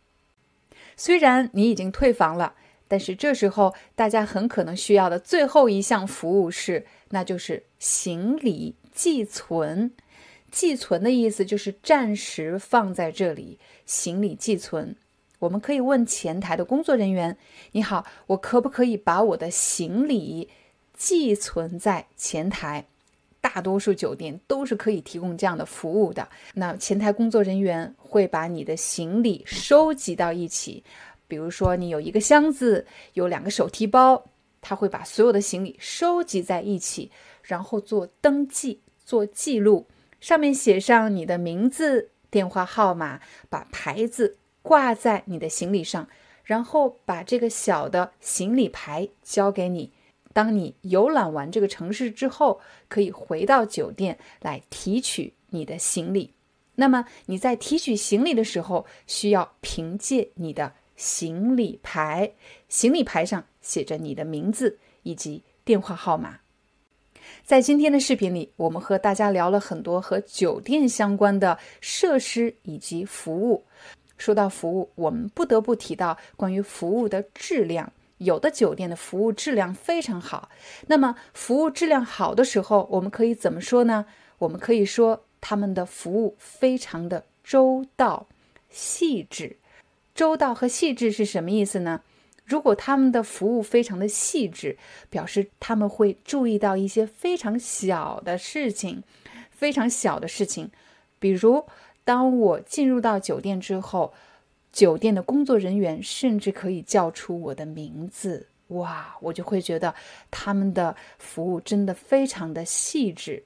虽然你已经退房了，但是这时候大家很可能需要的最后一项服务是，那就是行李寄存。寄存的意思就是暂时放在这里，行李寄存。我们可以问前台的工作人员：“你好，我可不可以把我的行李寄存在前台？”大多数酒店都是可以提供这样的服务的。那前台工作人员会把你的行李收集到一起，比如说你有一个箱子，有两个手提包，他会把所有的行李收集在一起，然后做登记、做记录。上面写上你的名字、电话号码，把牌子挂在你的行李上，然后把这个小的行李牌交给你。当你游览完这个城市之后，可以回到酒店来提取你的行李。那么你在提取行李的时候，需要凭借你的行李牌，行李牌上写着你的名字以及电话号码。在今天的视频里，我们和大家聊了很多和酒店相关的设施以及服务。说到服务，我们不得不提到关于服务的质量。有的酒店的服务质量非常好。那么，服务质量好的时候，我们可以怎么说呢？我们可以说他们的服务非常的周到、细致。周到和细致是什么意思呢？如果他们的服务非常的细致，表示他们会注意到一些非常小的事情，非常小的事情。比如，当我进入到酒店之后，酒店的工作人员甚至可以叫出我的名字，哇，我就会觉得他们的服务真的非常的细致。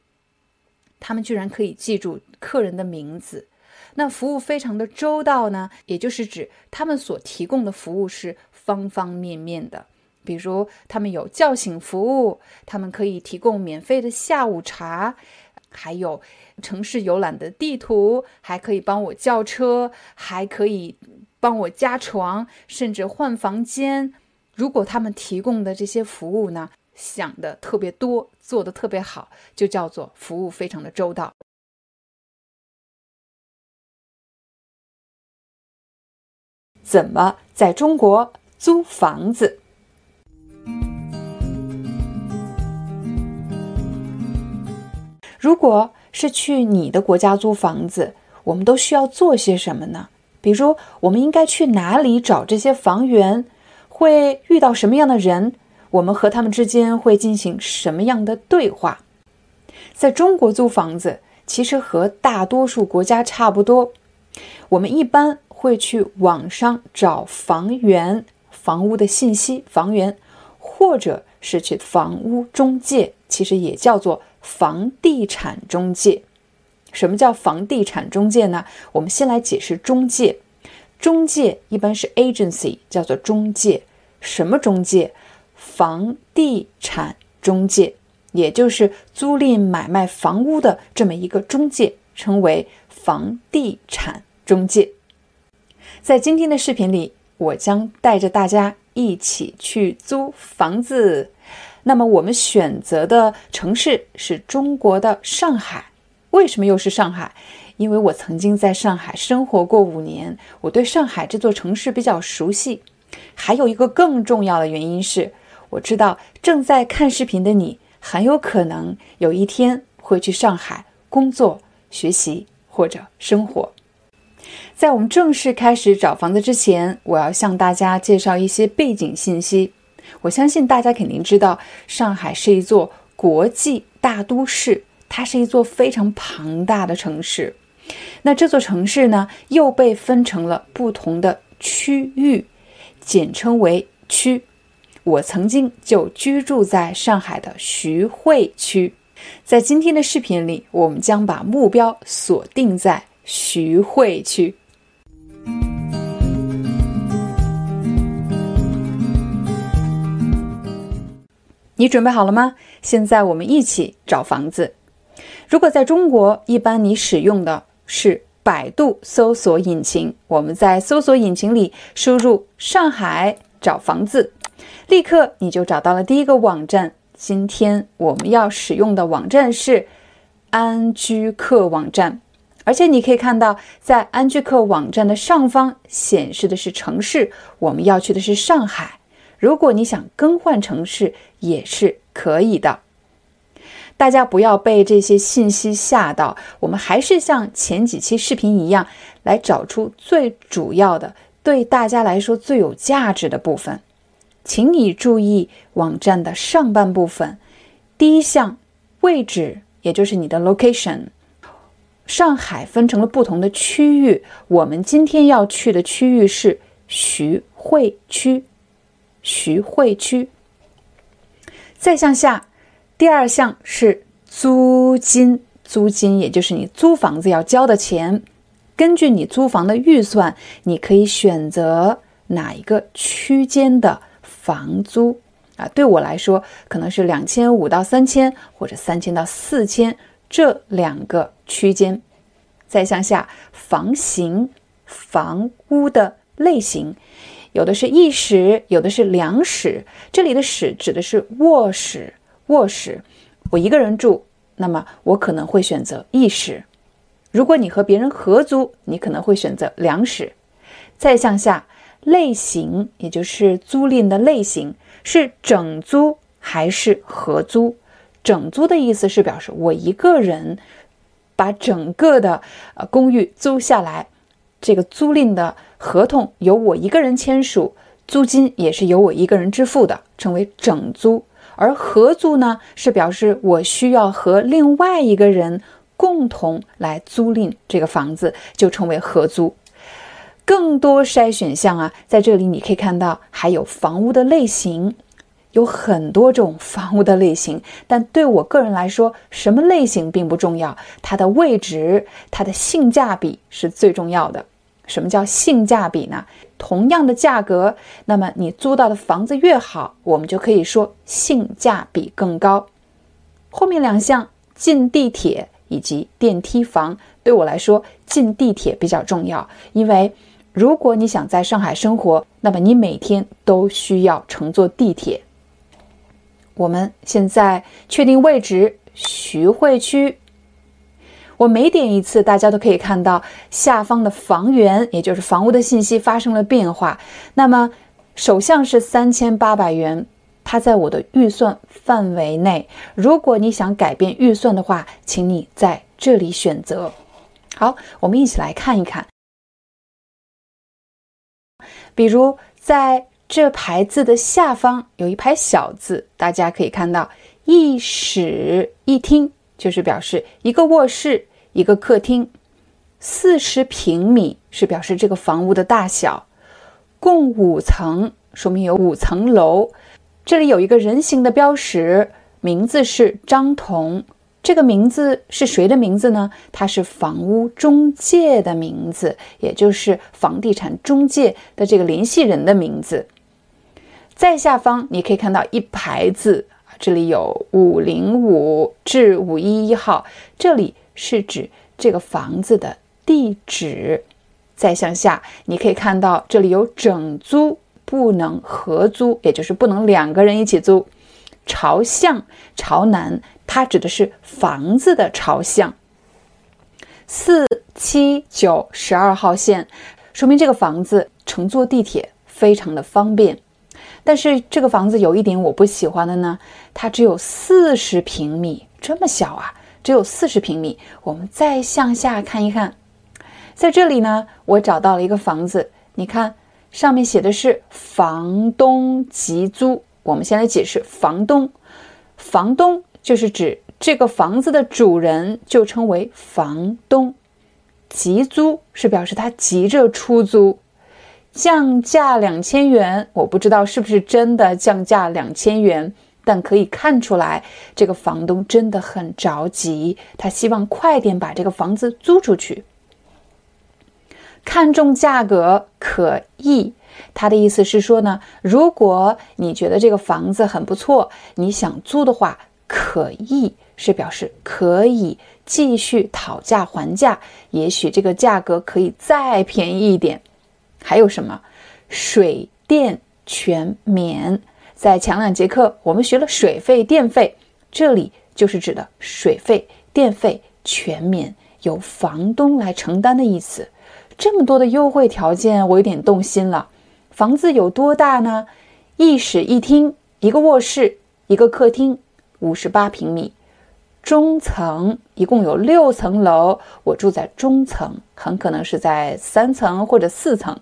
他们居然可以记住客人的名字。那服务非常的周到呢，也就是指他们所提供的服务是方方面面的。比如，他们有叫醒服务，他们可以提供免费的下午茶，还有城市游览的地图，还可以帮我叫车，还可以帮我加床，甚至换房间。如果他们提供的这些服务呢，想的特别多，做的特别好，就叫做服务非常的周到。怎么在中国租房子？如果是去你的国家租房子，我们都需要做些什么呢？比如，我们应该去哪里找这些房源？会遇到什么样的人？我们和他们之间会进行什么样的对话？在中国租房子，其实和大多数国家差不多。我们一般。会去网上找房源、房屋的信息，房源，或者是去房屋中介，其实也叫做房地产中介。什么叫房地产中介呢？我们先来解释中介。中介一般是 agency，叫做中介。什么中介？房地产中介，也就是租赁买卖房屋的这么一个中介，称为房地产中介。在今天的视频里，我将带着大家一起去租房子。那么，我们选择的城市是中国的上海。为什么又是上海？因为我曾经在上海生活过五年，我对上海这座城市比较熟悉。还有一个更重要的原因是，我知道正在看视频的你很有可能有一天会去上海工作、学习或者生活。在我们正式开始找房子之前，我要向大家介绍一些背景信息。我相信大家肯定知道，上海是一座国际大都市，它是一座非常庞大的城市。那这座城市呢，又被分成了不同的区域，简称为区。我曾经就居住在上海的徐汇区。在今天的视频里，我们将把目标锁定在徐汇区。你准备好了吗？现在我们一起找房子。如果在中国，一般你使用的是百度搜索引擎。我们在搜索引擎里输入“上海找房子”，立刻你就找到了第一个网站。今天我们要使用的网站是安居客网站，而且你可以看到，在安居客网站的上方显示的是城市，我们要去的是上海。如果你想更换城市，也是可以的。大家不要被这些信息吓到，我们还是像前几期视频一样，来找出最主要的、对大家来说最有价值的部分。请你注意网站的上半部分，第一项位置，也就是你的 location。上海分成了不同的区域，我们今天要去的区域是徐汇区。徐汇区。再向下，第二项是租金，租金也就是你租房子要交的钱。根据你租房的预算，你可以选择哪一个区间的房租啊？对我来说，可能是两千五到三千，或者三千到四千这两个区间。再向下，房型，房屋的类型。有的是一室，有的是两室。这里的室指的是卧室。卧室，我一个人住，那么我可能会选择一室。如果你和别人合租，你可能会选择两室。再向下，类型，也就是租赁的类型，是整租还是合租？整租的意思是表示我一个人把整个的呃公寓租下来，这个租赁的。合同由我一个人签署，租金也是由我一个人支付的，称为整租。而合租呢，是表示我需要和另外一个人共同来租赁这个房子，就称为合租。更多筛选项啊，在这里你可以看到，还有房屋的类型，有很多种房屋的类型。但对我个人来说，什么类型并不重要，它的位置、它的性价比是最重要的。什么叫性价比呢？同样的价格，那么你租到的房子越好，我们就可以说性价比更高。后面两项进地铁以及电梯房，对我来说进地铁比较重要，因为如果你想在上海生活，那么你每天都需要乘坐地铁。我们现在确定位置，徐汇区。我每点一次，大家都可以看到下方的房源，也就是房屋的信息发生了变化。那么首项是三千八百元，它在我的预算范围内。如果你想改变预算的话，请你在这里选择。好，我们一起来看一看。比如在这排字的下方有一排小字，大家可以看到一室一厅。就是表示一个卧室，一个客厅，四十平米是表示这个房屋的大小，共五层，说明有五层楼。这里有一个人形的标识，名字是张彤。这个名字是谁的名字呢？他是房屋中介的名字，也就是房地产中介的这个联系人的名字。在下方你可以看到一排字。这里有五零五至五一一号，这里是指这个房子的地址。再向下，你可以看到这里有整租，不能合租，也就是不能两个人一起租。朝向朝南，它指的是房子的朝向。四、七、九、十二号线，说明这个房子乘坐地铁非常的方便。但是这个房子有一点我不喜欢的呢，它只有四十平米，这么小啊，只有四十平米。我们再向下看一看，在这里呢，我找到了一个房子，你看上面写的是房东急租。我们先来解释房东，房东就是指这个房子的主人，就称为房东。急租是表示他急着出租。降价两千元，我不知道是不是真的降价两千元，但可以看出来，这个房东真的很着急，他希望快点把这个房子租出去。看中价格可议，他的意思是说呢，如果你觉得这个房子很不错，你想租的话，可议是表示可以继续讨价还价，也许这个价格可以再便宜一点。还有什么？水电全免。在前两节课，我们学了水费、电费，这里就是指的水费、电费全免，由房东来承担的意思。这么多的优惠条件，我有点动心了。房子有多大呢？一室一厅，一个卧室，一个客厅，五十八平米。中层一共有六层楼，我住在中层，很可能是在三层或者四层。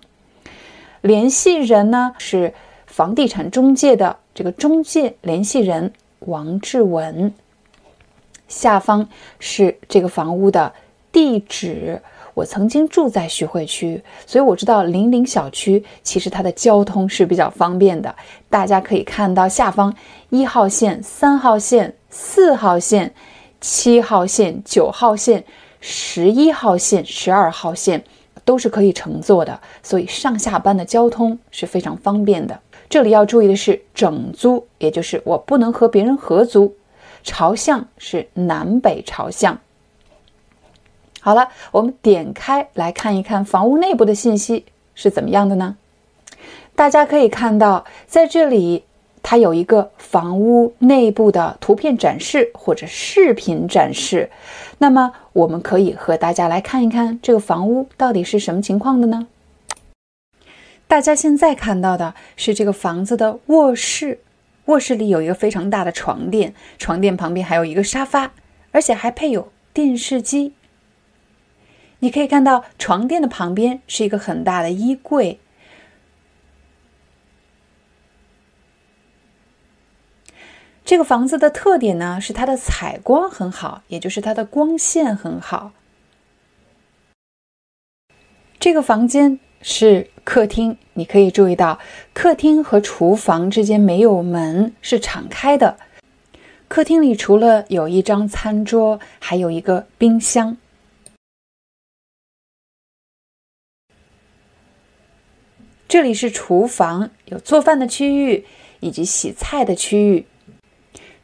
联系人呢是房地产中介的这个中介联系人王志文。下方是这个房屋的地址。我曾经住在徐汇区，所以我知道零陵小区其实它的交通是比较方便的。大家可以看到下方一号线、三号线、四号线、七号线、九号线、十一号线、十二号线。都是可以乘坐的，所以上下班的交通是非常方便的。这里要注意的是整租，也就是我不能和别人合租。朝向是南北朝向。好了，我们点开来看一看房屋内部的信息是怎么样的呢？大家可以看到，在这里它有一个房屋内部的图片展示或者视频展示。那么，我们可以和大家来看一看这个房屋到底是什么情况的呢？大家现在看到的是这个房子的卧室，卧室里有一个非常大的床垫，床垫旁边还有一个沙发，而且还配有电视机。你可以看到床垫的旁边是一个很大的衣柜。这个房子的特点呢，是它的采光很好，也就是它的光线很好。这个房间是客厅，你可以注意到，客厅和厨房之间没有门，是敞开的。客厅里除了有一张餐桌，还有一个冰箱。这里是厨房，有做饭的区域以及洗菜的区域。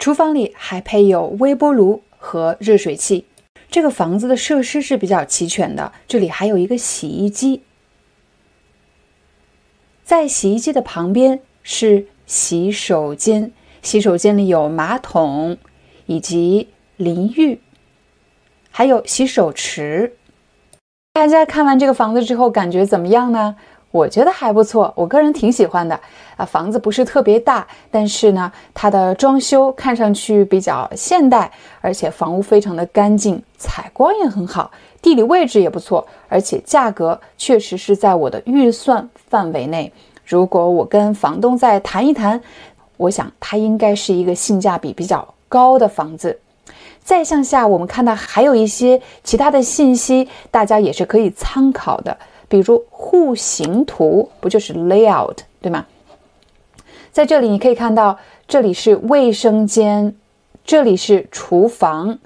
厨房里还配有微波炉和热水器。这个房子的设施是比较齐全的。这里还有一个洗衣机，在洗衣机的旁边是洗手间，洗手间里有马桶以及淋浴，还有洗手池。大家看完这个房子之后，感觉怎么样呢？我觉得还不错，我个人挺喜欢的。啊，房子不是特别大，但是呢，它的装修看上去比较现代，而且房屋非常的干净，采光也很好，地理位置也不错，而且价格确实是在我的预算范围内。如果我跟房东再谈一谈，我想它应该是一个性价比比较高的房子。再向下，我们看到还有一些其他的信息，大家也是可以参考的。比如户型图不就是 layout 对吗？在这里你可以看到，这里是卫生间，这里是厨房，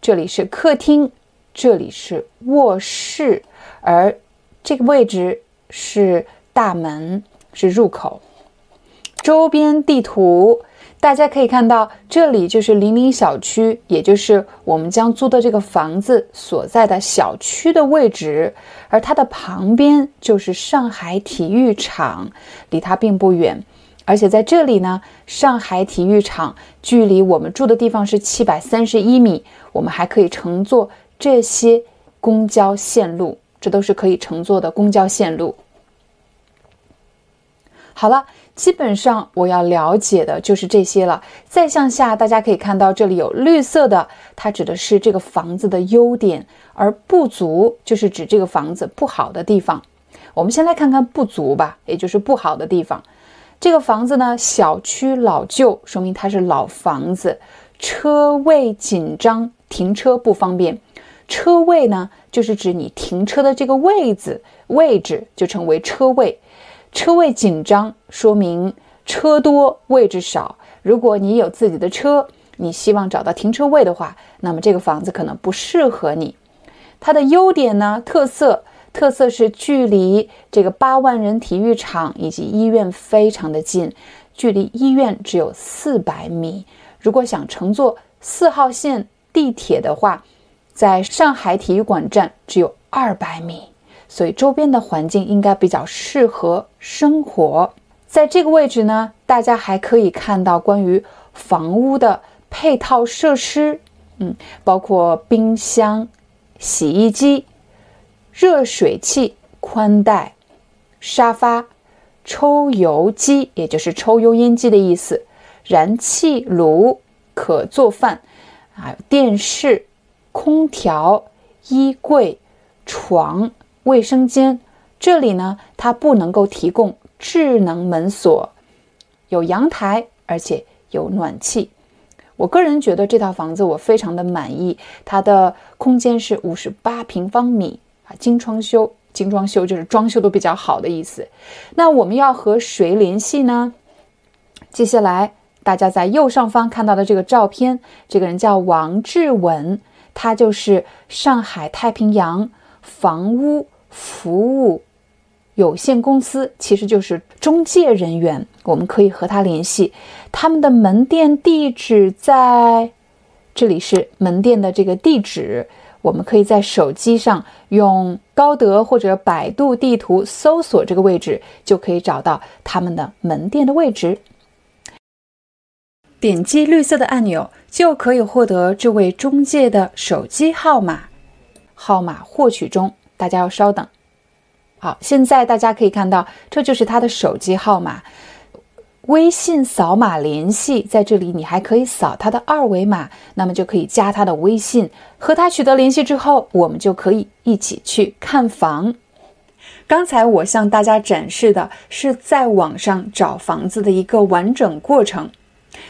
这里是客厅，这里是卧室，而这个位置是大门，是入口。周边地图。大家可以看到，这里就是零陵小区，也就是我们将租的这个房子所在的小区的位置，而它的旁边就是上海体育场，离它并不远。而且在这里呢，上海体育场距离我们住的地方是七百三十一米，我们还可以乘坐这些公交线路，这都是可以乘坐的公交线路。好了，基本上我要了解的就是这些了。再向下，大家可以看到这里有绿色的，它指的是这个房子的优点；而不足就是指这个房子不好的地方。我们先来看看不足吧，也就是不好的地方。这个房子呢，小区老旧，说明它是老房子。车位紧张，停车不方便。车位呢，就是指你停车的这个位子位置，就称为车位。车位紧张，说明车多位置少。如果你有自己的车，你希望找到停车位的话，那么这个房子可能不适合你。它的优点呢，特色特色是距离这个八万人体育场以及医院非常的近，距离医院只有四百米。如果想乘坐四号线地铁的话，在上海体育馆站只有二百米。所以周边的环境应该比较适合生活。在这个位置呢，大家还可以看到关于房屋的配套设施，嗯，包括冰箱、洗衣机、热水器、宽带、沙发、抽油机，也就是抽油烟机的意思，燃气炉可做饭，啊，电视、空调、衣柜、床。卫生间，这里呢，它不能够提供智能门锁，有阳台，而且有暖气。我个人觉得这套房子我非常的满意，它的空间是五十八平方米啊，精装修，精装修就是装修都比较好的意思。那我们要和谁联系呢？接下来大家在右上方看到的这个照片，这个人叫王志文，他就是上海太平洋房屋。服务有限公司其实就是中介人员，我们可以和他联系。他们的门店地址在这里，是门店的这个地址。我们可以在手机上用高德或者百度地图搜索这个位置，就可以找到他们的门店的位置。点击绿色的按钮，就可以获得这位中介的手机号码。号码获取中。大家要稍等。好，现在大家可以看到，这就是他的手机号码。微信扫码联系，在这里你还可以扫他的二维码，那么就可以加他的微信，和他取得联系之后，我们就可以一起去看房。刚才我向大家展示的是在网上找房子的一个完整过程。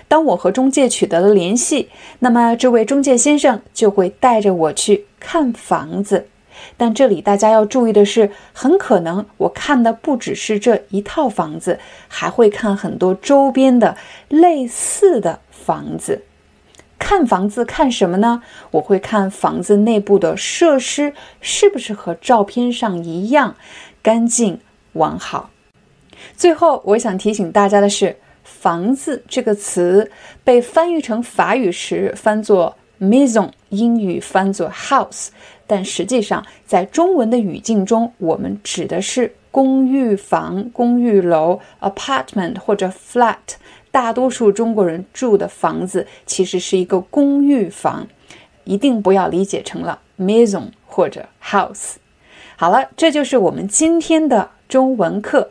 当我和中介取得了联系，那么这位中介先生就会带着我去看房子。但这里大家要注意的是，很可能我看的不只是这一套房子，还会看很多周边的类似的房子。看房子看什么呢？我会看房子内部的设施是不是和照片上一样干净完好。最后，我想提醒大家的是，“房子”这个词被翻译成法语时翻作 “maison”，英语翻作 “house”。但实际上，在中文的语境中，我们指的是公寓房、公寓楼 （apartment） 或者 flat。大多数中国人住的房子其实是一个公寓房，一定不要理解成了 maison 或者 house。好了，这就是我们今天的中文课。